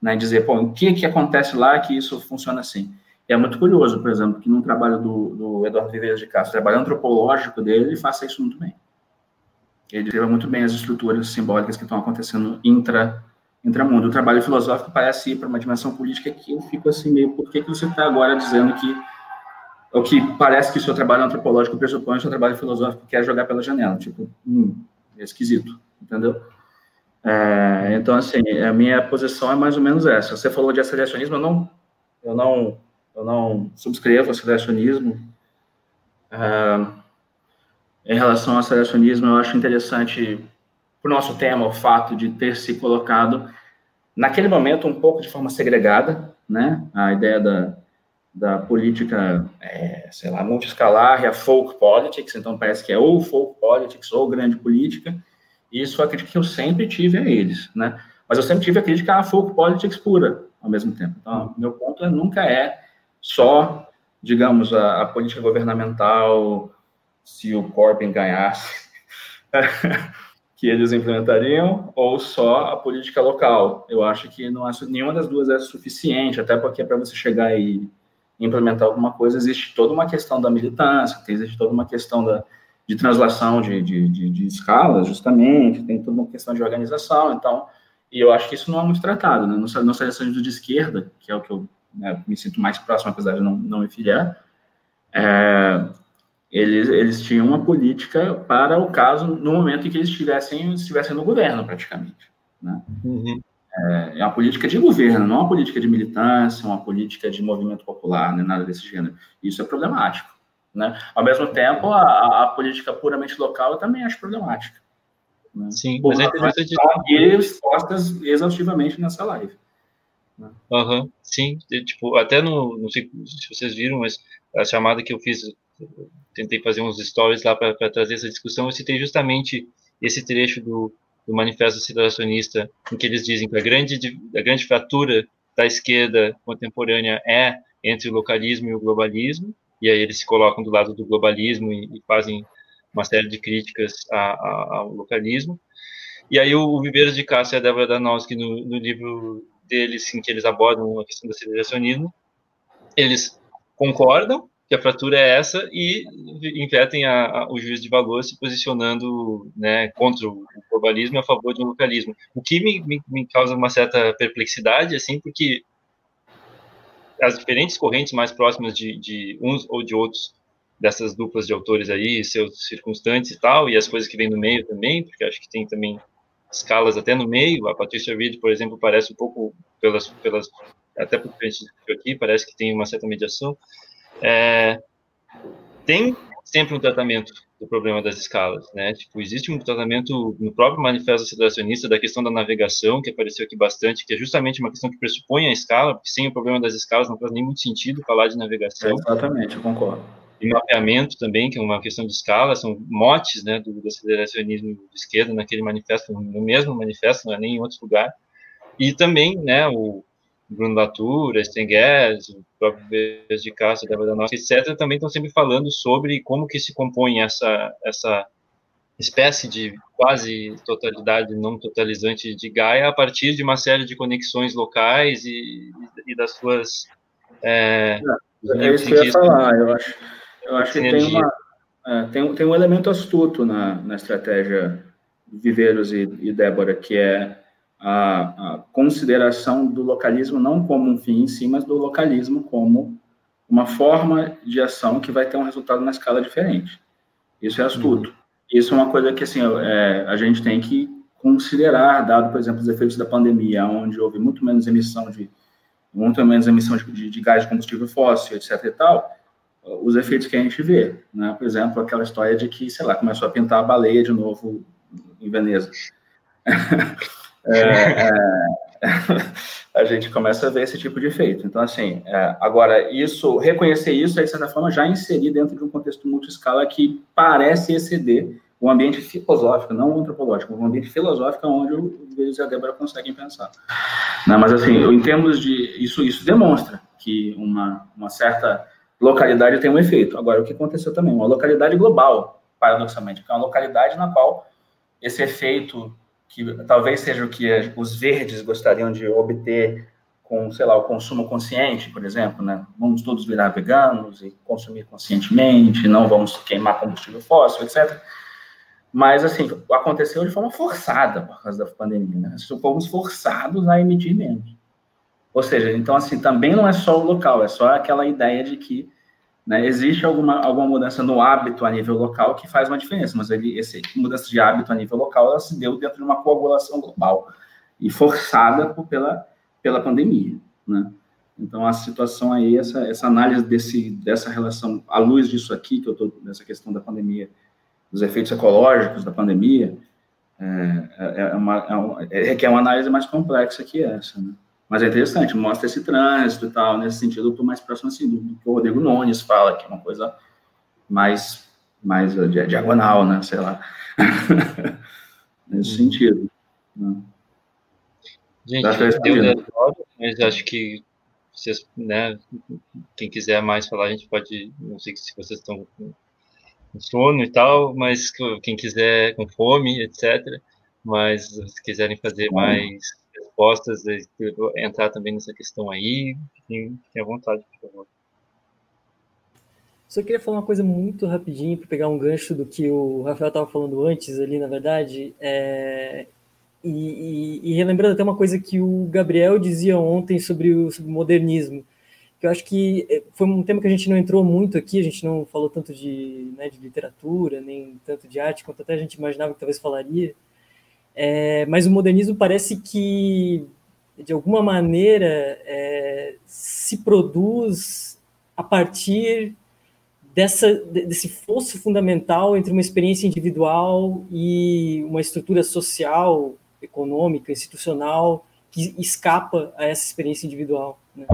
né, dizer, pô, o que, que acontece lá que isso funciona assim. E é muito curioso, por exemplo, que num trabalho do, do Eduardo Viveiras de Castro, trabalho antropológico dele, ele faça isso muito bem. Ele descreva muito bem as estruturas simbólicas que estão acontecendo intra intramundo. O trabalho filosófico parece ir para uma dimensão política que eu fico assim meio, por que, que você está agora dizendo que o que parece que o seu trabalho antropológico pressupõe o seu trabalho filosófico quer jogar pela janela, tipo, hum, é esquisito, entendeu? É, então, assim, a minha posição é mais ou menos essa. Você falou de aceleracionismo, eu não, eu não, eu não subscrevo aceleracionismo. É, em relação ao aceleracionismo, eu acho interessante, para o nosso tema, o fato de ter se colocado, naquele momento, um pouco de forma segregada, né? A ideia da, da política, é, sei lá, multiescalar e a folk politics, então parece que é ou folk politics ou grande política, isso foi a crítica que eu sempre tive a eles, né? Mas eu sempre tive a crítica à folk politics pura, ao mesmo tempo. Então, meu ponto é, nunca é só, digamos, a, a política governamental, se o Corbyn ganhasse, que eles implementariam, ou só a política local. Eu acho que não é, nenhuma das duas é suficiente, até porque para você chegar e implementar alguma coisa, existe toda uma questão da militância, existe toda uma questão da, de translação de, de, de, de escalas, justamente, tem toda uma questão de organização, então, e eu acho que isso não é muito tratado, né? No, no selecionismo de esquerda, que é o que eu né, me sinto mais próximo, apesar de não, não me filiar, é, eles, eles tinham uma política para o caso no momento em que eles estivessem, estivessem no governo, praticamente. Né? Uhum. É, é uma política de governo, não uma política de militância, uma política de movimento popular, né, nada desse gênero. Isso é problemático. Né? Ao mesmo tempo, a, a política puramente local eu também acho problemática. Né? Sim, Por mas é interessante. Expostas exaustivamente nessa live. Né? Uhum, sim, tipo, até no, não sei se vocês viram, mas a chamada que eu fiz, tentei fazer uns stories lá para trazer essa discussão, eu citei justamente esse trecho do, do Manifesto Situacionista, em que eles dizem que a grande, a grande fratura da esquerda contemporânea é entre o localismo e o globalismo, e aí eles se colocam do lado do globalismo e, e fazem uma série de críticas a, a, ao localismo. E aí o, o Viveiros de Castro e a Débora Danowski, no, no livro deles, em que eles abordam a questão do aceleracionismo, eles concordam que a fratura é essa e invertem a, a, o juízo de valor se posicionando né, contra o globalismo e a favor um localismo. O que me, me, me causa uma certa perplexidade, assim, porque as diferentes correntes mais próximas de, de uns ou de outros dessas duplas de autores aí, seus circunstantes e tal, e as coisas que vêm no meio também, porque acho que tem também escalas até no meio. A Patrícia Reed, por exemplo, parece um pouco pelas, pelas até por gente aqui, parece que tem uma certa mediação. É, tem sempre um tratamento do problema das escalas, né? Tipo, existe um tratamento no próprio manifesto aceleracionista da questão da navegação, que apareceu aqui bastante, que é justamente uma questão que pressupõe a escala, porque sem o problema das escalas não faz nem muito sentido falar de navegação. É exatamente, eu concordo e mapeamento também, que é uma questão de escala, são motes né, do, do aceleracionismo de esquerda naquele manifesto, no mesmo manifesto, não é nem em outro lugar. E também né, o Bruno Latour, Stenguers, o próprio Vez de Castro, Débora Nossa, etc., também estão sempre falando sobre como que se compõe essa, essa espécie de quase totalidade não totalizante de Gaia a partir de uma série de conexões locais e, e das suas... É, é, é isso que eu ia falar, eu acho eu acho que tem, uma, é, tem, tem um elemento astuto na, na estratégia Viveiros e, e Débora, que é a, a, consideração do localismo não como um fim em si, mas do localismo como uma forma de ação que vai ter um resultado na escala diferente. Isso é astuto. Uhum. Isso é uma coisa que assim, é, a gente tem que considerar, dado, por exemplo, os efeitos da pandemia, onde houve muito menos emissão de muito menos emissão de, de, de gás de combustível fóssil, etc. e tal, os efeitos que a gente vê, né? Por exemplo, aquela história de que, sei lá, começou a pintar a baleia de novo em Veneza. é, é, a gente começa a ver esse tipo de efeito. Então, assim, é, agora, isso, reconhecer isso é, de certa forma, já inserir dentro de um contexto multi-escala que parece exceder o ambiente filosófico, não antropológico, o ambiente filosófico onde o Luiz e a Débora conseguem pensar. Não, né? mas, assim, em termos de... Isso, isso demonstra que uma, uma certa localidade tem um efeito. Agora, o que aconteceu também? Uma localidade global, paradoxalmente, que é uma localidade na qual esse efeito, que talvez seja o que os verdes gostariam de obter com, sei lá, o consumo consciente, por exemplo, né? Vamos todos virar veganos e consumir conscientemente, não vamos queimar combustível fóssil, etc. Mas, assim, aconteceu de forma forçada por causa da pandemia, né? Fomos forçados a emitir menos. Ou seja, então, assim, também não é só o local, é só aquela ideia de que né, existe alguma, alguma mudança no hábito a nível local que faz uma diferença, mas ele, essa mudança de hábito a nível local, ela se deu dentro de uma coagulação global e forçada por, pela, pela pandemia, né? Então, a situação aí, essa, essa análise desse, dessa relação, à luz disso aqui, que eu estou nessa questão da pandemia, dos efeitos ecológicos da pandemia, é, é, é uma, é, uma, é, uma análise mais complexa que essa, né? Mas é interessante, mostra esse trânsito e tal, nesse sentido, eu estou mais próximo assim, do, que o Rodrigo Nunes fala, que é uma coisa mais, mais uh, diagonal, né, sei lá, nesse uhum. sentido. Né? Gente, deu mas acho que vocês, né, quem quiser mais falar, a gente pode, não sei se vocês estão com sono e tal, mas quem quiser com fome, etc. Mas se quiserem fazer mais respostas, entrar também nessa questão aí, fiquem, à vontade, por favor. Só queria falar uma coisa muito rapidinho para pegar um gancho do que o Rafael estava falando antes ali, na verdade, é... e, e, e, relembrando até uma coisa que o Gabriel dizia ontem sobre o, sobre o modernismo, que eu acho que é, foi um tema que a gente não entrou muito aqui, a gente não falou tanto de, né, de literatura, nem tanto de arte, quanto até a gente imaginava que talvez falaria. É, mas o modernismo parece que, de alguma maneira, é, se produz a partir dessa, desse fosso fundamental entre uma experiência individual e uma estrutura social, econômica, institucional que escapa a essa experiência individual. Né?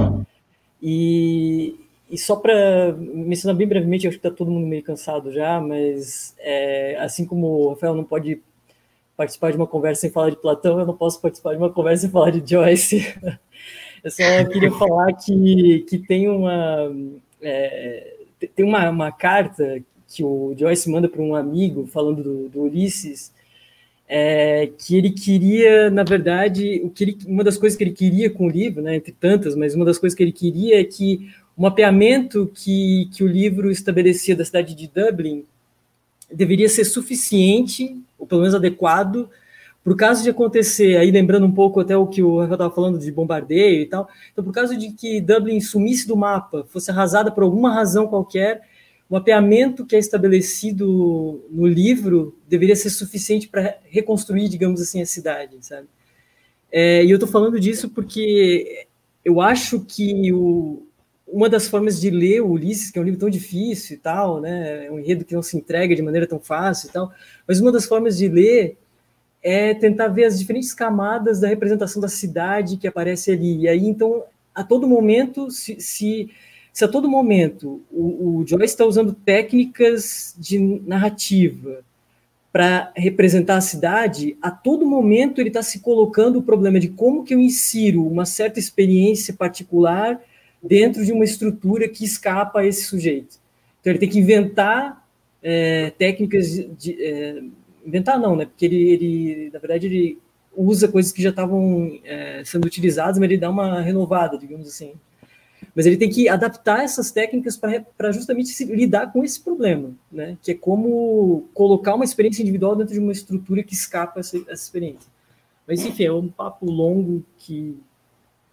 E, e só para mencionar bem brevemente, acho que está todo mundo meio cansado já, mas é, assim como o Rafael não pode participar de uma conversa sem falar de Platão, eu não posso participar de uma conversa sem falar de Joyce. Eu só queria falar que, que tem uma é, tem uma, uma carta que o Joyce manda para um amigo falando do, do Ulisses, é, que ele queria, na verdade, o que ele, uma das coisas que ele queria com o livro, né, entre tantas, mas uma das coisas que ele queria é que o mapeamento que, que o livro estabelecia da cidade de Dublin deveria ser suficiente, ou pelo menos adequado, o caso de acontecer, aí lembrando um pouco até o que o Rafael estava falando de bombardeio e tal, então, por caso de que Dublin sumisse do mapa, fosse arrasada por alguma razão qualquer, o mapeamento que é estabelecido no livro deveria ser suficiente para reconstruir, digamos assim, a cidade, sabe? É, e eu estou falando disso porque eu acho que o, uma das formas de ler o Ulisses, que é um livro tão difícil e tal, né, é um enredo que não se entrega de maneira tão fácil e tal, mas uma das formas de ler é tentar ver as diferentes camadas da representação da cidade que aparece ali. E aí, então, a todo momento, se, se se a todo momento o, o Joyce está usando técnicas de narrativa para representar a cidade, a todo momento ele está se colocando o problema de como que eu insiro uma certa experiência particular dentro de uma estrutura que escapa a esse sujeito. Então ele tem que inventar é, técnicas de, é, inventar não, né? Porque ele, ele, na verdade, ele usa coisas que já estavam é, sendo utilizadas, mas ele dá uma renovada, digamos assim. Mas ele tem que adaptar essas técnicas para justamente se, lidar com esse problema, né? que é como colocar uma experiência individual dentro de uma estrutura que escapa essa, essa experiência. Mas, enfim, é um papo longo que.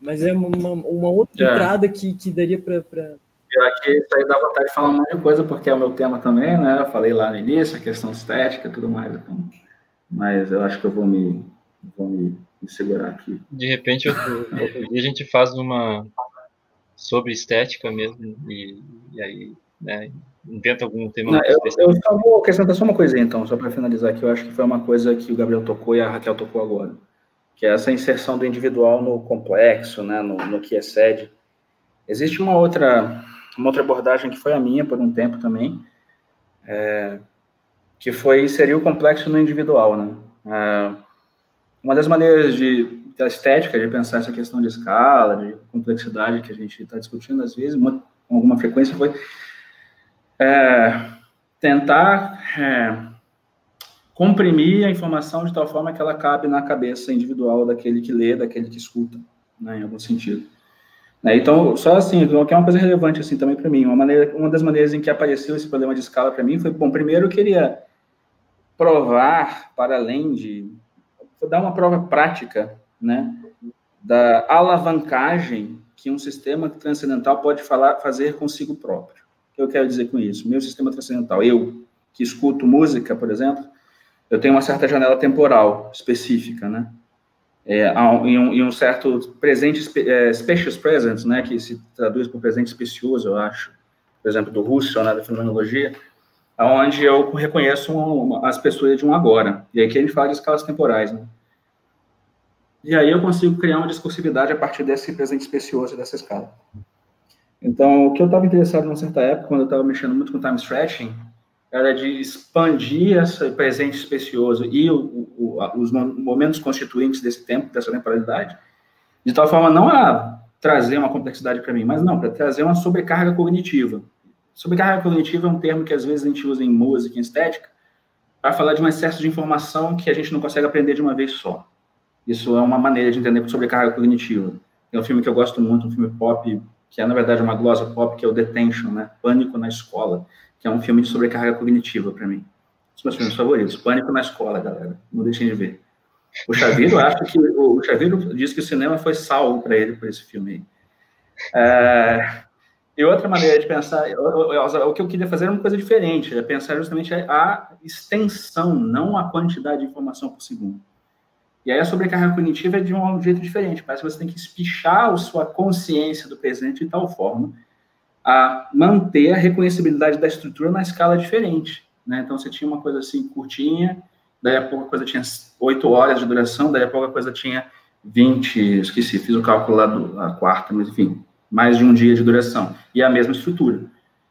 Mas é uma, uma outra é. entrada que, que daria para. Pra... Eu aqui isso aí dá vontade de falar um monte de coisa, porque é o meu tema também, né? Eu falei lá no início, a questão estética e tudo mais. Então, mas eu acho que eu vou me, vou me, me segurar aqui. De repente, outro, outro dia a gente faz uma, sobre estética mesmo, e, e aí né, inventa algum tema. Não, eu, eu só vou acrescentar só uma coisinha, então, só para finalizar, que eu acho que foi uma coisa que o Gabriel tocou e a Raquel tocou agora, que é essa inserção do individual no complexo, né, no, no que excede. Existe uma outra, uma outra abordagem que foi a minha por um tempo também, é, que foi inserir o complexo no individual, né? É, uma das maneiras de da estética, de pensar essa questão de escala, de complexidade que a gente está discutindo às vezes, uma, com alguma frequência, foi é, tentar é, comprimir a informação de tal forma que ela cabe na cabeça individual daquele que lê, daquele que escuta, né, em algum sentido. Né, então, só assim, que é uma coisa relevante assim também para mim, uma maneira, uma das maneiras em que apareceu esse problema de escala para mim foi, bom, primeiro eu queria provar para além de dar uma prova prática né, da alavancagem que um sistema transcendental pode falar, fazer consigo próprio. O que eu quero dizer com isso? Meu sistema transcendental, eu que escuto música, por exemplo, eu tenho uma certa janela temporal específica, né? É, em, um, em, um, certo presente, é, specious presence, né, que se traduz por presente especioso, eu acho, por exemplo, do Russell, né, da fenomenologia, onde eu reconheço uma, as pessoas de um agora. E aqui a gente fala de escalas temporais, né? E aí eu consigo criar uma discursividade a partir desse presente especioso, dessa escala. Então, o que eu estava interessado numa certa época, quando eu estava mexendo muito com time stretching, era de expandir esse presente especioso e o, o, os momentos constituintes desse tempo, dessa temporalidade, de tal forma não a trazer uma complexidade para mim, mas não, para trazer uma sobrecarga cognitiva. Sobrecarga cognitiva é um termo que às vezes a gente usa em música, em estética, para falar de um excesso de informação que a gente não consegue aprender de uma vez só. Isso é uma maneira de entender sobrecarga cognitiva. É um filme que eu gosto muito, um filme pop, que é, na verdade, uma glosa pop, que é o Detention, né? Pânico na Escola, que é um filme de sobrecarga cognitiva para mim. Dos meus filmes favoritos. Pânico na Escola, galera. Não deixem de ver. O Chaviro acha que... O Chaviro diz que o cinema foi salvo para ele por esse filme. É, e outra maneira de pensar, o que eu queria fazer era uma coisa diferente, é pensar justamente a extensão, não a quantidade de informação por segundo. E aí a sobrecarga cognitiva é de um jeito diferente, parece que você tem que espichar a sua consciência do presente de tal forma a manter a reconhecibilidade da estrutura na escala diferente. Né? Então você tinha uma coisa assim curtinha, daí a pouco a coisa tinha 8 horas de duração, daí a pouco a coisa tinha 20, esqueci, fiz o cálculo lá da quarta, mas enfim, mais de um dia de duração, e a mesma estrutura.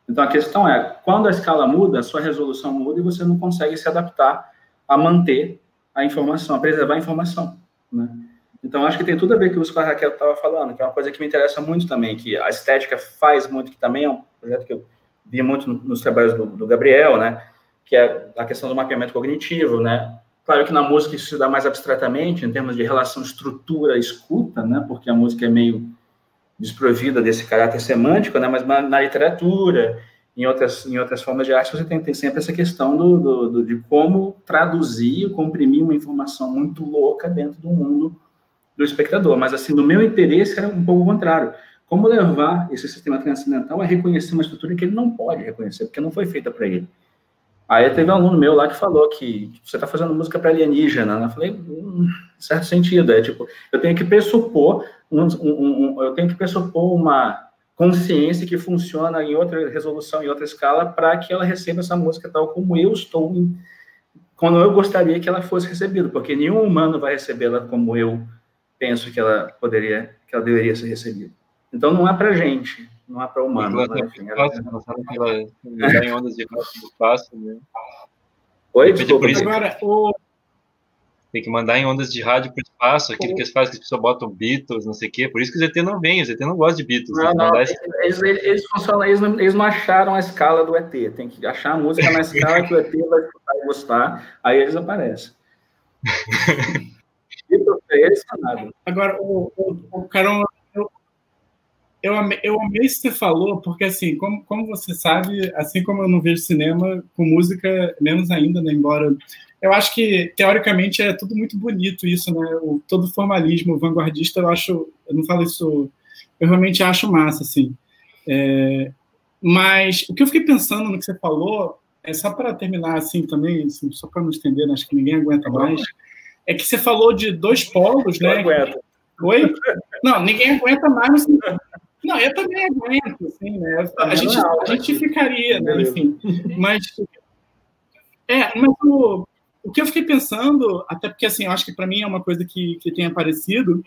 Então, a questão é, quando a escala muda, a sua resolução muda e você não consegue se adaptar a manter a informação, a preservar a informação, né? Então, acho que tem tudo a ver com o que a Raquel estava falando, que é uma coisa que me interessa muito também, que a estética faz muito, que também é um projeto que eu vi muito nos trabalhos do, do Gabriel, né? Que é a questão do mapeamento cognitivo, né? Claro que na música isso se dá mais abstratamente, em termos de relação estrutura-escuta, né? Porque a música é meio desprovida desse caráter semântico, né? mas na, literatura, em outras, em outras formas de arte, você tem, tem sempre essa questão do, do, do, de como traduzir, comprimir uma informação muito louca dentro do mundo do espectador. Mas, assim, no meu interesse era um pouco o contrário. Como levar esse sistema transcendental a reconhecer uma estrutura que ele não pode reconhecer, porque não foi feita para ele. Aí teve um aluno meu lá que falou que você está fazendo música para alienígena. Né? Eu falei, hum, certo sentido. É tipo, eu tenho que pressupor um, um, um, eu tenho que pressupor uma consciência que funciona em outra resolução, em outra escala, para que ela receba essa música tal como eu estou, quando eu gostaria que ela fosse recebida, porque nenhum humano vai recebê-la como eu penso que ela poderia, que ela deveria ser recebida. Então não é para gente, não é para humano. Mas, enfim, é... em ondas de espaço, né? Oi, desculpa. Agora, o tem que mandar em ondas de rádio para o espaço, aquilo que eles fazem, que as pessoas botam Beatles, não sei o quê. Por isso que o ZT não vem, o ZT não gosta de Beatles. Não, não, eles, eles, eles, funcionam, eles, não, eles não acharam a escala do ET. Tem que achar a música na escala que o ET vai escutar e gostar, aí eles aparecem. Eles nada. Agora, o, o, o Carol, eu, eu, amei, eu amei isso que você falou, porque assim, como, como você sabe, assim como eu não vejo cinema, com música, menos ainda, né, embora eu acho que, teoricamente, é tudo muito bonito isso, né? O, todo formalismo vanguardista, eu acho, eu não falo isso, eu realmente acho massa, assim. É, mas o que eu fiquei pensando no que você falou, é só para terminar assim também, assim, só para não estender, né, acho que ninguém aguenta mais, é que você falou de dois polos, né? Não aguento. Oi? Não, ninguém aguenta mais. Não, eu também aguento, assim, né? A gente, a gente ficaria, né? Enfim. Mas. É, mas o, o que eu fiquei pensando, até porque assim, eu acho que para mim é uma coisa que, que tem aparecido,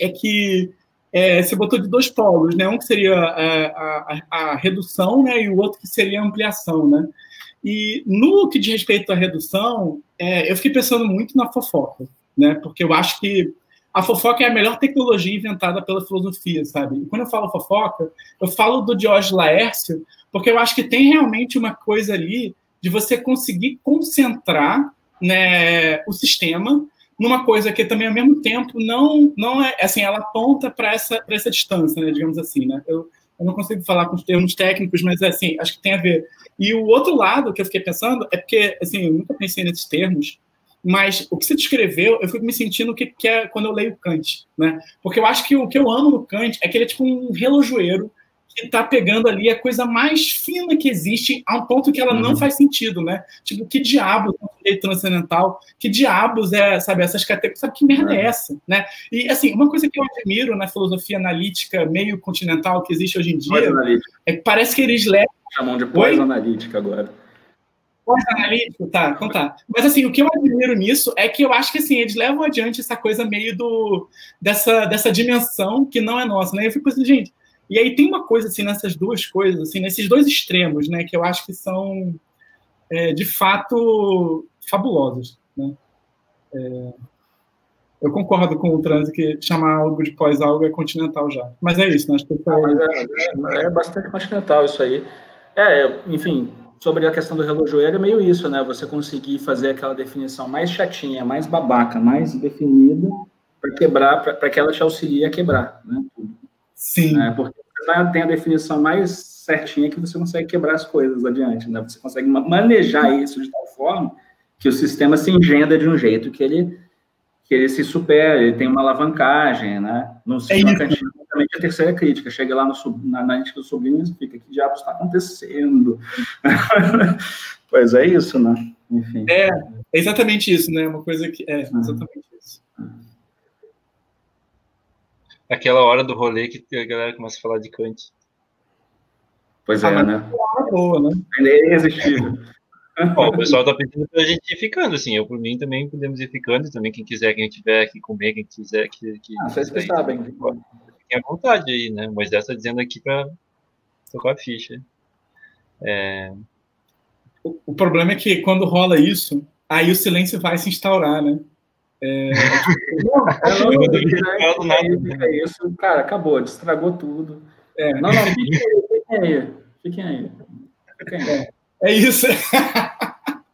é que é, você botou de dois polos, né? Um que seria é, a, a, a, redução, né? E o outro que seria a ampliação, né? E no que diz respeito à redução, é, eu fiquei pensando muito na fofoca, né? Porque eu acho que a fofoca é a melhor tecnologia inventada pela filosofia, sabe? E quando eu falo fofoca, eu falo do Diógenes Laércio, porque eu acho que tem realmente uma coisa ali de você conseguir concentrar né, o sistema numa coisa que também ao mesmo tempo não não é assim ela aponta para essa essa distância né, digamos assim né eu, eu não consigo falar com os termos técnicos mas assim acho que tem a ver e o outro lado que eu fiquei pensando é porque assim eu nunca pensei nesses termos mas o que você descreveu, eu fico me sentindo que, que é quando eu leio Kant, né? Porque eu acho que o que eu amo no Kant é que ele é tipo um relojoeiro que está pegando ali a coisa mais fina que existe, a um ponto que ela uhum. não faz sentido, né? Tipo, que diabos é um transcendental? Que diabos é, sabe, essas categorias? Sabe que merda é uhum. é essa, né? E, assim, uma coisa que eu admiro na filosofia analítica meio continental que existe hoje em dia é que parece que eles levam... Chamam de pós-analítica agora. Pós-analítico, tá, então tá. Mas assim, o que eu admiro nisso é que eu acho que assim, eles levam adiante essa coisa meio do dessa, dessa dimensão que não é nossa, né? Eu fico assim, gente, e aí tem uma coisa assim nessas duas coisas, assim, nesses dois extremos, né, que eu acho que são é, de fato fabulosos, né? É, eu concordo com o trânsito que chamar algo de pós-algo é continental já. Mas é isso, né? Acho que é, é, é, bastante continental isso aí. É, enfim, sobre a questão do relojoeiro é meio isso, né? Você conseguir fazer aquela definição mais chatinha, mais babaca, mais definida para quebrar, para que ela te auxilie a quebrar, né? Sim. Né? Porque você tem a definição mais certinha que você consegue quebrar as coisas adiante, né? Você consegue manejar isso de tal forma que o sistema se engenda de um jeito que ele que ele se supera, ele tem uma alavancagem, né? No sistema é exatamente a terceira crítica. Chega lá no, na, na do sobrinho e fica, que diabos está acontecendo? pois é isso, né? Enfim. É, é exatamente isso, né? Uma coisa que... É, uhum. exatamente isso. Aquela hora do rolê que a galera começa a falar de Kant. Pois é, ah, né? É boa, né? É irresistível. Bom, o pessoal tá pedindo pra gente ir ficando, assim. Eu, por mim, também podemos ir ficando. Também, quem quiser, quem tiver aqui comer, quem quiser que. que ah, vocês que sabem. Fiquem à vontade aí, né? Mas essa dizendo aqui pra tocar a ficha. É... O, o, problema é que quando rola isso, aí o silêncio vai se instaurar, né? É, não, é, não, é isso, cara, acabou, estragou tudo. É. Não, não, fiquem aí, fiquem aí. Fiquem aí. É isso.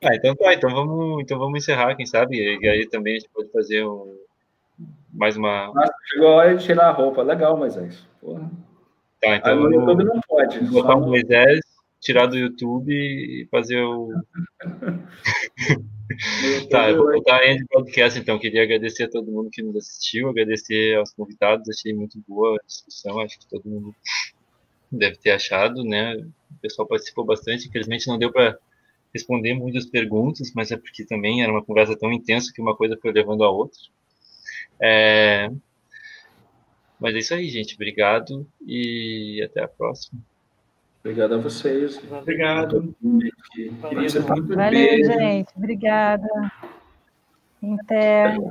Ah, então tá, então vamos, então vamos encerrar, quem sabe? E aí também a gente pode fazer um, mais uma. Nossa, chegou a hora de tirar a roupa. Legal, Moisés. Porra. Tá, então. no YouTube não pode. Botar o Moisés, tirar do YouTube e fazer o. tá, eu vou botar de podcast, então. Queria agradecer a todo mundo que nos assistiu, agradecer aos convidados, achei muito boa a discussão, acho que todo mundo deve ter achado, né? O pessoal participou bastante, infelizmente não deu para responder muitas perguntas, mas é porque também era uma conversa tão intensa que uma coisa foi levando a outra. É... Mas é isso aí, gente. Obrigado e até a próxima. Obrigado a vocês. Obrigado. Valeu, gente. Obrigada. Até.